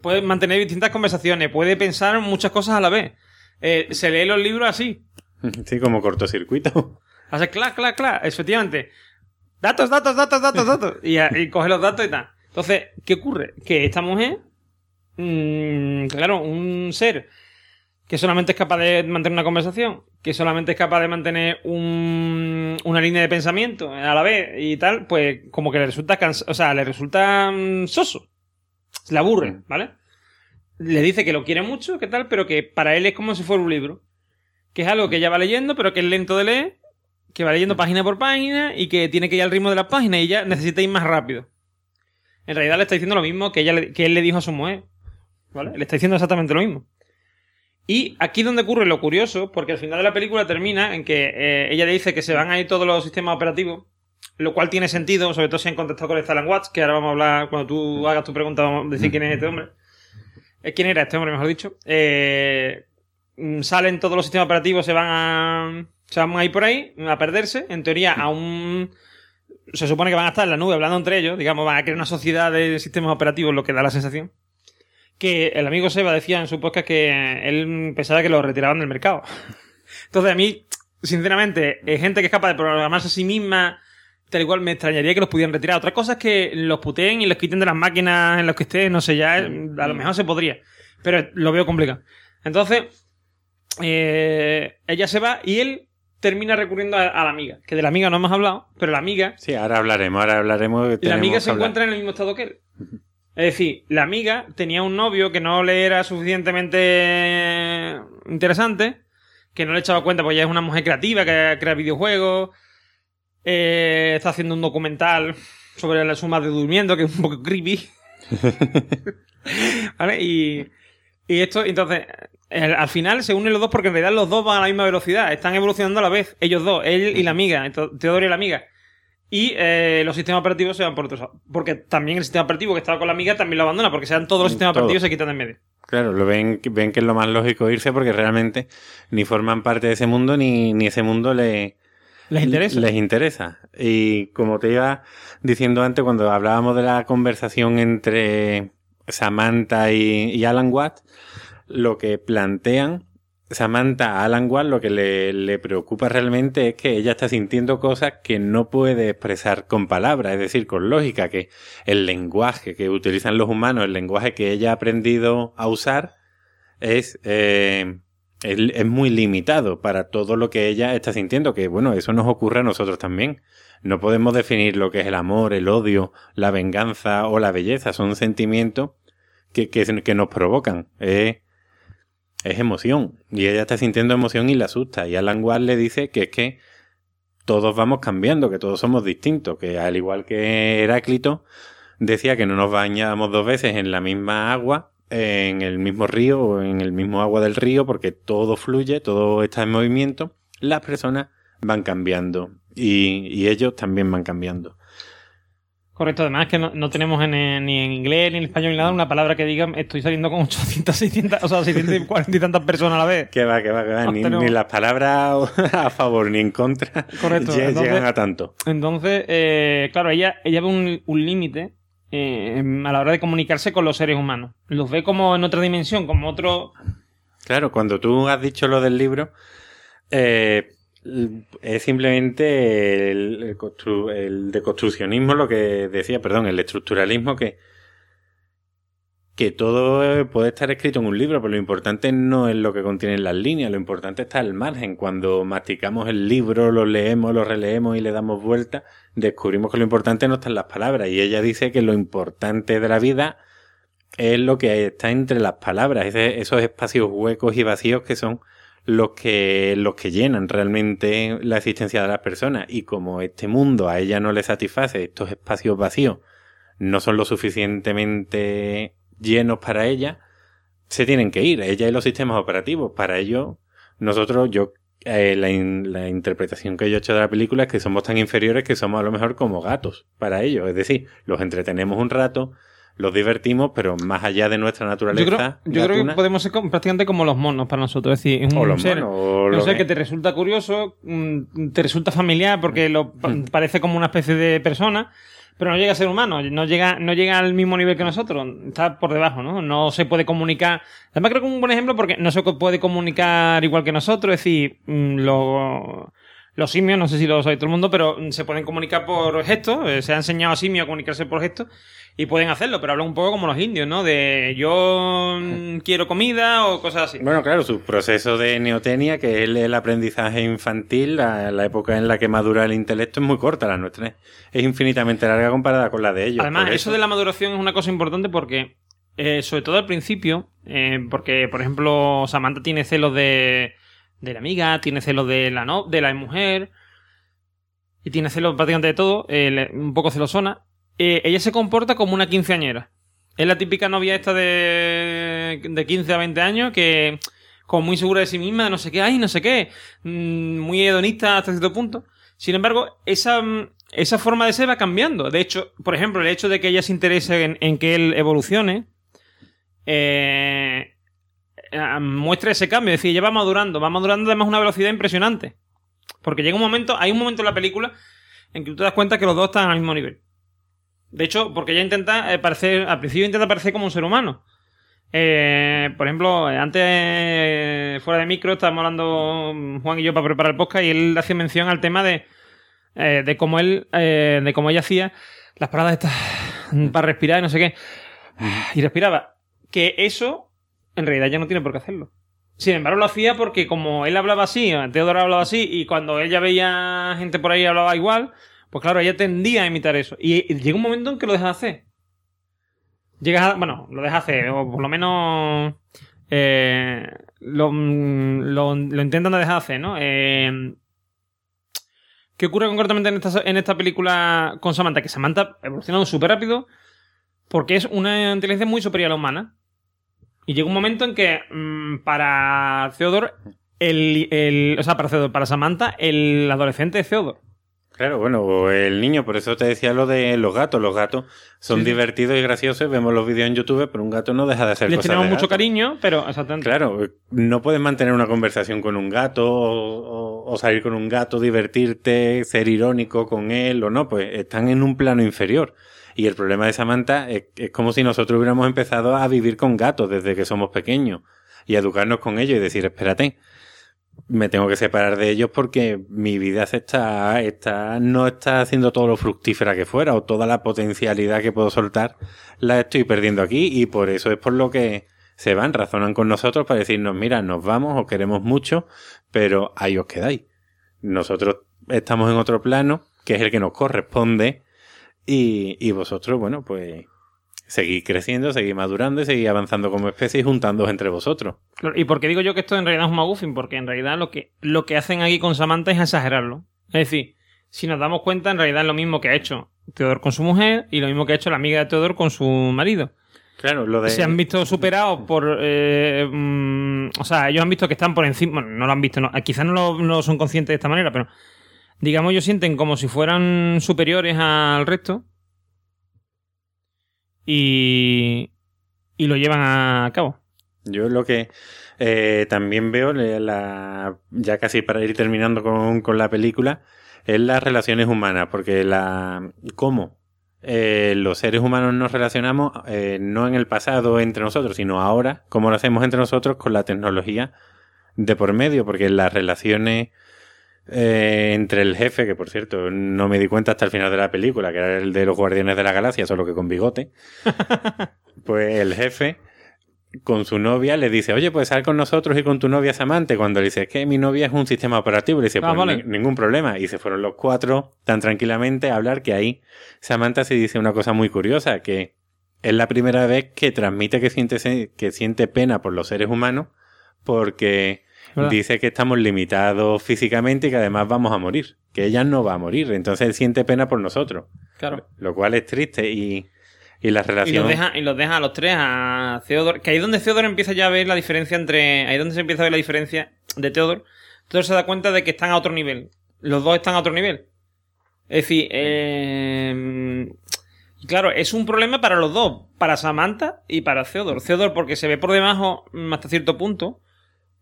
Puede mantener distintas conversaciones, puede pensar muchas cosas a la vez. Eh, se lee los libros así. Sí, como cortocircuito. Hace clac, clac, clac, efectivamente. Datos, datos, datos, datos, datos. Y, y coge los datos y tal. Entonces, ¿qué ocurre? Que esta mujer, mm, claro, un ser que solamente es capaz de mantener una conversación, que solamente es capaz de mantener un- una línea de pensamiento a la vez y tal, pues como que le resulta cansa o sea, le resulta mm, soso. Le aburre. ¿vale? Le dice que lo quiere mucho, que tal, pero que para él es como si fuera un libro. Que es algo que ella va leyendo, pero que es lento de leer, que va leyendo página por página y que tiene que ir al ritmo de las páginas y ya necesita ir más rápido. En realidad le está diciendo lo mismo que, ella le- que él le dijo a su mujer. ¿Vale? Le está diciendo exactamente lo mismo. Y aquí es donde ocurre lo curioso, porque al final de la película termina en que eh, ella le dice que se van a ir todos los sistemas operativos, lo cual tiene sentido, sobre todo si han contactado con Stalin Watts, que ahora vamos a hablar, cuando tú hagas tu pregunta, vamos a decir quién es este hombre. Eh, ¿Quién era este hombre, mejor dicho? Eh, mm, salen todos los sistemas operativos, se van a, se van a ir por ahí, a perderse, en teoría a un... Se supone que van a estar en la nube hablando entre ellos, digamos, van a crear una sociedad de sistemas operativos, lo que da la sensación. Que el amigo Seba decía en su podcast que él pensaba que lo retiraban del mercado. Entonces a mí, sinceramente, eh, gente que es capaz de programarse a sí misma, tal igual me extrañaría que los pudieran retirar. Otra cosa es que los puteen y los quiten de las máquinas en las que estén, no sé, ya eh, a lo mejor se podría. Pero lo veo complicado. Entonces, eh, ella se va y él termina recurriendo a, a la amiga. Que de la amiga no hemos hablado, pero la amiga, Sí, ahora hablaremos, ahora hablaremos. la amiga se encuentra en el mismo estado que él. Es decir, la amiga tenía un novio que no le era suficientemente interesante, que no le echaba cuenta porque ella es una mujer creativa que crea videojuegos, eh, está haciendo un documental sobre las sumas de durmiendo, que es un poco creepy. ¿Vale? Y, y esto, entonces, el- al final se unen los dos porque en realidad los dos van a la misma velocidad, están evolucionando a la vez, ellos dos, él y la amiga, Teodoro y la amiga. Y eh, los sistemas operativos se van por otros. Porque también el sistema operativo que estaba con la amiga también lo abandona, porque sean todos los sistemas Todo. operativos se quitan de en medio. Claro, lo ven, ven que es lo más lógico irse porque realmente ni forman parte de ese mundo ni, ni ese mundo le, ¿Les interesa? Les interesa. Y como te iba diciendo antes, cuando hablábamos de la conversación entre Samantha y, y Alan Watt, lo que plantean Samantha Alan Watt, lo que le, preocupa realmente es que ella está sintiendo cosas que no puede expresar con palabras, es decir, con lógica, que el lenguaje que utilizan los humanos, el lenguaje que ella ha aprendido a usar, es, eh, es, muy limitado para todo lo que ella está sintiendo, que bueno, eso nos ocurre a nosotros también. No podemos definir lo que es el amor, el odio, la venganza o la belleza, son sentimientos que, que, nos provocan. Es emoción. Y ella está sintiendo emoción y le asusta. Y Alan Watt le dice que es que todos vamos cambiando, que todos somos distintos, que al igual que Heráclito decía que no nos bañábamos dos veces en la misma agua, en el mismo río o en el mismo agua del río, porque todo fluye, todo está en movimiento, las personas van cambiando y ellos también van cambiando. Correcto, además que no, no tenemos en, eh, ni en inglés ni en español ni nada una palabra que diga estoy saliendo con 800, 600, o sea, 640 y tantas personas a la vez. Que va, que va, que va. No Ni, tenemos- ni las palabras a favor ni en contra Correcto, entonces- llegan a tanto. Entonces, eh, claro, ella, ella ve un, un límite eh, a la hora de comunicarse con los seres humanos. Los ve como en otra dimensión, como otro... Claro, cuando tú has dicho lo del libro, eh, es simplemente el, el constru- el deconstruccionismo lo que decía, perdón, el estructuralismo que, que todo puede estar escrito en un libro, pero lo importante no es lo que contienen las líneas, lo importante está al margen. Cuando masticamos el libro, lo leemos, lo releemos y le damos vuelta, descubrimos que lo importante no está en las palabras. Y ella dice que lo importante de la vida es lo que está entre las palabras, esos espacios huecos y vacíos que son los que, los que llenan realmente la existencia de las personas. Y como este mundo a ella no le satisface, estos espacios vacíos no son lo suficientemente llenos para ella, se tienen que ir, ella y los sistemas operativos. Para ello, nosotros, yo, eh, la, la interpretación que yo he hecho de la película es que somos tan inferiores que somos a lo mejor como gatos para ellos. Es decir, los entretenemos un rato, los divertimos, pero más allá de nuestra Yo naturaleza. creo, yo creo que podemos ser prácticamente como los monos para nosotros. Es decir, es un o los ser, monos, o un lo ser que- que te resulta curioso, mm, te resulta familiar porque lo Hmm. parece como una especie de persona, pero no llega a ser humano, no llega, no llega al mismo nivel que nosotros, está por debajo, ¿no? No se puede comunicar. Además creo que es un buen ejemplo porque no se puede comunicar igual que nosotros, es decir, mm, lo- los simios, no sé si lo sabe todo el mundo, pero se pueden comunicar por gestos, eh, se ha enseñado a simios a comunicarse por gestos y pueden hacerlo, pero hablan un poco como los indios, ¿no? De yo mm, quiero comida o cosas así. Bueno, claro, su proceso de neotenia, que es el, aprendizaje infantil, la, la época en la que madura el intelecto es muy corta, la nuestra es- infinitamente larga comparada con la de ellos. Además, eso de la maduración es una cosa importante porque, eh, sobre todo al principio, eh, porque, por ejemplo, Samantha tiene celos de, de la amiga, tiene celos de la, no, de la mujer, y tiene celos prácticamente de todo, eh, un poco celosona. Eh, ella se comporta como una quinceañera. Es la típica novia esta de, de 15 a 20 años que, como muy segura de sí misma, no sé qué, ay, no sé qué, mm, muy hedonista hasta cierto punto. Sin embargo, esa, mm, esa forma de ser va cambiando. De hecho, por ejemplo, el hecho de que ella se interese en, que él evolucione, eh, muestra ese cambio. Es decir, ella va madurando, va madurando además una velocidad impresionante. Porque llega un momento, hay un momento en la película en que tú te das cuenta que los dos están al mismo nivel. De hecho, porque ella intenta eh, parecer, al principio intenta parecer como un ser humano. Eh, por ejemplo, antes, eh, fuera de micro, estábamos hablando mm, Juan y yo para preparar el podcast y él hacía mención al tema de, eh, de cómo él, de cómo ella hacía las paradas estas para respirar y no sé qué. Y respiraba. Que eso, en realidad, ya no tiene por qué hacerlo. Sin embargo, lo hacía porque como él hablaba así, Teodoro hablaba así, y cuando ella veía gente por ahí hablaba igual, pues claro, ella tendía a imitar eso. Y, llega un momento en que lo deja de hacer. llegas a, bueno, lo dejas hacer, o por lo menos eh, lo, mm, lo, lo intentan dejar hacer, ¿no? Eh, ¿Qué ocurre concretamente en esta, en esta película con Samantha? Que Samantha evolucionando súper rápido porque es una inteligencia muy superior a la humana. Y llega un momento en que mm, para Theodore, el, el, o sea, para Theodore, para Samantha, el adolescente es Theodore. Claro, bueno, el niño, por eso te decía lo de los gatos. Los gatos son sí. divertidos y graciosos, vemos los vídeos en YouTube, pero un gato no deja de hacer Les cosas tenemos de mucho gato. cariño, pero exactamente. Claro, no puedes mantener una conversación con un gato o, o- o salir con un gato, divertirte, ser irónico con él o no, pues están en un plano inferior. Y el problema de Samantha es, es como si nosotros hubiéramos empezado a vivir con gatos desde que somos pequeños y a educarnos con ellos y decir, espérate, me tengo que separar de ellos porque mi vida se está, no está haciendo todo lo fructífera que fuera o toda la potencialidad que puedo soltar la estoy perdiendo aquí y por eso es por lo que se van, razonan con nosotros para decirnos, mira, nos vamos, os queremos mucho, pero ahí os quedáis. Nosotros estamos en otro plano, que es el que nos corresponde, y, y vosotros, bueno, pues seguís creciendo, seguís madurando y seguís avanzando como especie y juntándoos entre vosotros. ¿Y por qué digo yo que esto en realidad es un McGuffin? Porque en realidad lo que, lo que hacen aquí con Samantha es exagerarlo. Es decir, si nos damos cuenta, en realidad es lo mismo que ha hecho Teodor con su mujer y lo mismo que ha hecho la amiga de Teodor con su marido. Claro, lo de... Se han visto superados por... eh, mm, o sea, ellos han visto que están por encima... Bueno, no lo han visto, no, quizás no lo, no son conscientes de esta manera, pero... Digamos, ellos sienten como si fueran superiores al resto. Y... Y lo llevan a cabo. Yo lo que eh, también veo, la, ya casi para ir terminando con, con la película, es las relaciones humanas, porque la cómo eh, los seres humanos nos relacionamos eh, no en el pasado entre nosotros, sino ahora, cómo lo hacemos entre nosotros con la tecnología de por medio, porque las relaciones eh, entre el jefe, que por cierto no me di cuenta hasta el final de la película, que era el de los Guardianes de la Galaxia, solo que con bigote, pues el jefe con su novia le dice, oye, pues sal con nosotros y con tu novia Samantha. Cuando le dice, es que mi novia es un sistema operativo, le dice, Ah, pues vale. ni- ningún problema. Y se fueron los cuatro tan tranquilamente a hablar que ahí Samantha se dice una cosa muy curiosa, que es la primera vez que transmite que siente, que siente pena por los seres humanos porque ¿Verdad? dice que estamos limitados físicamente y que además vamos a morir, que ella no va a morir. Entonces él siente pena por nosotros, Claro. lo cual es triste y, y la Y relación... los, deja, y los deja a los tres, a Theodore. Que ahí es donde Theodore empieza ya a ver la diferencia entre. Ahí es donde se empieza a ver la diferencia de Theodore. Theodore se da cuenta de que están a otro nivel. Los dos están a otro nivel. Es decir, eh, y claro, es un problema para los dos. Para Samantha y para Theodore. Theodore porque se ve por debajo mm, hasta cierto punto.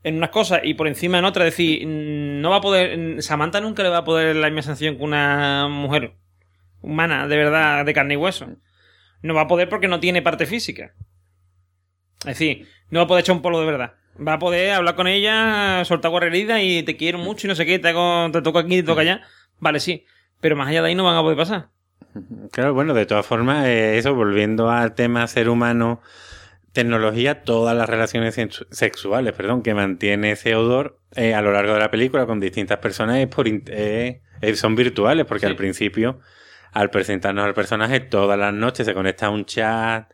En unas cosas y por encima en otras. Es decir, mm, no va a poder. mm, Samantha nunca le va a poder la misma sensación que una mujer humana, de verdad, de carne y hueso. No va a poder porque no tiene parte física. Es decir, no va a poder echar un polo de verdad. Va a poder hablar con ella, soltar guarrerida y te quiero mucho y no sé qué, te, hago, te toco aquí, te toco allá. Vale, sí. Pero más allá de ahí no van a poder pasar. Claro, bueno, de todas formas, eh, eso, volviendo al tema ser humano, tecnología, todas las relaciones sexu- sexuales, perdón, que mantiene Theodore eh, a lo largo de la película con distintas personas es por eh, eh, son virtuales, porque Sí. al principio, al presentarnos al personaje, todas las noches se conecta a un chat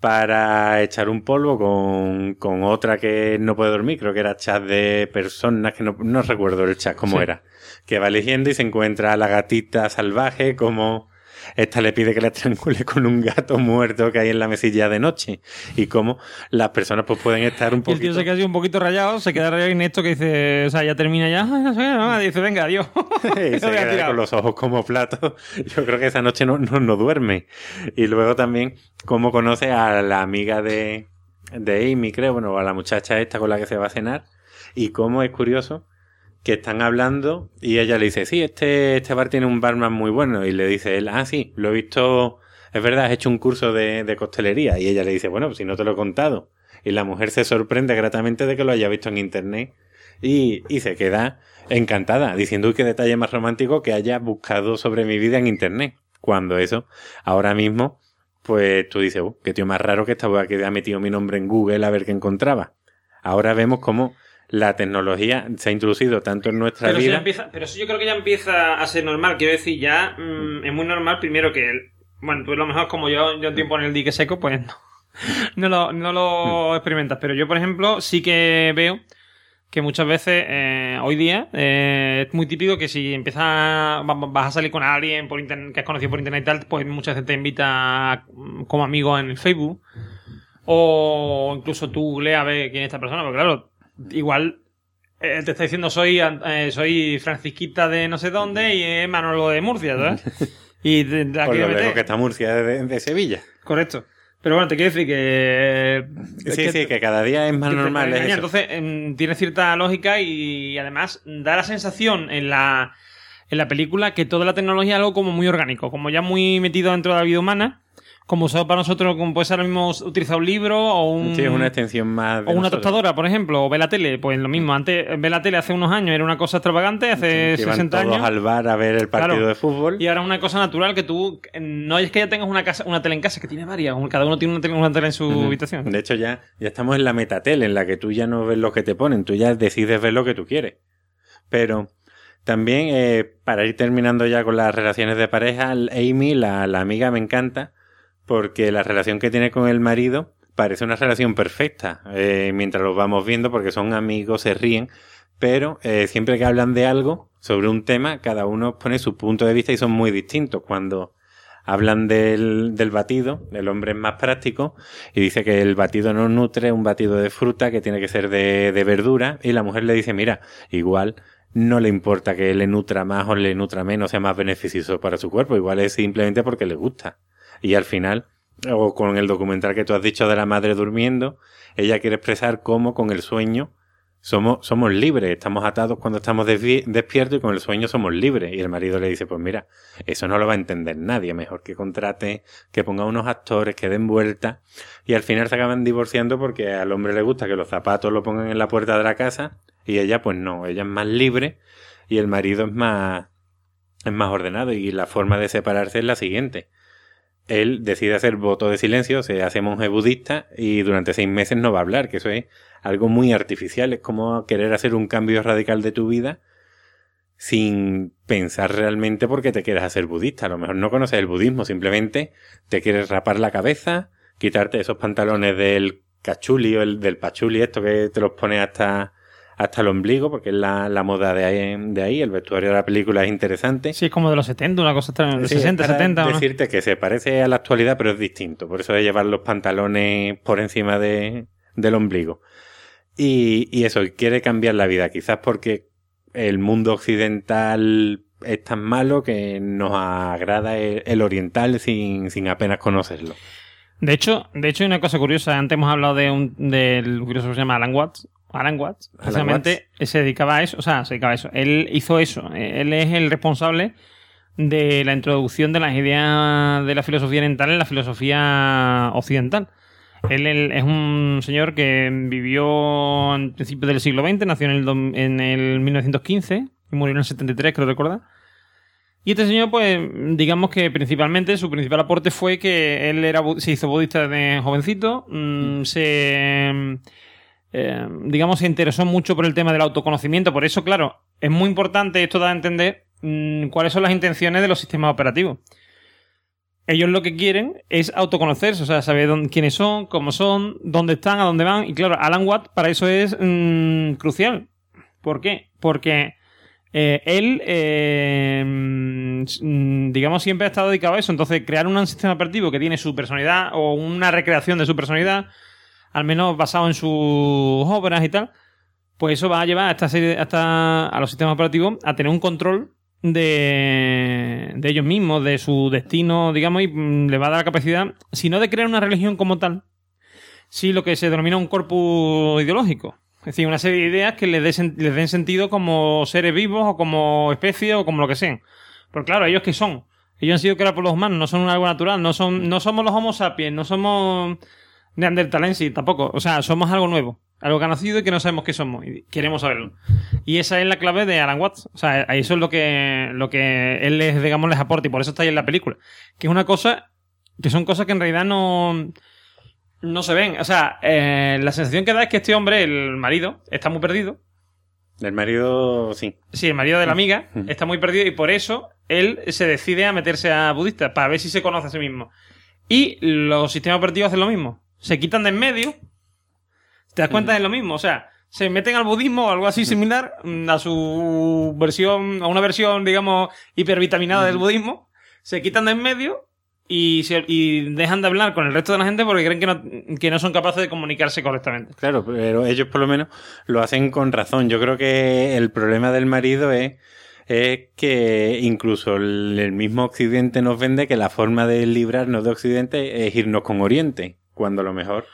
para echar un polvo con, con otra que no puede dormir, creo que era chat de personas, que no, no recuerdo el chat cómo Sí. era, que va eligiendo y se encuentra a la gatita salvaje como esta le pide que la estrangule con un gato muerto que hay en la mesilla de noche. Y cómo las personas pues pueden estar un Y el tío poquito... se queda así un poquito rayado, se queda rayado inepto que dice, o sea, ya termina ya, no sé, no, dice, venga, adiós. y se queda tirado. con los ojos como platos. Yo creo que esa noche no, no, no duerme. Y luego también cómo conoce a la amiga de, de Amy, creo, bueno, a la muchacha esta con la que se va a cenar. Y cómo es curioso que están hablando y ella le dice, sí, este, este bar tiene un barman muy bueno. Y le dice él, ah, sí, lo he visto, es verdad, has hecho un curso de, de costelería. Y ella le dice, bueno, pues si no te lo he contado. Y la mujer se sorprende gratamente de que lo haya visto en internet y, y se queda encantada, diciendo, uy, qué detalle más romántico que haya buscado sobre mi vida en internet. Cuando eso, ahora mismo, pues tú dices, uh, qué tío más raro que estaba que ha metido mi nombre en Google a ver qué encontraba. Ahora vemos cómo la tecnología se ha introducido tanto en nuestra Pero eso, vida. empieza, pero eso yo creo que ya empieza a ser normal. Quiero decir, ya mm, es muy normal primero que el- Bueno, tú a lo mejor como yo, yo tiempo en el dique seco, pues no, no lo, no lo experimentas. Pero yo, por ejemplo, sí que veo que muchas veces eh, hoy día eh, es muy típico que si empiezas a- vas a salir con alguien por internet, que has conocido por internet y tal, pues muchas veces te invita mm, como amigo en el Facebook o incluso tú leas a ver quién es esta persona, porque claro, igual eh, te está diciendo soy eh, soy Francisquita de no sé dónde y es Manolo de Murcia, ¿sabes? Y la Por quiere lo lejos que está Murcia de, de Sevilla. Correcto. Pero bueno, te quiero decir que... es Sí, sí, que cada día es más normal. es eso. Entonces, em, tiene cierta lógica y además da la sensación en la, en la película que toda la tecnología es algo como muy orgánico, como ya muy metido dentro de la vida humana, como usado para nosotros, como puede ser ahora mismo utilizar un libro o un... Sí, es una extensión más de o una nosotros. tostadora, por ejemplo, o ver la tele, pues lo mismo. Antes, ver la tele hace unos años era una cosa extravagante, hace van 60 todos años. al bar a ver el partido Claro. de fútbol. Y ahora es una cosa natural que tú. No es que ya tengas una, casa, una tele en casa, que tiene varias. Cada uno tiene una tele, una tele en su habitación. De hecho, ya, ya estamos en la metatele, en la que tú ya no ves lo que te ponen, tú ya decides ver lo que tú quieres. Pero también, eh, para ir terminando ya con las relaciones de pareja, Amy, la, la amiga, me encanta, porque la relación que tiene con el marido parece una relación perfecta, eh, mientras los vamos viendo, porque son amigos, se ríen, pero eh, siempre que hablan de algo, sobre un tema, cada uno pone su punto de vista y son muy distintos. Cuando hablan del, del batido, el hombre es más práctico y dice que el batido no nutre un batido de fruta que tiene que ser de, de verdura y la mujer le dice, mira, igual no le importa que le nutra más o le nutra menos, sea más beneficioso para su cuerpo, igual es simplemente porque le gusta. Y al final, o con el documental que tú has dicho de la madre durmiendo, ella quiere expresar cómo con el sueño somos, somos libres, estamos atados cuando estamos despiertos y con el sueño somos libres. Y el marido le dice, pues mira, eso no lo va a entender nadie, mejor que contrate, que ponga unos actores, que den vuelta. Y al final se acaban divorciando porque al hombre le gusta que los zapatos lo pongan en la puerta de la casa y ella pues no, ella es más libre y el marido es más, es más ordenado y la forma de separarse es la siguiente. Él decide hacer voto de silencio, se hace monje budista y durante seis meses no va a hablar, que eso es algo muy artificial, es como querer hacer un cambio radical de tu vida sin pensar realmente por qué te quieres hacer budista. A lo mejor no conoces el budismo, simplemente te quieres rapar la cabeza, quitarte esos pantalones del cachuli o el, del pachuli, esto que te los pone hasta, hasta el ombligo, porque es la, la moda de ahí, de ahí, el vestuario de la película es interesante. Sí, es como de los 70, una cosa extraña, de Sí, 60, para 70. ¿o no? Decirte que se parece a la actualidad, pero es distinto. Por eso de llevar los pantalones por encima de, del ombligo. Y, y eso, quiere cambiar la vida. Quizás porque el mundo occidental es tan malo que nos agrada el, el oriental sin, sin apenas conocerlo. De hecho, de hecho, hay una cosa curiosa. Antes hemos hablado de un, del curioso que se llama Alan Watts. Alan Watts, precisamente, se dedicaba a eso. O sea, se dedicaba a eso. Él hizo eso. Él es el responsable de la introducción de las ideas de la filosofía oriental en la filosofía occidental. Él, él es un señor que vivió en principios del siglo XX, nació en el, en el 1915 y murió en el 73, creo recordar. Y este señor, pues, digamos que principalmente su principal aporte fue que él era se hizo budista de jovencito, mm, se, eh, digamos, se interesó mucho por el tema del autoconocimiento. Por eso, claro, es muy importante esto da a entender mm, cuáles son las intenciones de los sistemas operativos. Ellos lo que quieren es autoconocerse, o sea, saber dónde- quiénes son, cómo son, dónde están, a dónde van. Y claro, Alan Watt para eso es mm, crucial. ¿Por qué? Porque eh, él, eh, mm, digamos, siempre ha estado dedicado a eso. Entonces, crear un sistema operativo que tiene su personalidad o una recreación de su personalidad, al menos basado en sus obras y tal, pues eso va a llevar a, esta serie, hasta a los sistemas operativos a tener un control de, de ellos mismos, de su destino, digamos, y mm, le va a dar la capacidad, si no de crear una religión como tal, sí lo que se denomina un corpus ideológico. Es decir, una serie de ideas que les, den- sentido como seres vivos o como especie o como lo que sean. Pero claro, ¿ellos qué son? Ellos han sido creados por los humanos, no son algo natural, no, son, no somos los homo sapiens, no somos neandertalensis tampoco. O sea, somos algo nuevo, algo que ha nacido y que no sabemos qué somos y queremos saberlo. Y esa es la clave de Alan Watts. O sea, eso es lo que, lo que él les, digamos, les aporta y por eso está ahí en la película. Que es una cosa, que son cosas que en realidad no, no se ven. O sea, eh, la sensación que da es que este hombre, el marido, está muy perdido. El marido, sí. Sí, el marido de la amiga Ujú. está muy perdido y por eso él se decide a meterse a budista para ver si se conoce a sí mismo. Y los sistemas operativos hacen lo mismo. Se quitan de en medio. ¿Te das cuenta? Es lo mismo. O sea, se meten al budismo o algo así similar mm, a su versión, a una versión, digamos, hipervitaminada del budismo. Se quitan de en medio y, se- y dejan de hablar con el resto de la gente porque creen que no, que no son capaces de comunicarse correctamente. Claro, pero ellos por lo menos lo hacen con razón. Yo creo que el problema del marido es, es que incluso el, el mismo Occidente nos vende que la forma de librarnos de Occidente es irnos con Oriente, cuando lo mejor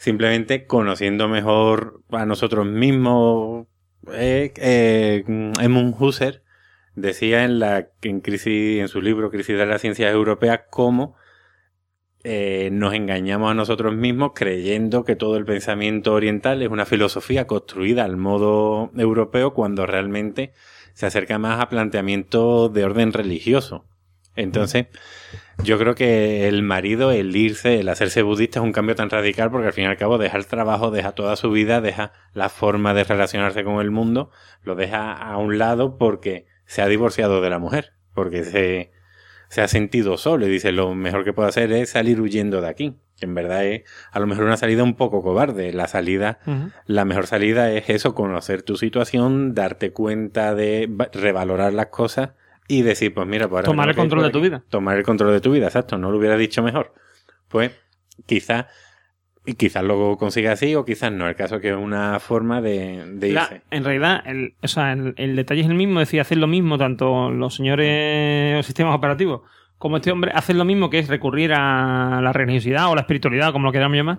simplemente conociendo mejor a nosotros mismos. Eh, eh, Husserl decía en la en crisis en su libro Crisis de las Ciencias Europeas cómo eh, nos engañamos a nosotros mismos creyendo que todo el pensamiento oriental es una filosofía construida al modo europeo cuando realmente se acerca más a planteamientos de orden religioso. Entonces, yo creo que el marido, el irse, el hacerse budista es un cambio tan radical porque al fin y al cabo deja el trabajo, deja toda su vida, deja la forma de relacionarse con el mundo, lo deja a un lado porque se ha divorciado de la mujer, porque se, se ha sentido solo y dice lo mejor que puedo hacer es salir huyendo de aquí. Que en verdad es a lo mejor una salida un poco cobarde. La salida, la mejor salida es eso, conocer tu situación, darte cuenta de va- revalorar las cosas y decir, pues mira, pues ahora Tomar el control de tu vida. Tomar el control de tu vida, exacto, no lo hubiera dicho mejor. Pues quizás, y quizás lo consiga así o quizás no. El caso es que es una forma de, de La- irse. en realidad, el, o sea, el, el detalle es el mismo, es decir, hacen lo mismo tanto los señores los sistemas operativos como este hombre, hacen lo mismo que es recurrir a la religiosidad o la espiritualidad, como lo queramos llamar,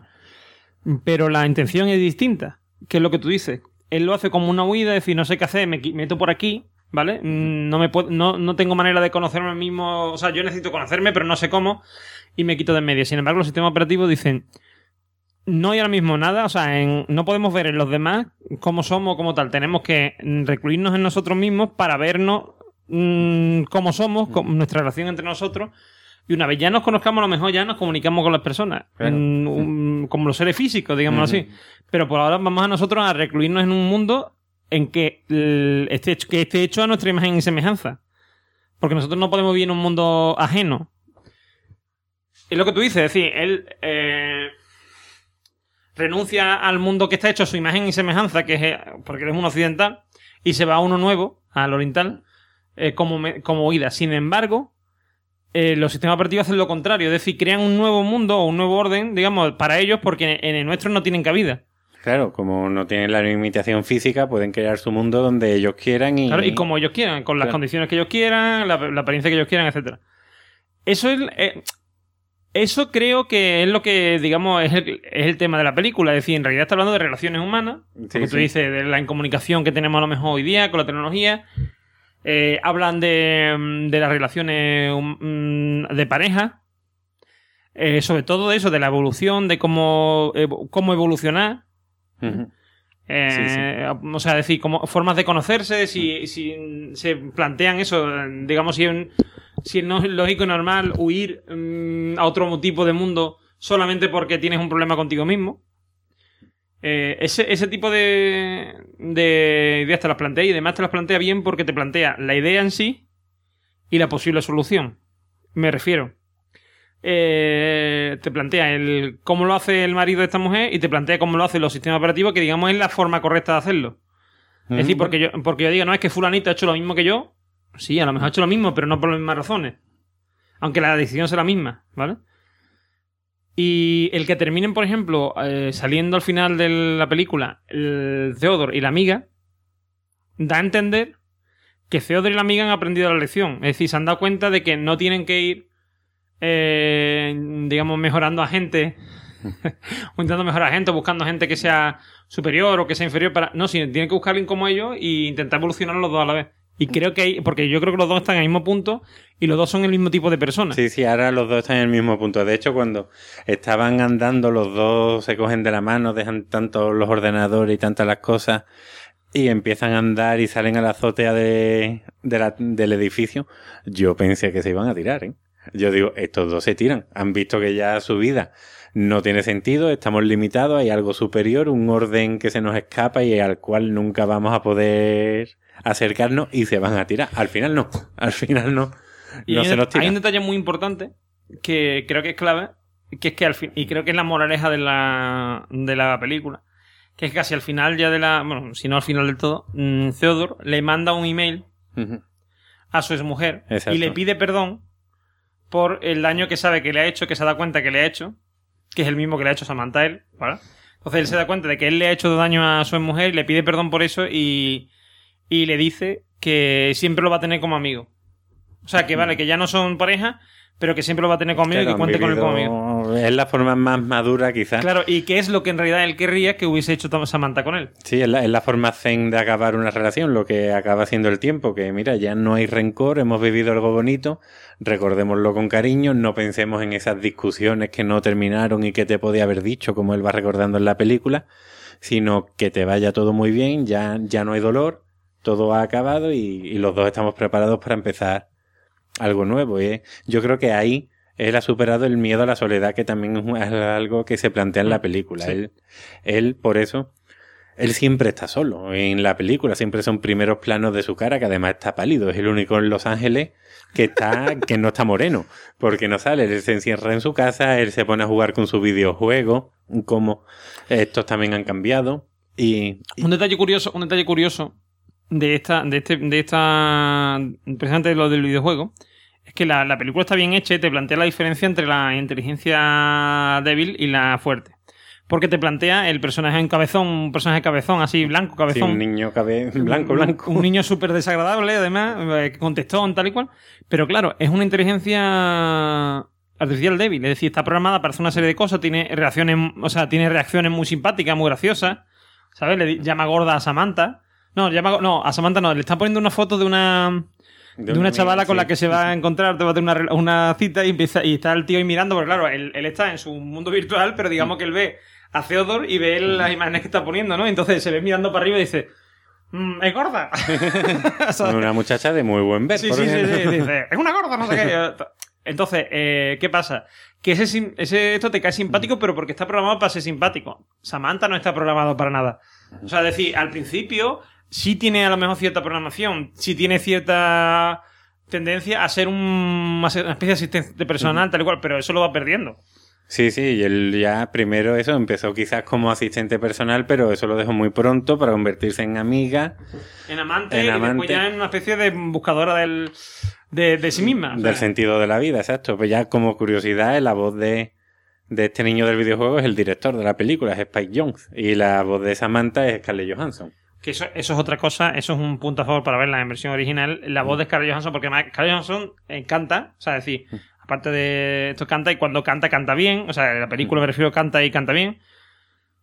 pero la intención es distinta, que es lo que tú dices. Él lo hace como una huida, es decir, no sé qué hacer, me meto por aquí, ¿vale? No, me puedo, no, no tengo manera de conocerme a mí mismo, o sea, yo necesito conocerme, pero no sé cómo, y me quito de en medio. Sin embargo, los sistemas operativos dicen, no hay ahora mismo nada, o sea, en- no podemos ver en los demás cómo somos, como tal. Tenemos que recluirnos en nosotros mismos para vernos mm, cómo somos, con nuestra relación entre nosotros. Y una vez ya nos conozcamos, a lo mejor ya nos comunicamos con las personas, Claro. Un- como los seres físicos, digámoslo así. Pero por ahora vamos a nosotros a recluirnos en un mundo en que el- esté, hecho- que esté hecho a nuestra imagen y semejanza. Porque nosotros no podemos vivir en un mundo ajeno. Es lo que tú dices, es decir, él eh, renuncia al mundo que está hecho a su imagen y semejanza, que es eh, porque él es un occidental, y se va a uno nuevo, al oriental, eh, como, me- como. Sin embargo, los sistemas operativos hacen lo contrario, es decir, crean un nuevo mundo o un nuevo orden, digamos, para ellos, porque en el nuestro no tienen cabida. Claro, como no tienen la limitación física, pueden crear su mundo donde ellos quieran y... Claro, y como ellos quieran, con las Claro. condiciones que ellos quieran, la, la apariencia que ellos quieran, etcétera. Eso es. eh, eso creo que es lo que, digamos, es el, es el tema de la película. Es decir, en realidad está hablando de relaciones humanas. Sí, Porque tú sí. dices de la incomunicación que tenemos a lo mejor hoy día con la tecnología. Eh, hablan de, mm, de las relaciones mm, de pareja. Eh, sobre todo de eso, de la evolución, de cómo, cómo evolucionar. Eh, O sea, decir, como formas de conocerse, si, si se plantean eso, digamos, si, si no es lógico y normal huir mm, a otro tipo de mundo solamente porque tienes un problema contigo mismo. Eh, ese, ese tipo de, de ideas te las plantea y además te las plantea bien porque te plantea la idea en sí y la posible solución. Me refiero. Eh, te plantea el cómo lo hace el marido de esta mujer y te plantea cómo lo hacen los sistemas operativos, que digamos es la forma correcta de hacerlo. Es decir, porque yo, porque yo digo, no, es que fulanito ha hecho lo mismo que yo. Sí, a lo mejor ha hecho lo mismo, pero no por las mismas razones. Aunque la decisión sea la misma, ¿vale? Y el que terminen, por ejemplo, eh, saliendo al final de la película, el Theodore y la amiga, da a entender que Theodore y la amiga han aprendido la lección. Es decir, se han dado cuenta de que no tienen que ir, eh, digamos, mejorando a gente, o intentando mejorar a gente, buscando gente que sea superior o que sea inferior para. No, sino tienen que buscar a alguien como ellos e intentar evolucionar los dos a la vez. Y creo que hay, porque yo creo que los dos están en el mismo punto y los dos son el mismo tipo de personas. Sí, sí, ahora los dos están en el mismo punto. De hecho, cuando estaban andando, los dos se cogen de la mano, dejan tanto los ordenadores y tantas las cosas y empiezan a andar y salen a la azotea de, del edificio. Yo pensé que se iban a tirar, ¿eh? Yo digo, estos dos se tiran. Han visto que ya su vida no tiene sentido, estamos limitados, hay algo superior, un orden que se nos escapa y al cual nunca vamos a poder acercarnos y se van a tirar. Al final no, al final no. Y no hay, se un- los tiran. hay un detalle muy importante que creo que es clave, que es que al fin, y creo que es la moraleja de la, de la película, que es que casi al final ya de la, bueno, si no al final del todo, mm, Theodore le manda un email a su exmujer Exacto. y le pide perdón por el daño que sabe que le ha hecho, que se da cuenta que le ha hecho, que es el mismo que le ha hecho Samantha él, ¿vale? Entonces él se da cuenta de que él le ha hecho daño a su mujer le pide perdón por eso y, y le dice que siempre lo va a tener como amigo. O sea, que vale, que ya no son pareja, pero que siempre lo va a tener como amigo y que cuente con él amigo. Es la forma más madura, quizás. Claro, y que es lo que en realidad él querría que hubiese hecho Samantha con él. Sí, es la, es la forma zen de acabar una relación, lo que acaba haciendo el tiempo, que mira, ya no hay rencor, hemos vivido algo bonito, recordémoslo con cariño, no pensemos en esas discusiones que no terminaron y que te podía haber dicho, como él va recordando en la película, sino que te vaya todo muy bien, ya, ya no hay dolor, todo ha acabado y, y los dos estamos preparados para empezar algo nuevo. ¿eh? Yo creo que ahí él ha superado el miedo a la soledad, que también es algo que se plantea en la película. Sí. Él, él, por eso, él siempre está solo en la película, siempre son primeros planos de su cara, que además está pálido, es el único en Los Ángeles que está, que no está moreno, porque no sale, él se encierra en su casa, él se pone a jugar con su videojuego, como estos también han cambiado, y, y- Un detalle curioso, un detalle curioso de esta, de este, de esta, precisamente de lo del videojuego, es que la, la película está bien hecha y te plantea la diferencia entre la inteligencia débil y la fuerte. Porque te plantea el personaje en cabezón, un personaje cabezón, así blanco, sí, cabezón. un niño cabe- blanco, blanco. Un niño súper desagradable, además, eh, contestón, tal y cual. Pero claro, es una inteligencia artificial débil. Es decir, está programada para hacer una serie de cosas, tiene reacciones, o sea, tiene reacciones muy simpáticas, muy graciosas. ¿Sabes? Le llama gorda a Samantha. No, llama, no, a Samantha no, le está poniendo una foto de una de una chavala con la que se va a encontrar, te va a tener una, una cita y empieza y está el tío ahí mirando, porque claro, él, él está en su mundo virtual, pero digamos que él ve a Theodore y ve las imágenes que está poniendo, ¿no? Entonces se ve mirando para arriba y dice, "Mm, es gorda. Una muchacha de muy buen ver. Sí, sí, sí, sí, dice, es una gorda, no sé qué. Entonces, eh, ¿qué pasa? Que ese, ese esto te cae simpático, pero porque está programado para ser simpático. Samantha no está programado para nada. O sea, decir, al principio sí tiene a lo mejor cierta programación, sí tiene cierta tendencia a ser un, una especie de asistente personal, tal y cual, pero eso lo va perdiendo. Sí, sí, y él ya primero eso empezó quizás como asistente personal, pero eso lo dejó muy pronto para convertirse en amiga En amante En y después amante. ya en una especie de buscadora del, de, de sí misma. O sea, del sentido de la vida, exacto. Pues ya como curiosidad, la voz de, de este niño del videojuego es el director de la película, es Spike Jones, y la voz de Samantha es Scarlett Johansson. Que eso, eso es otra cosa, eso es un punto a favor para verla en versión original. La voz de Scarlett Johansson, porque Scarlett Johansson eh, canta, o sea, es decir, aparte de esto canta y cuando canta, canta bien. O sea, en la película me refiero canta y canta bien.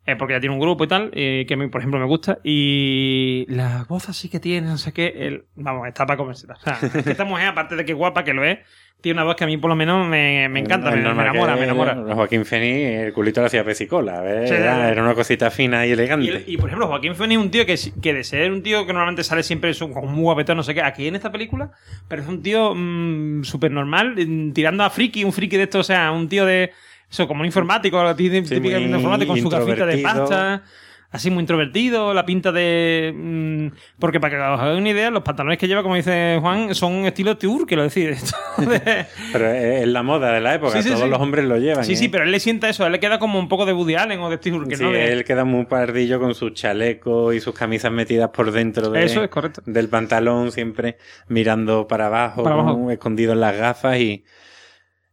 eh, porque ya tiene un grupo y tal, eh, que a mí, por ejemplo, me gusta. Y la voz así que tiene, no sé qué, el, vamos, está para comérsela. O sea, esta mujer, aparte de que guapa que lo es, tiene una voz que a mí por lo menos me, me encanta, me, enamora, me enamora. Joaquín Phoenix, el culito lo hacía pesicola. Sí, sí, era, sí. era una cosita fina y elegante. el- y, por ejemplo, Joaquín Phoenix es un tío que, que de ser un tío que normalmente sale siempre su- con muy guapetón, no sé qué, aquí en esta película parece un tío mm, súper normal, mm, tirando a friki, un friki de esto, o sea, un tío de. Eso, como un informático, la tí- típica muy de un informático con su gafita de pasta. Así muy introvertido, la pinta de. mm, porque para que os hagáis una idea, los pantalones que lleva, como dice Juan, son estilo tour, quiero decir. esto de- Pero es, la moda de la época, Sí, sí, todos sí. los hombres lo llevan. sí, ¿eh? sí, pero él le sienta eso, a él le queda como un poco de Woody Allen o de Steve Urkel, Sí, ¿no? Él queda muy pardillo con sus chalecos y sus camisas metidas por dentro de, Eso es correcto. del pantalón, siempre mirando para abajo, Para abajo. escondido en las gafas y,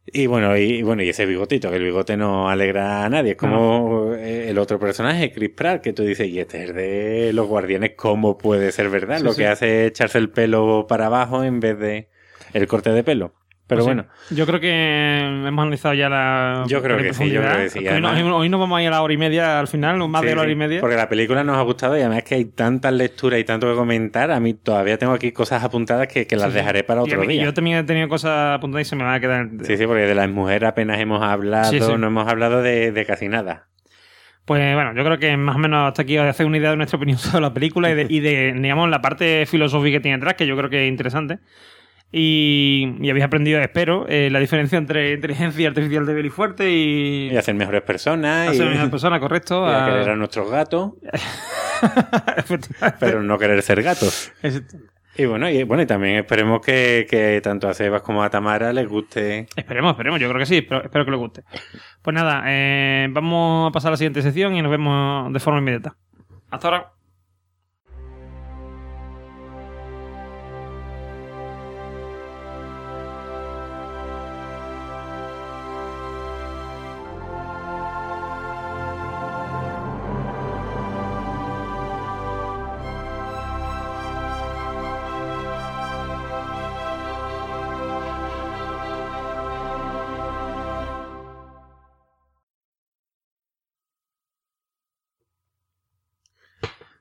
y bueno, y bueno, y ese bigotito, que el bigote no alegra a nadie. Es como eh, el otro personaje, Chris Pratt, que tú dices, y este es de los guardianes, ¿cómo puede ser verdad? Sí, Lo sí. que hace es echarse el pelo para abajo en vez de el corte de pelo. Pero Pues sí. bueno, Yo creo que hemos analizado ya la. Yo creo la que sí, yo creo que sí, Hoy, no- además- hoy nos vamos a ir a la hora y media al final, más Sí, de la hora y media. Porque la película nos ha gustado y además que hay tantas lecturas y tanto que comentar. A mí todavía tengo aquí cosas apuntadas que, que las dejaré para Y otro mí- día. Yo también he tenido cosas apuntadas y se me va a quedar. Sí, sí, porque de las mujeres apenas hemos hablado, no hemos hablado de, de casi nada. Pues bueno, yo creo que más o menos hasta aquí os hacer una idea de nuestra opinión sobre la película y de, y de, digamos, la parte filosófica que tiene detrás, que yo creo que es interesante. Y, y habéis aprendido, espero, eh, la diferencia entre inteligencia artificial débil y fuerte y. Y hacer mejores personas y, hacer una persona, correcto. y a a- querer a nuestros gatos. pero no querer ser gatos. Y bueno, y bueno, y también esperemos que, que, tanto a Sebas como a Tamara les guste. Esperemos, esperemos, yo creo que sí, espero, espero que les guste. Pues nada, eh, vamos a pasar a la siguiente sección y nos vemos de forma inmediata. Hasta ahora.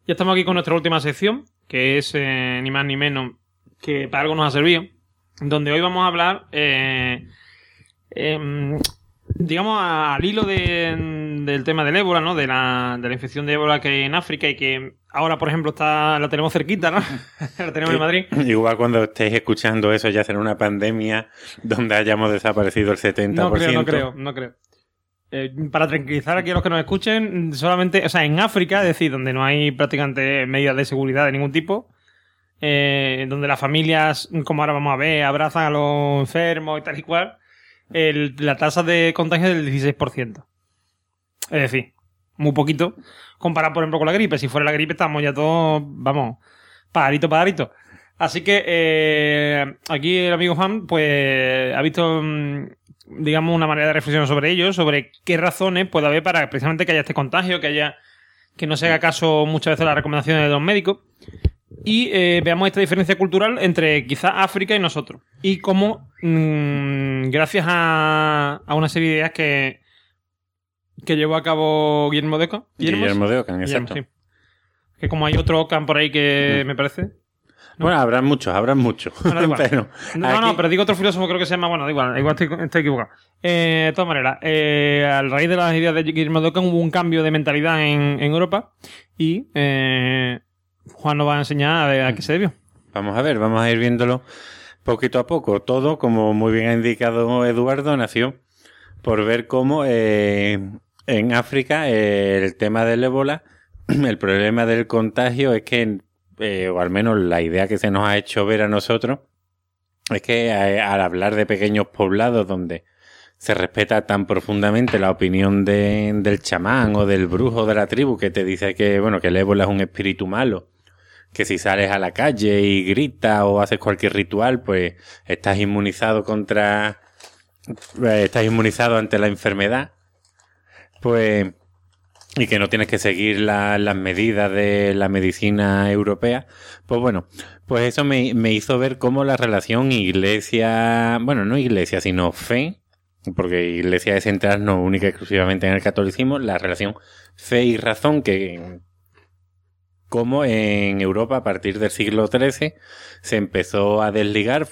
Ya estamos aquí con nuestra última sección, que es eh, ni más ni menos que para algo nos ha servido, donde hoy vamos a hablar, eh, em, digamos, al hilo del tema del ébola, ¿no? De la, de la infección de ébola que hay en África y que ahora, por ejemplo, está la tenemos cerquita, ¿no? la tenemos en Madrid. Igual cuando estéis escuchando eso ya será una pandemia donde hayamos desaparecido el 70%. No creo, no creo, no creo. Eh, para tranquilizar a los que nos escuchen, solamente, o sea, en África, es decir, donde no hay prácticamente medidas de seguridad de ningún tipo, eh, donde las familias, como ahora vamos a ver, abrazan a los enfermos y tal y cual, la tasa de contagio es del 16%. Es decir, muy poquito, comparado, por ejemplo, con la gripe. Si fuera la gripe, estamos ya todos, vamos, pajarito, pajarito. Así que eh, aquí el amigo Juan, pues, ha visto mm, digamos, una manera de reflexionar sobre ello, sobre qué razones puede haber para precisamente que haya este contagio, que haya que no se haga caso muchas veces a las recomendaciones de los médicos. Y eh, veamos esta diferencia cultural entre quizá África y nosotros. Y cómo mm, gracias a, a, una serie de ideas que que llevó a cabo Guillermo de Ocan Guillermo, de Ocan, exacto que como hay otro Ocan por ahí que mm. me parece bueno, habrá muchos, habrá muchos. no, no, pero digo otro filósofo, creo que se llama, bueno, da igual, igual estoy, equivocado. Eh, de todas maneras, eh, al raíz de las ideas de Guillermo hubo un cambio de mentalidad en, Europa y eh, Juan nos va a enseñar a, a qué se debió. Vamos a ver, vamos a ir viéndolo poquito a poco. Todo, como muy bien ha indicado Eduardo, nació por ver cómo en África el tema del ébola, el problema del contagio es que eh, o al menos la idea que se nos ha hecho ver a nosotros, es que eh, al hablar de pequeños poblados donde se respeta tan profundamente la opinión de, del chamán o del brujo de la tribu que te dice que, bueno, que el ébola es un espíritu malo, que si sales a la calle y gritas o haces cualquier ritual, pues estás inmunizado contra, eh, estás inmunizado ante la enfermedad, pues y que no tienes que seguir las medidas de la medicina europea, pues bueno, pues eso me, hizo ver cómo la relación iglesia, bueno, no iglesia, sino fe, porque iglesia es centrarnos única y exclusivamente en el catolicismo, la relación fe y razón que como en Europa a partir del siglo XIII se empezó a desligar,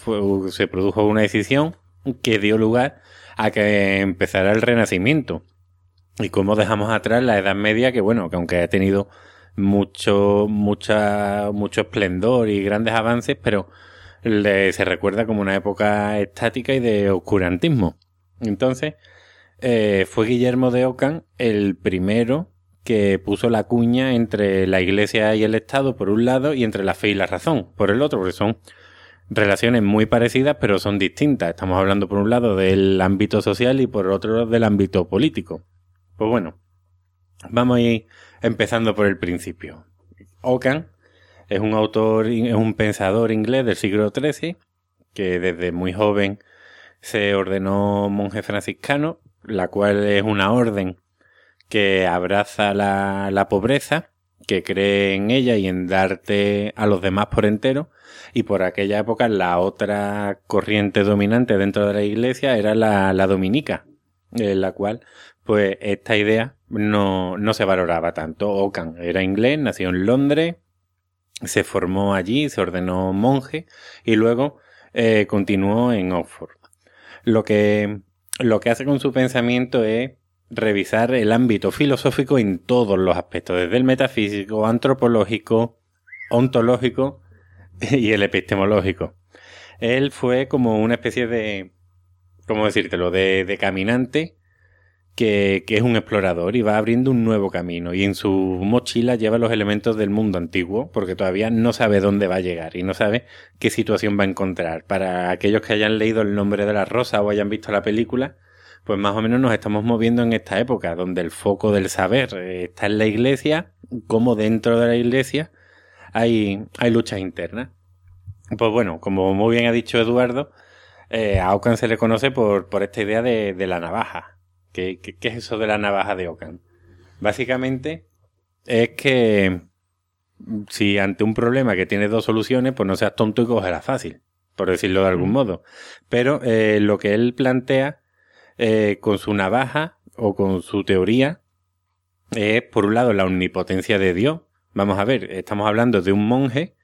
se produjo una decisión que dio lugar a que empezara el renacimiento y cómo dejamos atrás la Edad Media, que bueno, que aunque ha tenido mucho, mucha, mucho esplendor y grandes avances, pero se recuerda como una época estática y de oscurantismo. Entonces, eh, fue Guillermo de Ockham el primero que puso la cuña entre la Iglesia y el Estado por un lado y entre la fe y la razón por el otro, porque son relaciones muy parecidas pero son distintas. Estamos hablando por un lado del ámbito social y por otro del ámbito político. Pues bueno, vamos a ir empezando por el principio. Ockham es un autor, es un pensador inglés del siglo XIII que desde muy joven se ordenó monje franciscano, la cual es una orden que abraza la, la pobreza, que cree en ella y en darte a los demás por entero. Y por aquella época la otra corriente dominante dentro de la iglesia era la, la dominica, en la cual pues esta idea no, no se valoraba tanto. Ockham era inglés, nació en Londres, se formó allí, se ordenó monje y luego eh, continuó en Oxford. Lo que, lo que hace con su pensamiento es revisar el ámbito filosófico en todos los aspectos, desde el metafísico, antropológico, ontológico y el epistemológico. Él fue como una especie de, ¿cómo decírtelo?, de, de caminante que, que, es un explorador y va abriendo un nuevo camino. Y en su mochila lleva los elementos del mundo antiguo, porque todavía no sabe dónde va a llegar y no sabe qué situación va a encontrar. Para aquellos que hayan leído el nombre de la rosa o hayan visto la película, pues más o menos nos estamos moviendo en esta época, donde el foco del saber eh, está en la iglesia, como dentro de la iglesia hay, hay luchas internas. Pues bueno, como muy bien ha dicho Eduardo, eh, a Ocan se le conoce por, por esta idea de, de la navaja. ¿Qué, ¿Qué, qué, es eso de la navaja de Ocan? Básicamente es que si ante un problema que tiene dos soluciones, pues no seas tonto y cógela fácil, por decirlo de algún modo. Pero eh, lo que él plantea eh, con su navaja o con su teoría es, por un lado, la omnipotencia de Dios. Vamos a ver, estamos hablando de un monje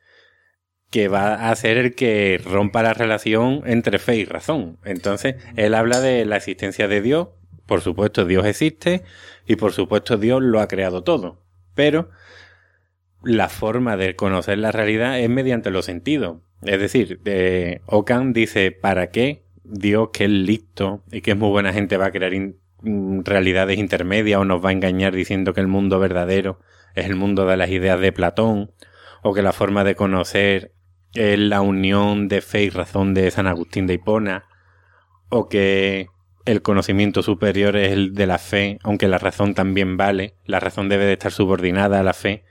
que va a ser el que rompa la relación entre fe y razón. Entonces, él habla de la existencia de Dios. Por supuesto, Dios existe y por supuesto, Dios lo ha creado todo. Pero la forma de conocer la realidad es mediante los sentidos. Es decir, eh, Ocan dice, ¿para qué Dios, que es listo y que es muy buena gente, va a crear mm, realidades intermedias o nos va a engañar diciendo que el mundo verdadero es el mundo de las ideas de Platón o que la forma de conocer es la unión de fe y razón de San Agustín de Hipona o que el conocimiento superior es el de la fe, aunque la razón también vale, la razón debe de estar subordinada a la fe,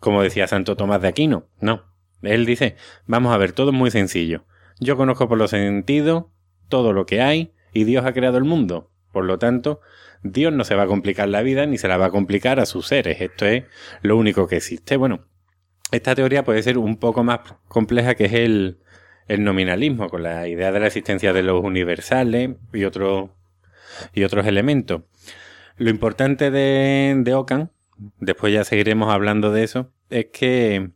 como decía Santo Tomás de Aquino. No, él dice, vamos a ver, todo es muy sencillo. Yo conozco por los sentidos todo lo que hay y Dios ha creado el mundo. Por lo tanto, Dios no se va a complicar la vida ni se la va a complicar a sus seres. Esto es lo único que existe. Bueno, esta teoría puede ser un poco más compleja que es el, el nominalismo, con la idea de la existencia de los universales y, otro, y otros elementos. Lo importante de, de Ockham, después ya seguiremos hablando de eso, es que,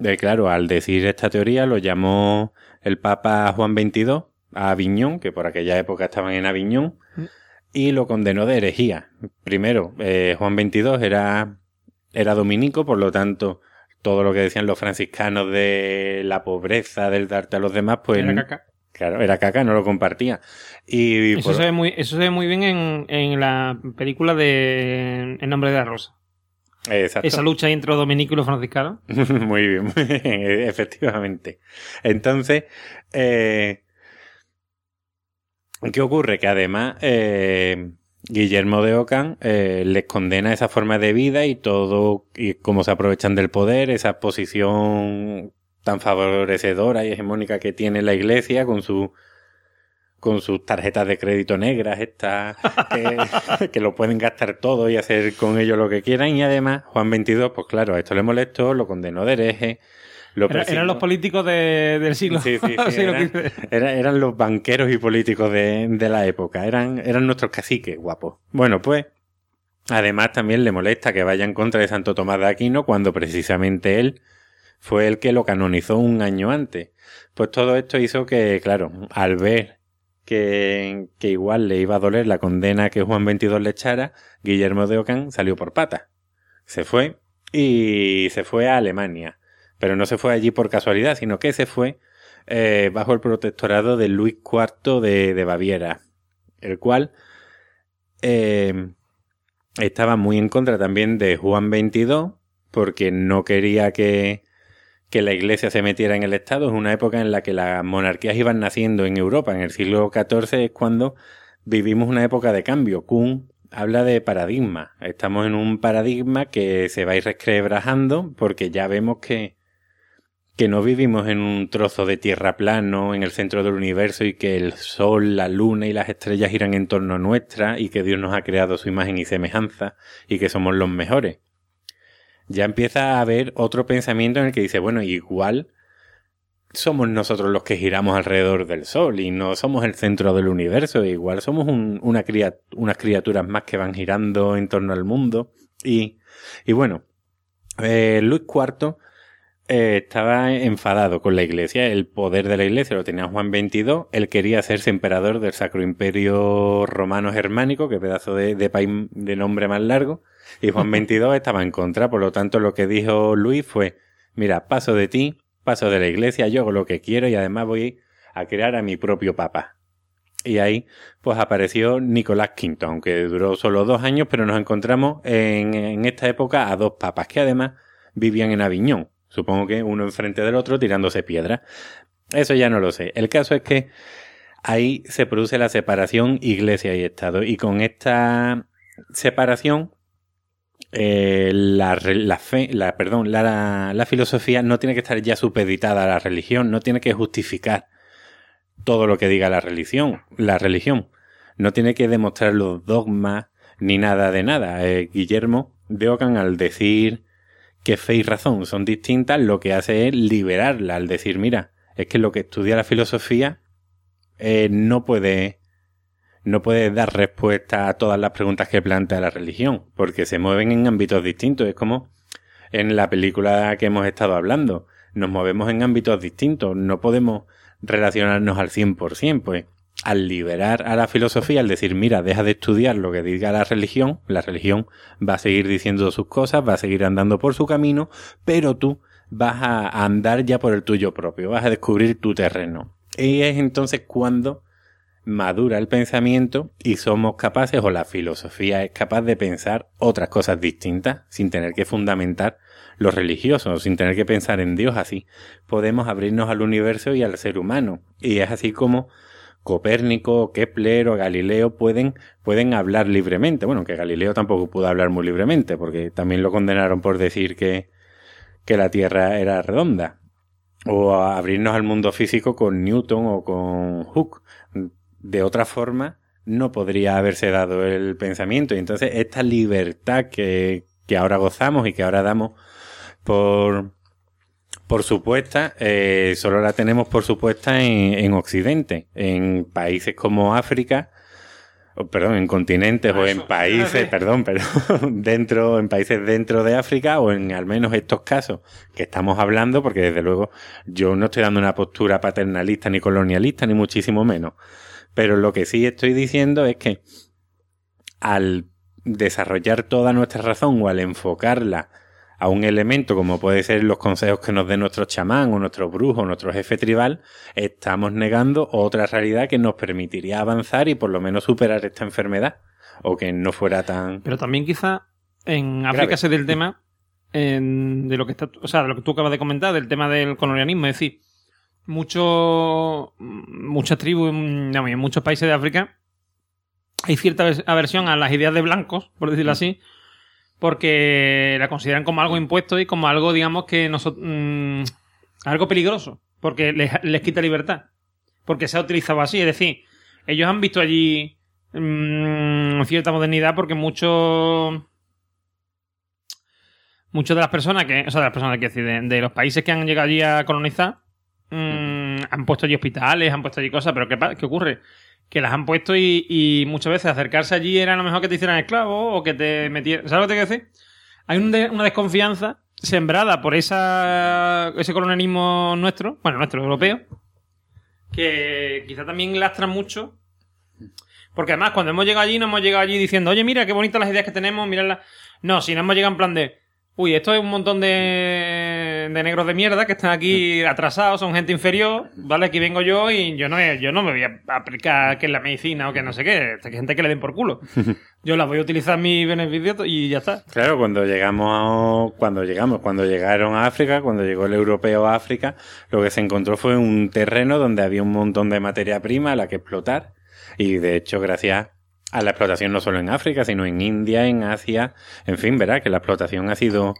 eh, claro, al decir esta teoría lo llamó el Papa Juan XXII a Aviñón, que por aquella época estaban en Aviñón, mm. y lo condenó de herejía. Primero, eh, Juan XXII era, era dominico, por lo tanto, todo lo que decían los franciscanos de la pobreza, del darte a los demás, pues... Era caca. Claro, era caca, no lo compartía. Y, eso, por... se ve muy, eso se ve muy bien en, en la película de El nombre de la rosa. Exacto. Esa lucha entre los dominicos y los franciscanos. muy bien, muy bien, efectivamente. Entonces, eh, ¿Qué ocurre? Que además eh, Guillermo de Ocán eh, les condena esa forma de vida y todo, y cómo se aprovechan del poder, esa posición tan favorecedora y hegemónica que tiene la iglesia con su con sus tarjetas de crédito negras, estas, que, que, lo pueden gastar todo y hacer con ello lo que quieran. Y además, Juan 22, pues claro, esto le molestó, lo condenó de hereje, era, eran los políticos de, del siglo. Sí, sí, sí eran, era, eran, los banqueros y políticos de, de, la época. Eran, eran nuestros caciques guapos. Bueno, pues, además también le molesta que vaya en contra de Santo Tomás de Aquino cuando precisamente él fue el que lo canonizó un año antes. Pues todo esto hizo que, claro, al ver que, que igual le iba a doler la condena que Juan XXII le echara, Guillermo de Ocán salió por pata. Se fue y se fue a Alemania pero no se fue allí por casualidad, sino que se fue eh, bajo el protectorado de Luis IV de, Baviera, el cual eh, estaba muy en contra también de Juan XXII, porque no quería que, que la iglesia se metiera en el Estado. Es una época en la que las monarquías iban naciendo en Europa. En el siglo XIV es cuando vivimos una época de cambio. Kuhn habla de paradigma. Estamos en un paradigma que se va a ir resquebrajando porque ya vemos que que no vivimos en un trozo de tierra plano en el centro del universo y que el sol, la luna y las estrellas giran en torno a nuestra y que Dios nos ha creado su imagen y semejanza y que somos los mejores. Ya empieza a haber otro pensamiento en el que dice, bueno, igual somos nosotros los que giramos alrededor del sol y no somos el centro del universo, igual somos un, una unas criaturas más que van girando en torno al mundo y, y bueno, eh, Luis IV eh, estaba enfadado con la iglesia, el poder de la iglesia lo tenía Juan XXII, él quería hacerse emperador del Sacro Imperio Romano Germánico, que pedazo de, de país de nombre más largo, y Juan XXII estaba en contra, por lo tanto lo que dijo Luis fue, mira, paso de ti, paso de la iglesia, yo hago lo que quiero y además voy a crear a mi propio papa. Y ahí, pues apareció Nicolás V, aunque duró solo dos años, pero nos encontramos en, en esta época a dos papas que además vivían en Aviñón. Supongo que uno enfrente del otro tirándose piedra. Eso ya no lo sé. El caso es que ahí se produce la separación iglesia y Estado. Y con esta separación, eh, la, la, fe, perdón, la, la, filosofía no tiene que estar ya supeditada a la religión, no tiene que justificar todo lo que diga la religión, la religión. No tiene que demostrar los dogmas ni nada de nada. Eh, Guillermo de Ockham al decir que fe y razón son distintas, lo que hace es liberarla al decir, mira, es que lo que estudia la filosofía eh, no puede no puede dar respuesta a todas las preguntas que plantea la religión, porque se mueven en ámbitos distintos. Es como en la película que hemos estado hablando. Nos movemos en ámbitos distintos. No podemos relacionarnos al 100%, pues al liberar a la filosofía, al decir, mira, deja de estudiar lo que diga la religión, la religión va a seguir diciendo sus cosas, va a seguir andando por su camino, pero tú vas a andar ya por el tuyo propio, vas a descubrir tu terreno. Y es entonces cuando madura el pensamiento y somos capaces, o la filosofía es capaz de pensar otras cosas distintas, sin tener que fundamentar lo religioso, sin tener que pensar en Dios así. Podemos abrirnos al universo y al ser humano. Y es así como Copérnico, Kepler o Galileo pueden, pueden hablar libremente. Bueno, que Galileo tampoco pudo hablar muy libremente, porque también lo condenaron por decir que, que la Tierra era redonda. O abrirnos al mundo físico con Newton o con Hooke. De otra forma, no podría haberse dado el pensamiento. Y entonces esta libertad que, que ahora gozamos y que ahora damos por, por supuesta, eh, solo la tenemos por supuesta en, en, Occidente, en países como África, o, perdón, en continentes o en países, perdón, pero dentro, en países dentro de África o en al menos estos casos que estamos hablando, porque desde luego yo no estoy dando una postura paternalista ni colonialista, ni muchísimo menos. Pero lo que sí estoy diciendo es que al desarrollar toda nuestra razón o al enfocarla a un elemento como puede ser los consejos que nos dé nuestro chamán o nuestro brujo o nuestro jefe tribal, estamos negando otra realidad que nos permitiría avanzar y por lo menos superar esta enfermedad o que no fuera tan... Pero también quizá en África se del tema en, de lo que está, o sea, de lo que tú acabas de comentar, del tema del colonialismo, es decir, mucho, muchas tribus no, en muchos países de África hay cierta aversión a las ideas de blancos, por decirlo así, porque la consideran como algo impuesto y como algo, digamos, que nosotros. Mmm, algo peligroso, porque les, les, quita libertad. Porque se ha utilizado así, es decir, ellos han visto allí mmm, cierta modernidad porque muchos. Muchas de las personas que. O sea, de las personas que decir, de, los países que han llegado allí a colonizar. Mmm, han puesto allí hospitales, han puesto allí cosas, pero ¿qué, qué ocurre? Que las han puesto y, y, muchas veces acercarse allí era lo mejor que te hicieran esclavo o que te metieran... ¿Sabes lo que te quiero decir? Hay una desconfianza sembrada por esa, ese colonialismo nuestro, bueno, nuestro europeo, que quizá también lastra mucho. Porque además, cuando hemos llegado allí, no hemos llegado allí diciendo, oye, mira, qué bonitas las ideas que tenemos, mirarlas. No, si no hemos llegado en plan de, uy, esto es un montón de, de negros de mierda que están aquí atrasados, son gente inferior, ¿vale? Aquí vengo yo y yo no, yo no me voy a aplicar que es la medicina o que no sé qué, hay gente que le den por culo. Yo la voy a utilizar mi beneficio y ya está. Claro, cuando llegamos, cuando llegamos, cuando llegaron a África, cuando llegó el europeo a África, lo que se encontró fue un terreno donde había un montón de materia prima a la que explotar y de hecho gracias a la explotación no solo en África, sino en India, en Asia, en fin, verá que la explotación ha sido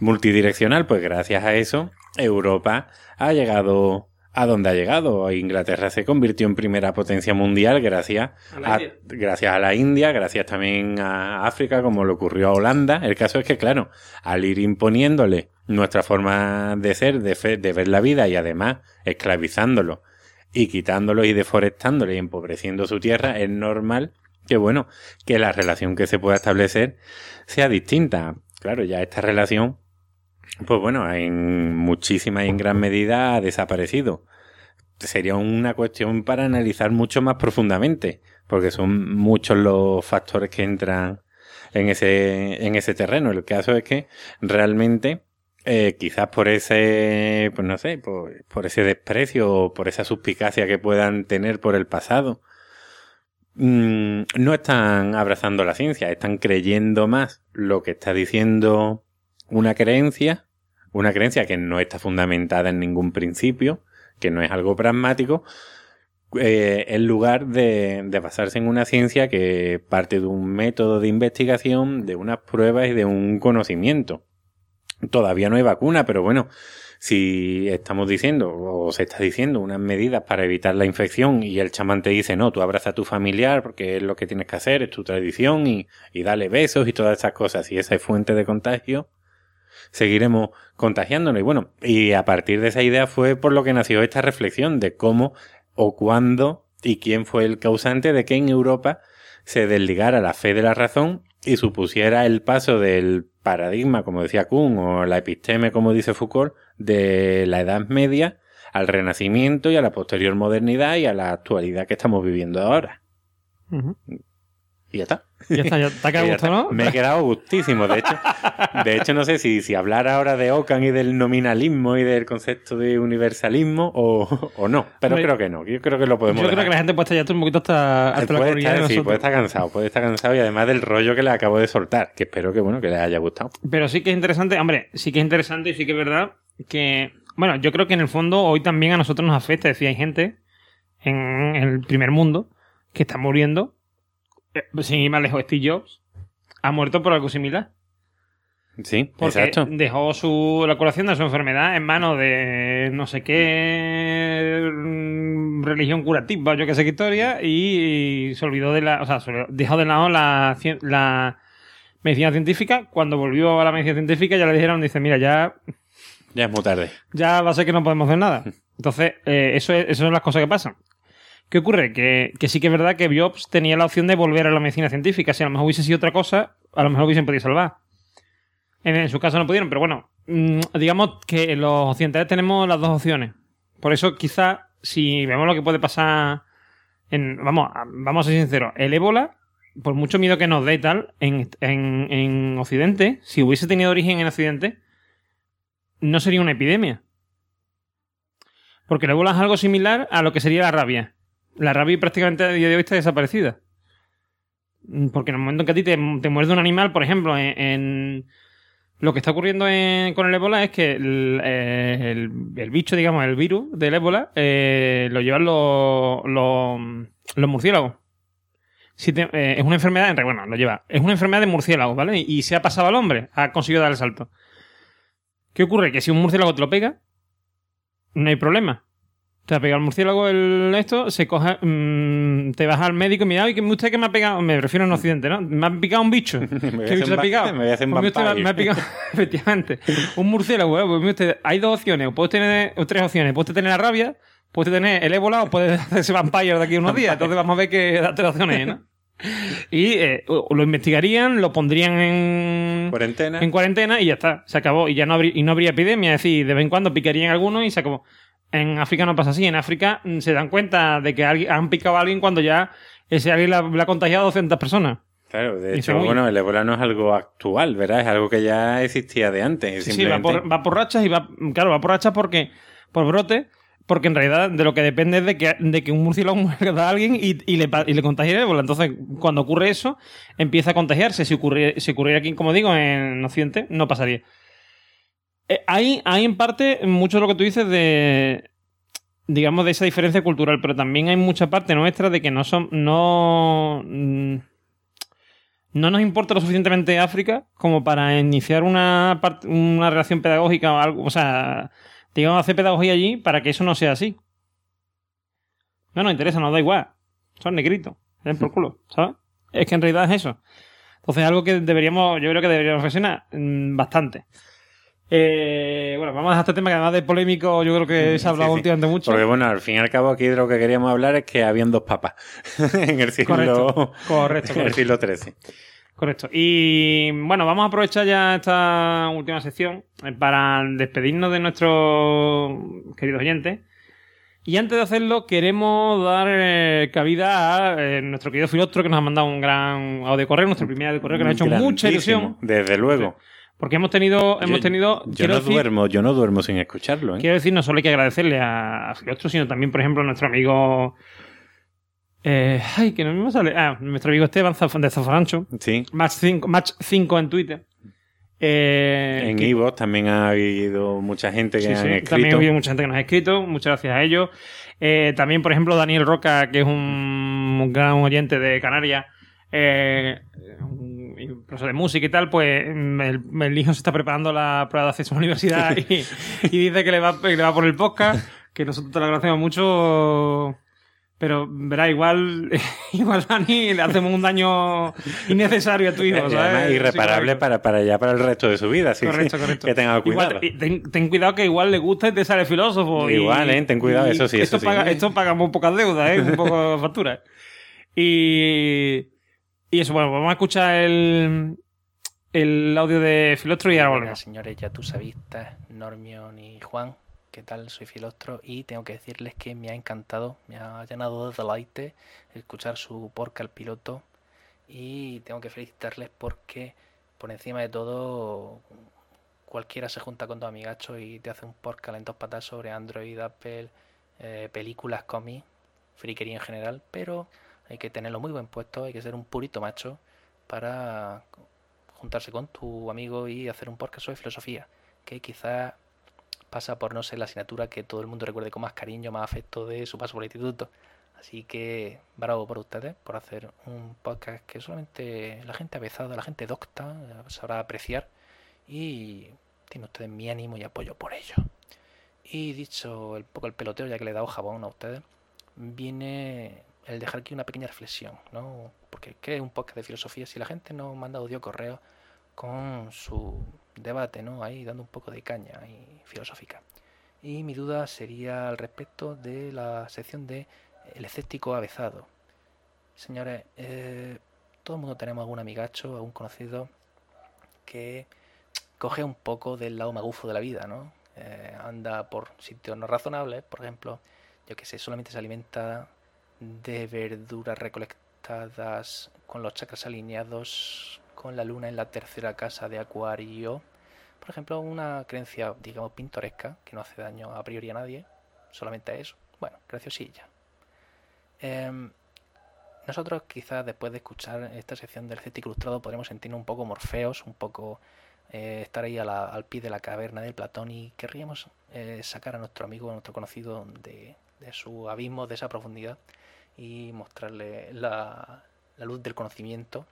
multidireccional, pues gracias a eso Europa ha llegado a donde ha llegado. Inglaterra se convirtió en primera potencia mundial gracias a, a gracias a la India, gracias también a África, como le ocurrió a Holanda. El caso es que, claro, al ir imponiéndole nuestra forma de ser, de, fe, de ver la vida y además esclavizándolo y quitándolo y deforestándolo y empobreciendo su tierra, es normal que bueno, que la relación que se pueda establecer sea distinta. Claro, ya esta relación, pues bueno, en muchísima y en gran medida ha desaparecido. Sería una cuestión para analizar mucho más profundamente, porque son muchos los factores que entran en ese, en ese terreno. El caso es que realmente, eh, quizás por ese, pues no sé, por, ese desprecio o por esa suspicacia que puedan tener por el pasado, mm, no están abrazando la ciencia, están creyendo más lo que está diciendo una creencia, una creencia que no está fundamentada en ningún principio, que no es algo pragmático, eh, en lugar de, basarse en una ciencia que parte de un método de investigación, de unas pruebas y de un conocimiento. Todavía no hay vacuna, pero bueno, si estamos diciendo o se está diciendo unas medidas para evitar la infección y el chamán te dice, no, tú abraza a tu familiar porque es lo que tienes que hacer, es tu tradición y dale besos y todas esas cosas, y esa es fuente de contagio, seguiremos contagiándonos. Y bueno, y a partir de esa idea fue por lo que nació esta reflexión de cómo o cuándo y quién fue el causante de que en Europa se desligara la fe de la razón y supusiera el paso del paradigma, como decía Kuhn, o la episteme, como dice Foucault, de la Edad Media al Renacimiento y a la posterior modernidad y a la actualidad que estamos viviendo ahora. Y ya está. Ya está, ya te ha gustado, ¿no? Me he quedado gustísimo. De hecho, de hecho no sé si, si hablar ahora de Ockham y del nominalismo y del concepto de universalismo o, o no. Pero creo que no. Yo creo que lo podemos Yo creo que la gente puede estar ya un poquito hasta, hasta puede la estar, Sí, puede estar cansado. Puede estar cansado y además del rollo que le acabo de soltar. Que espero que, bueno, que les haya gustado. Pero sí que es interesante. Hombre, sí que es interesante y sí que es verdad que... Bueno, yo creo que en el fondo hoy también a nosotros nos afecta. Decir, hay gente en el primer mundo que está muriendo sin ir más lejos, Steve Jobs ha muerto por algo similar. Sí, Porque exacto. dejó su, la curación de su enfermedad en manos de no sé qué mm, religión curativa, yo qué sé qué historia, y, se olvidó de la. O sea, se dejó de lado la, la medicina científica. Cuando volvió a la medicina científica, ya le dijeron: dice, mira, ya, Ya es muy tarde. ya va a ser que no podemos hacer nada. Entonces, eh, eso, es, eso son las cosas que pasan. ¿Qué ocurre? Que, que sí que es verdad que Jobs tenía la opción de volver a la medicina científica. Si a lo mejor hubiese sido otra cosa, a lo mejor hubiesen podido salvar. En, su caso no pudieron, pero bueno, mm, digamos que los occidentales tenemos las dos opciones. Por eso, quizá, si vemos lo que puede pasar en. Vamos, vamos a ser sinceros, el ébola, por mucho miedo que nos dé y tal, en, en Occidente, si hubiese tenido origen en Occidente, no sería una epidemia. Porque el ébola es algo similar a lo que sería la rabia. La rabia prácticamente a día de hoy está desaparecida. Mm, Porque en el momento en que a ti te, muerde un animal, por ejemplo, en, lo que está ocurriendo en- con el ébola es que el, eh, bicho, digamos, el virus del ébola, eh, lo llevan los, los, murciélagos. Eh, es una enfermedad, bueno, lo lleva. Es una enfermedad de murciélagos, ¿vale? Y se ha pasado al hombre, ha conseguido dar el salto. ¿Qué ocurre? Que si un murciélago te lo pega, no hay problema. Te ha pegado el murciélago el esto, se coge, mm, te vas al médico y mira, "Ay, que usted que me ha pegado, me refiero en Occidente, ¿no? Me ha picado un bicho. a ¿Qué bicho ha un picado? me voy a hacer un Pues usted, me ha picado, efectivamente. Un murciélago, ¿eh? Pues usted, hay dos opciones, puede tener o tres opciones, puede usted tener la rabia, puede usted tener el ébola o puede hacerse vampire de aquí a unos días. Entonces vamos a ver qué opciones, ¿no? Y eh, o- lo investigarían, lo pondrían en, Cuarentena. en cuarentena y ya está, se acabó. Y ya no habría, y no habría epidemia, es decir, de vez en cuando picarían algunos y se acabó. En África no pasa así, en África mm, se dan cuenta de que alguien- han picado a alguien cuando ya ese alguien le ha, contagiado a 200 personas. Claro, de hecho, bueno, el ébola no es algo actual, ¿verdad? Es algo que ya existía de antes. Sí, sí, va por, va por rachas y va, claro, va por rachas porque, por brote, porque en realidad de lo que depende es de que, de que un murciélago muerda a alguien y, y le, y le contagie el ébola. Entonces, cuando ocurre eso, empieza a contagiarse. Si ocurriera, si ocurriera aquí, como digo, en Occidente, no pasaría. Eh, hay, hay en parte mucho de lo que tú dices de digamos de esa diferencia cultural, pero también hay mucha parte nuestra de que no son no mm, no nos importa lo suficientemente África como para iniciar una una relación pedagógica o algo, o sea, digamos hacer pedagogía allí para que eso no sea así. No nos interesa, nos da igual. Son negritos, den por culo, ¿sabes? Es que en realidad es eso. Entonces, algo que deberíamos, yo creo que deberíamos reflexionar mm, bastante. Eh, bueno, vamos a dejar este tema que además de polémico, yo creo que se ha hablado Sí, sí. últimamente mucho. Porque bueno, al fin y al cabo aquí de lo que queríamos hablar es que habían dos papas en el siglo, Correcto, correcto, en el siglo XIII. Correcto. Y bueno, vamos a aprovechar ya esta última sección eh, para despedirnos de nuestros queridos oyentes. Y antes de hacerlo, queremos dar eh, cabida a eh, nuestro querido Filostro que nos ha mandado un gran audio correo, nuestro primer audio correo que nos ha hecho mucha ilusión. Desde luego. Porque hemos tenido, hemos Yo- tenido, Yo no decir, duermo, yo no duermo sin escucharlo, ¿eh? quiero decir, no solo hay que agradecerle a, a sino también, por ejemplo, a nuestro amigo Eh, ay, que no me sale. Ah, nuestro amigo Esteban de Zafarancho. Sí. Match 5, Match 5 en Twitter. Eh, en Ivo también ha habido mucha gente que Sí, sí, escrito. También ha habido mucha gente que nos ha escrito, muchas gracias a ellos. Eh, también, por ejemplo, Daniel Roca, que es un gran oyente de Canarias, eh, un profesor de música y tal, pues mm, el, el hijo se está preparando la prueba de acceso a la universidad y, y dice que le va, que le va por el podcast, que nosotros te lo agradecemos mucho. Pero verá, igual, igual Dani le hacemos un daño innecesario a tu hijo, Y ¿sabes? irreparable Sí, para, para ya para el resto de su vida. Así que- Correcto, correcto. que tenga Igual, cuidado. te- ten, ten cuidado que igual le gusta y te sale filósofo. y- Igual, ¿eh? Ten cuidado, y eso sí, eso esto sí. Paga, esto paga muy pocas deudas, ¿eh? Un poco de factura. Y, y eso, bueno, vamos a escuchar el, el audio de Filostro y ahora volvemos. señores, ya tú sabistas, Normion y Juan, ¿qué tal? Soy Filostro y tengo que decirles que me ha encantado, me ha llenado de deleite escuchar su porca al piloto y tengo que felicitarles porque por encima de todo cualquiera se junta con dos amigachos y te hace un porca en dos patas sobre Android, Apple, eh, películas, cómics, friquería en general, pero hay que tenerlo muy buen puesto, hay que ser un purito macho para juntarse con tu amigo y hacer un podcast sobre filosofía, que quizás pasa por no ser la asignatura que todo el mundo recuerde con más cariño, más afecto de su paso por el instituto. Así que bravo por ustedes por hacer un podcast que solamente la gente avezada, la gente docta sabrá apreciar y tiene ustedes mi ánimo y apoyo por ello. Y dicho el poco el peloteo, ya que le he dado jabón a ustedes, viene el dejar aquí una pequeña reflexión, ¿no? Porque ¿qué es un podcast de filosofía si la gente no manda audio correo con su debate, ¿no? Ahí dando un poco de caña y filosófica. Y mi duda sería al respecto de la sección de el escéptico avezado. Señores, eh, todo el mundo tenemos algún amigacho, algún conocido que coge un poco del lado magufo de la vida, ¿no? Eh, anda por sitios no razonables, por ejemplo, yo que sé, solamente se alimenta de verduras recolectadas con los chakras alineados con la luna en la tercera casa de Acuario. Por ejemplo, una creencia, digamos, pintoresca, que no hace daño a priori a nadie, solamente a eso. Bueno, graciosilla. Em, nosotros quizás después de escuchar esta sección del escéptico ilustrado podremos sentirnos un poco morfeos, un poco eh, estar ahí al pie de la caverna de Platón y querríamos eh, sacar a nuestro amigo, a nuestro conocido de, de su abismo, de esa profundidad y mostrarle la, la luz del conocimiento.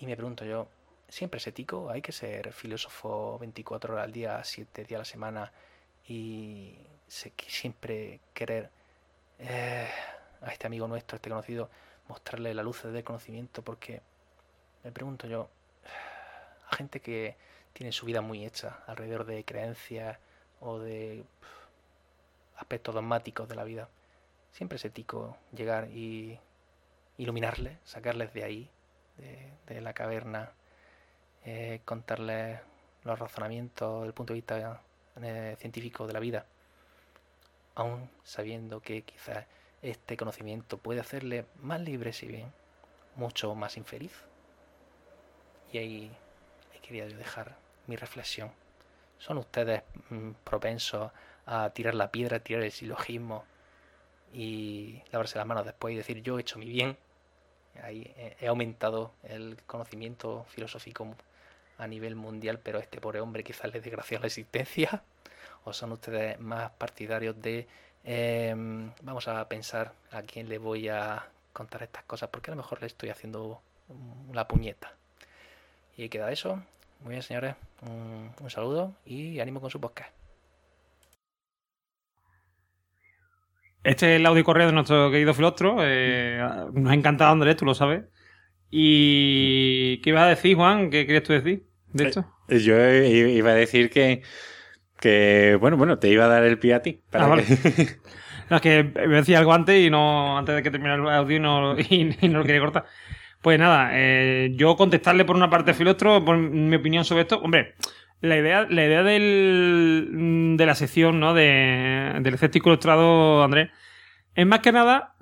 Y me pregunto yo, ¿siempre es ético? ¿Hay que ser filósofo 24 horas al día, 7 días a la semana y siempre querer eh, a este amigo nuestro, a este conocido, mostrarle la luz del conocimiento? Porque me pregunto yo, a gente que tiene su vida muy hecha alrededor de creencias o de aspectos dogmáticos de la vida, siempre es ético llegar y iluminarles, sacarles de ahí, de, la caverna, eh, contarles los razonamientos desde el punto de vista eh, científico de la vida, aún sabiendo que quizás este conocimiento puede hacerle más libre, si bien mucho más infeliz. Y ahí, ahí quería yo dejar mi reflexión. ¿Son ustedes mm, propensos a tirar la piedra, tirar el silogismo y lavarse las manos después y decir yo he hecho mi bien? Ahí he- aumentado el conocimiento filosófico a nivel mundial, pero a este pobre hombre quizás le desgració la existencia. ¿O son ustedes más partidarios de em, vamos a pensar a quién le voy a contar estas cosas? Porque a lo mejor le estoy haciendo la puñeta. Y queda eso. Muy bien, señores. Un, un saludo y ánimo con su podcast. Este es el audio correo de nuestro querido Filostro. Eh, nos ha encantado, Andrés, tú lo sabes. ¿Y qué ibas a decir, Juan? ¿Qué querías tú decir de Eh, esto? Yo i- iba a decir que, que, bueno, bueno, te iba a dar el pie a ti. Para Ah, vale. que- No, es que me decía algo antes y no antes de que terminara el audio y no, y, y no lo quería cortar. Pues nada, eh, yo contestarle por una parte a Filostro, por mi opinión sobre esto. Hombre, la idea, la idea del, de la sección, ¿no? De, del escéptico ilustrado, Andrés, es más que nada,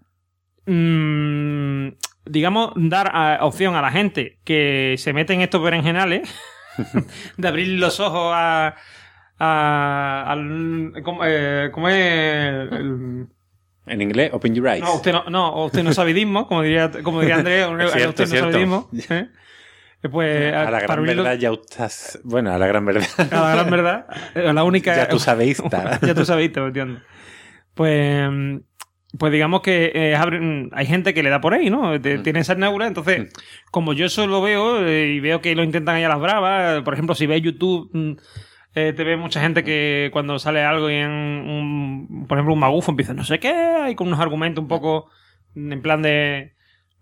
mm, digamos, dar a- opción a la gente que se mete en estos berenjenales de abrir los ojos a. a al, ¿cómo, eh, cómo es? El- En inglés, open your eyes. No, usted no, no, usted no sabidismo, como diría, como diría Andrés, usted no cierto. Pues, a la gran verdad ya estás... Bueno, a la gran verdad. a la gran verdad, la única... ya tú sabéis. ya tú sabiste, me entiendo. Pues, mm, pues digamos que eh, mm, hay gente que le da por ahí, ¿no? Te- Mm. Tiene esas neuras, entonces, como yo eso lo veo eh, y veo que lo intentan ahí a las bravas, por ejemplo, si ves YouTube, mm, eh, te ve mucha gente que cuando sale algo y en un, por ejemplo, un magufo empieza no sé qué, hay con unos argumentos un poco en plan de,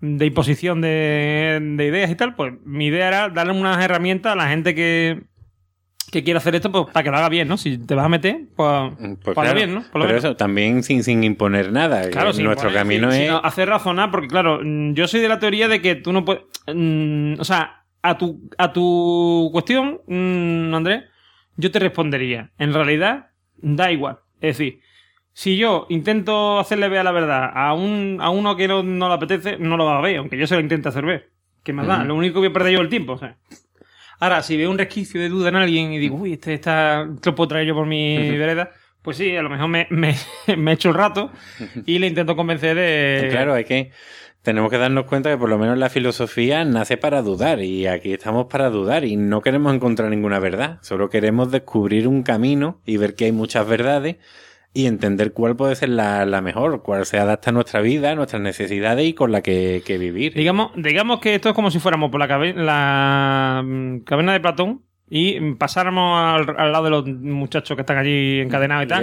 de imposición de, de ideas y tal, pues mi idea era darle unas herramientas a la gente que, que quiere hacer esto pues, para que lo haga bien, ¿no? Si te vas a meter, pues, Pues pues claro, bien, ¿no? Por pero eso, también sin, sin imponer nada. Claro, Eh, sin Nuestro camino sin- es... hacer razonar, porque claro, mm, yo soy de la teoría de que tú no puedes. mm, o sea, a tu, a tu cuestión, mm, Andrés, yo te respondería. En realidad, da igual. Es decir, si yo intento hacerle ver la verdad a, un, a uno que no, no le apetece, no lo va a ver, aunque yo se lo intente hacer ver. ¿Qué más da? Lo único que voy a perder yo es el tiempo, o sea. Ahora, si veo un resquicio de duda en alguien y digo, uy, este está, te lo puedo traer yo por mi vereda, pues sí, a lo mejor me, me, me echo el rato y le intento convencer de. Claro, hay que... Tenemos que darnos cuenta que por lo menos la filosofía nace para dudar y aquí estamos para dudar y no queremos encontrar ninguna verdad, solo queremos descubrir un camino y ver que hay muchas verdades y entender cuál puede ser la, la mejor, cuál se adapta a nuestra vida, a nuestras necesidades y con la que, que vivir. Digamos, digamos que esto es como si fuéramos por la, cabe- la mm, caverna de Platón y pasáramos al, al lado de los muchachos que están allí encadenados y tal.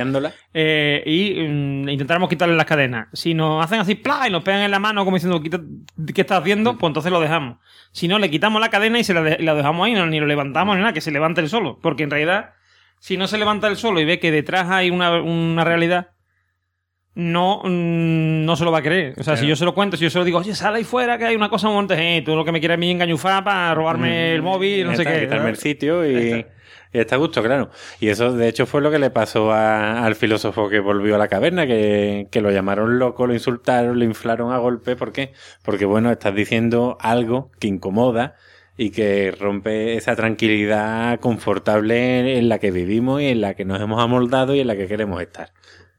Eh, y mm, intentáramos quitarle las cadenas. Si nos hacen así, ¡plá! y nos pegan en la mano como diciendo, "Quita- ¿qué estás haciendo? Pues entonces lo dejamos. Si no, le quitamos la cadena y se la, de- la dejamos ahí, no, ni lo levantamos ni nada, que se levante el solo. Porque en realidad, si no se levanta el solo y ve que detrás hay una, una realidad, no, mm, no se lo va a creer. O sea, si yo se lo cuento, si yo se lo digo, oye, sal ahí fuera que hay una cosa un monte, eh, tú lo que me quieres a mí engañufar para robarme el móvil, no sé qué. quitarme el sitio y, Ahí está. y está a gusto, claro. Y eso, de hecho, fue lo que le pasó a- al filósofo que volvió a la caverna, que, que lo llamaron loco, lo insultaron, lo inflaron a golpe. ¿Por qué? Porque, bueno, estás diciendo algo que incomoda y que rompe esa tranquilidad confortable en la que vivimos y en la que nos hemos amoldado y en la que queremos estar.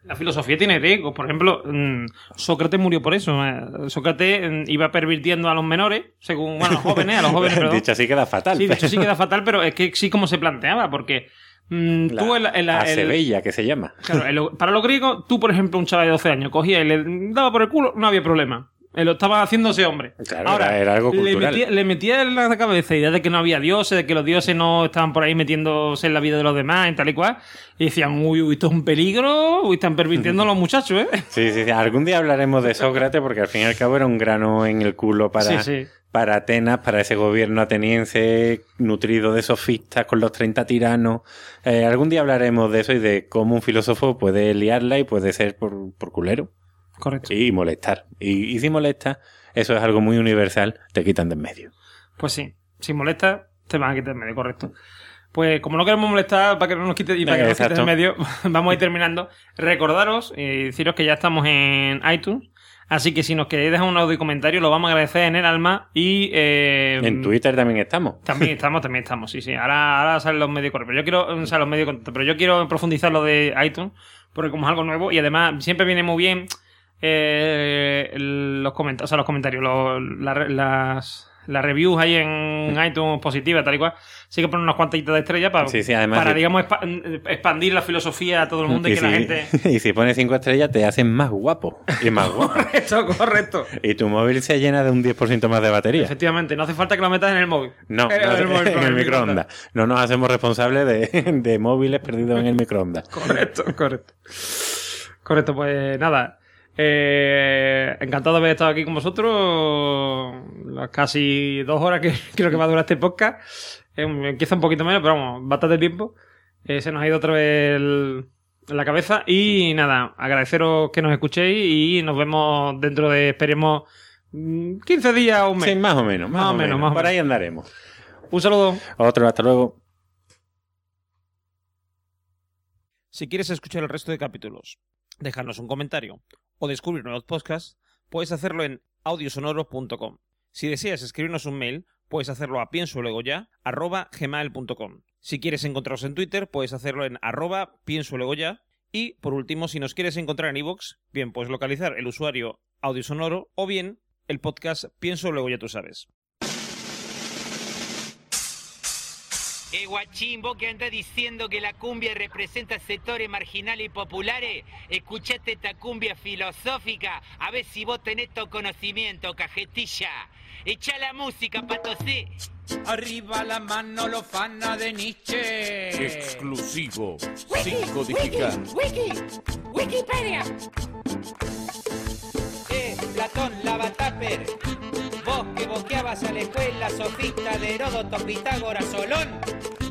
La filosofía tiene riesgos. Por ejemplo, mm, Sócrates murió por eso. Eh, Sócrates mm, iba pervirtiendo a los menores, según, bueno, a los jóvenes, a los jóvenes, perdón. Dicho así queda fatal. Sí, de hecho sí queda fatal, pero es que sí como se planteaba, porque mm, La tú en la- en la- el- que se llama. claro, para los griegos, tú, por ejemplo, un chaval de 12 años, cogía y le daba por el culo, no había problema. Él lo estaba haciéndose hombre. Claro, Ahora, era- era algo le cultural. metía, le metía en la cabeza idea de que no había dioses, de que los dioses no estaban por ahí metiéndose en la vida de los demás y tal y cual. Y decían, uy, uy, esto es un peligro, uy, están pervirtiendo a los muchachos, ¿eh? Sí, sí, sí. Algún día hablaremos de Sócrates porque al fin y al cabo era un grano en el culo para, Sí, sí. para Atenas, para ese gobierno ateniense nutrido de sofistas con los 30 tiranos. Eh, algún día hablaremos de eso y de cómo un filósofo puede liarla y puede ser por, por culero Correcto. y molestar. Y, y si molesta, eso es algo muy universal, te quitan de en medio. Pues sí, si molesta, te van a quitar en medio, correcto. Pues como no queremos molestar para que no nos quite y para que no nos quites Exacto. en medio, vamos a ir terminando. Recordaros y deciros que ya estamos en iTunes. Así que si nos queréis dejar un audio y comentario, lo vamos a agradecer en el alma. Y eh, En Twitter también estamos. También estamos, también estamos, sí, sí. Ahora, ahora salen los medios correctos. Pero yo quiero, o sea, los medios pero yo quiero profundizar lo de iTunes, porque como es algo nuevo, y además siempre viene muy bien eh, los comentarios, o sea, los comentarios, los- la- las, las reviews ahí en iTunes positivas, tal y cual. Sí que ponen unas cuantitas de estrellas para, Sí, sí, además para de- digamos, expa- expandir la filosofía a todo el mundo y, que si, la gente... y si pones 5 estrellas, te hacen más guapo y más guapo. Correcto, correcto. y tu móvil se llena de un 10% más de batería. Efectivamente, no hace falta que lo metas en el móvil. No, Eh, no, en el móvil, en el microondas. No nos hacemos responsables de, de móviles perdidos en el microondas. Correcto, correcto. Correcto, pues nada. Eh, encantado de haber estado aquí con vosotros. Las casi dos horas que creo que va a durar este podcast. Eh, empieza un poquito menos, pero vamos, bastante tiempo. Eh, se nos ha ido otra vez el- la cabeza. Y nada, agradeceros que nos escuchéis y nos vemos dentro de, esperemos, mm, 15 días o un mes. Sí, más o menos, más, o menos, más o Por menos. ahí andaremos. Un saludo. Otro, hasta luego. Si quieres escuchar el resto de capítulos, dejarnos un comentario o descubrir nuevos podcasts, puedes hacerlo en audiosonoro.com. Si deseas escribirnos un mail, puedes hacerlo a pienso luego ya, arroba gmail.com. Si quieres encontrarnos en Twitter, puedes hacerlo en arroba pienso luego ya. Y por último, si nos quieres encontrar en iVoox, bien, pues localizar el usuario audio sonoro o bien el podcast Pienso luego ya tú sabes. Eh, guachín, vos que andás diciendo que la cumbia representa sectores marginales y populares, escuchate esta cumbia filosófica, a ver si vos tenés tu conocimiento, cajetilla. Echa la música, pato C. Arriba la mano, lo fana de Nietzsche. Exclusivo. Sin codificar. Wiki, Wikipedia. Eh, Platón, lava tupper. Boqueabas a la escuela, sofista de Heródoto, Pitágoras, Solón.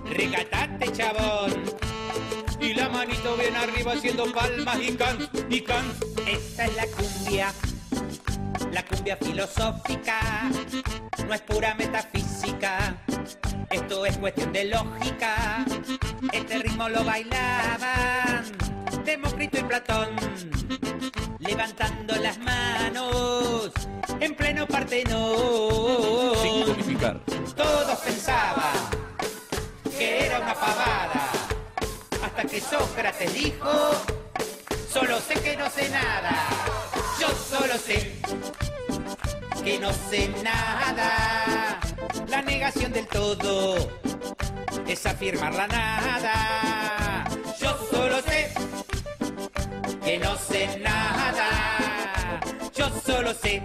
Recatate, chabón. Y la manito bien arriba haciendo palmas y can, y can. Esta es la cumbia, la cumbia filosófica, no es pura metafísica, esto es cuestión de lógica. Este ritmo lo bailaban Demócrito y Platón, levantando las manos en pleno Sin Partenón. codificar. Todos pensaban que era una pavada, hasta que Sócrates dijo, solo sé que no sé nada, yo solo sé que no sé nada. La negación del todo es afirmar la nada. Yo solo sé que no sé nada. Yo solo sé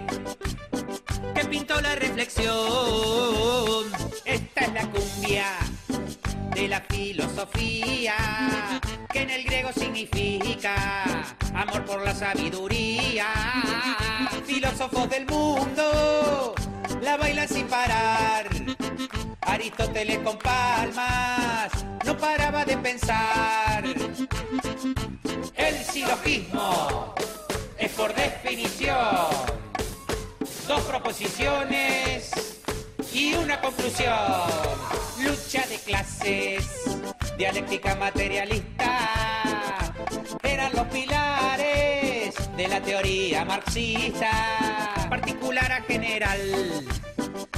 que pintó la reflexión. Esta es la cumbia de la filosofía, que en el griego significa amor por la sabiduría. Filósofos del mundo la bailan sin parar. Aristóteles con palmas no paraba de pensar. El silogismo es por definición dos proposiciones y una conclusión. Lucha de clases, dialéctica materialista, eran los pilares de la teoría marxista. Particular a general,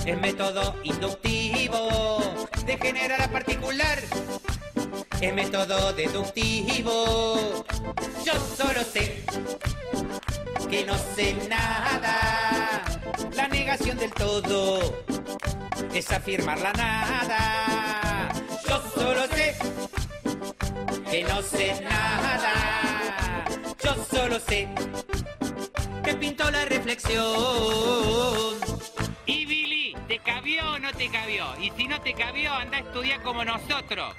es método inductivo, de general a particular. Es método deductivo. Yo solo sé que no sé nada. La negación del todo es afirmar la nada. Yo solo sé que no sé nada. Yo solo sé que pintó la reflexión. Y Billy, ¿te cabió o no te cabió? Y si no te cabió, anda a estudiar como nosotros.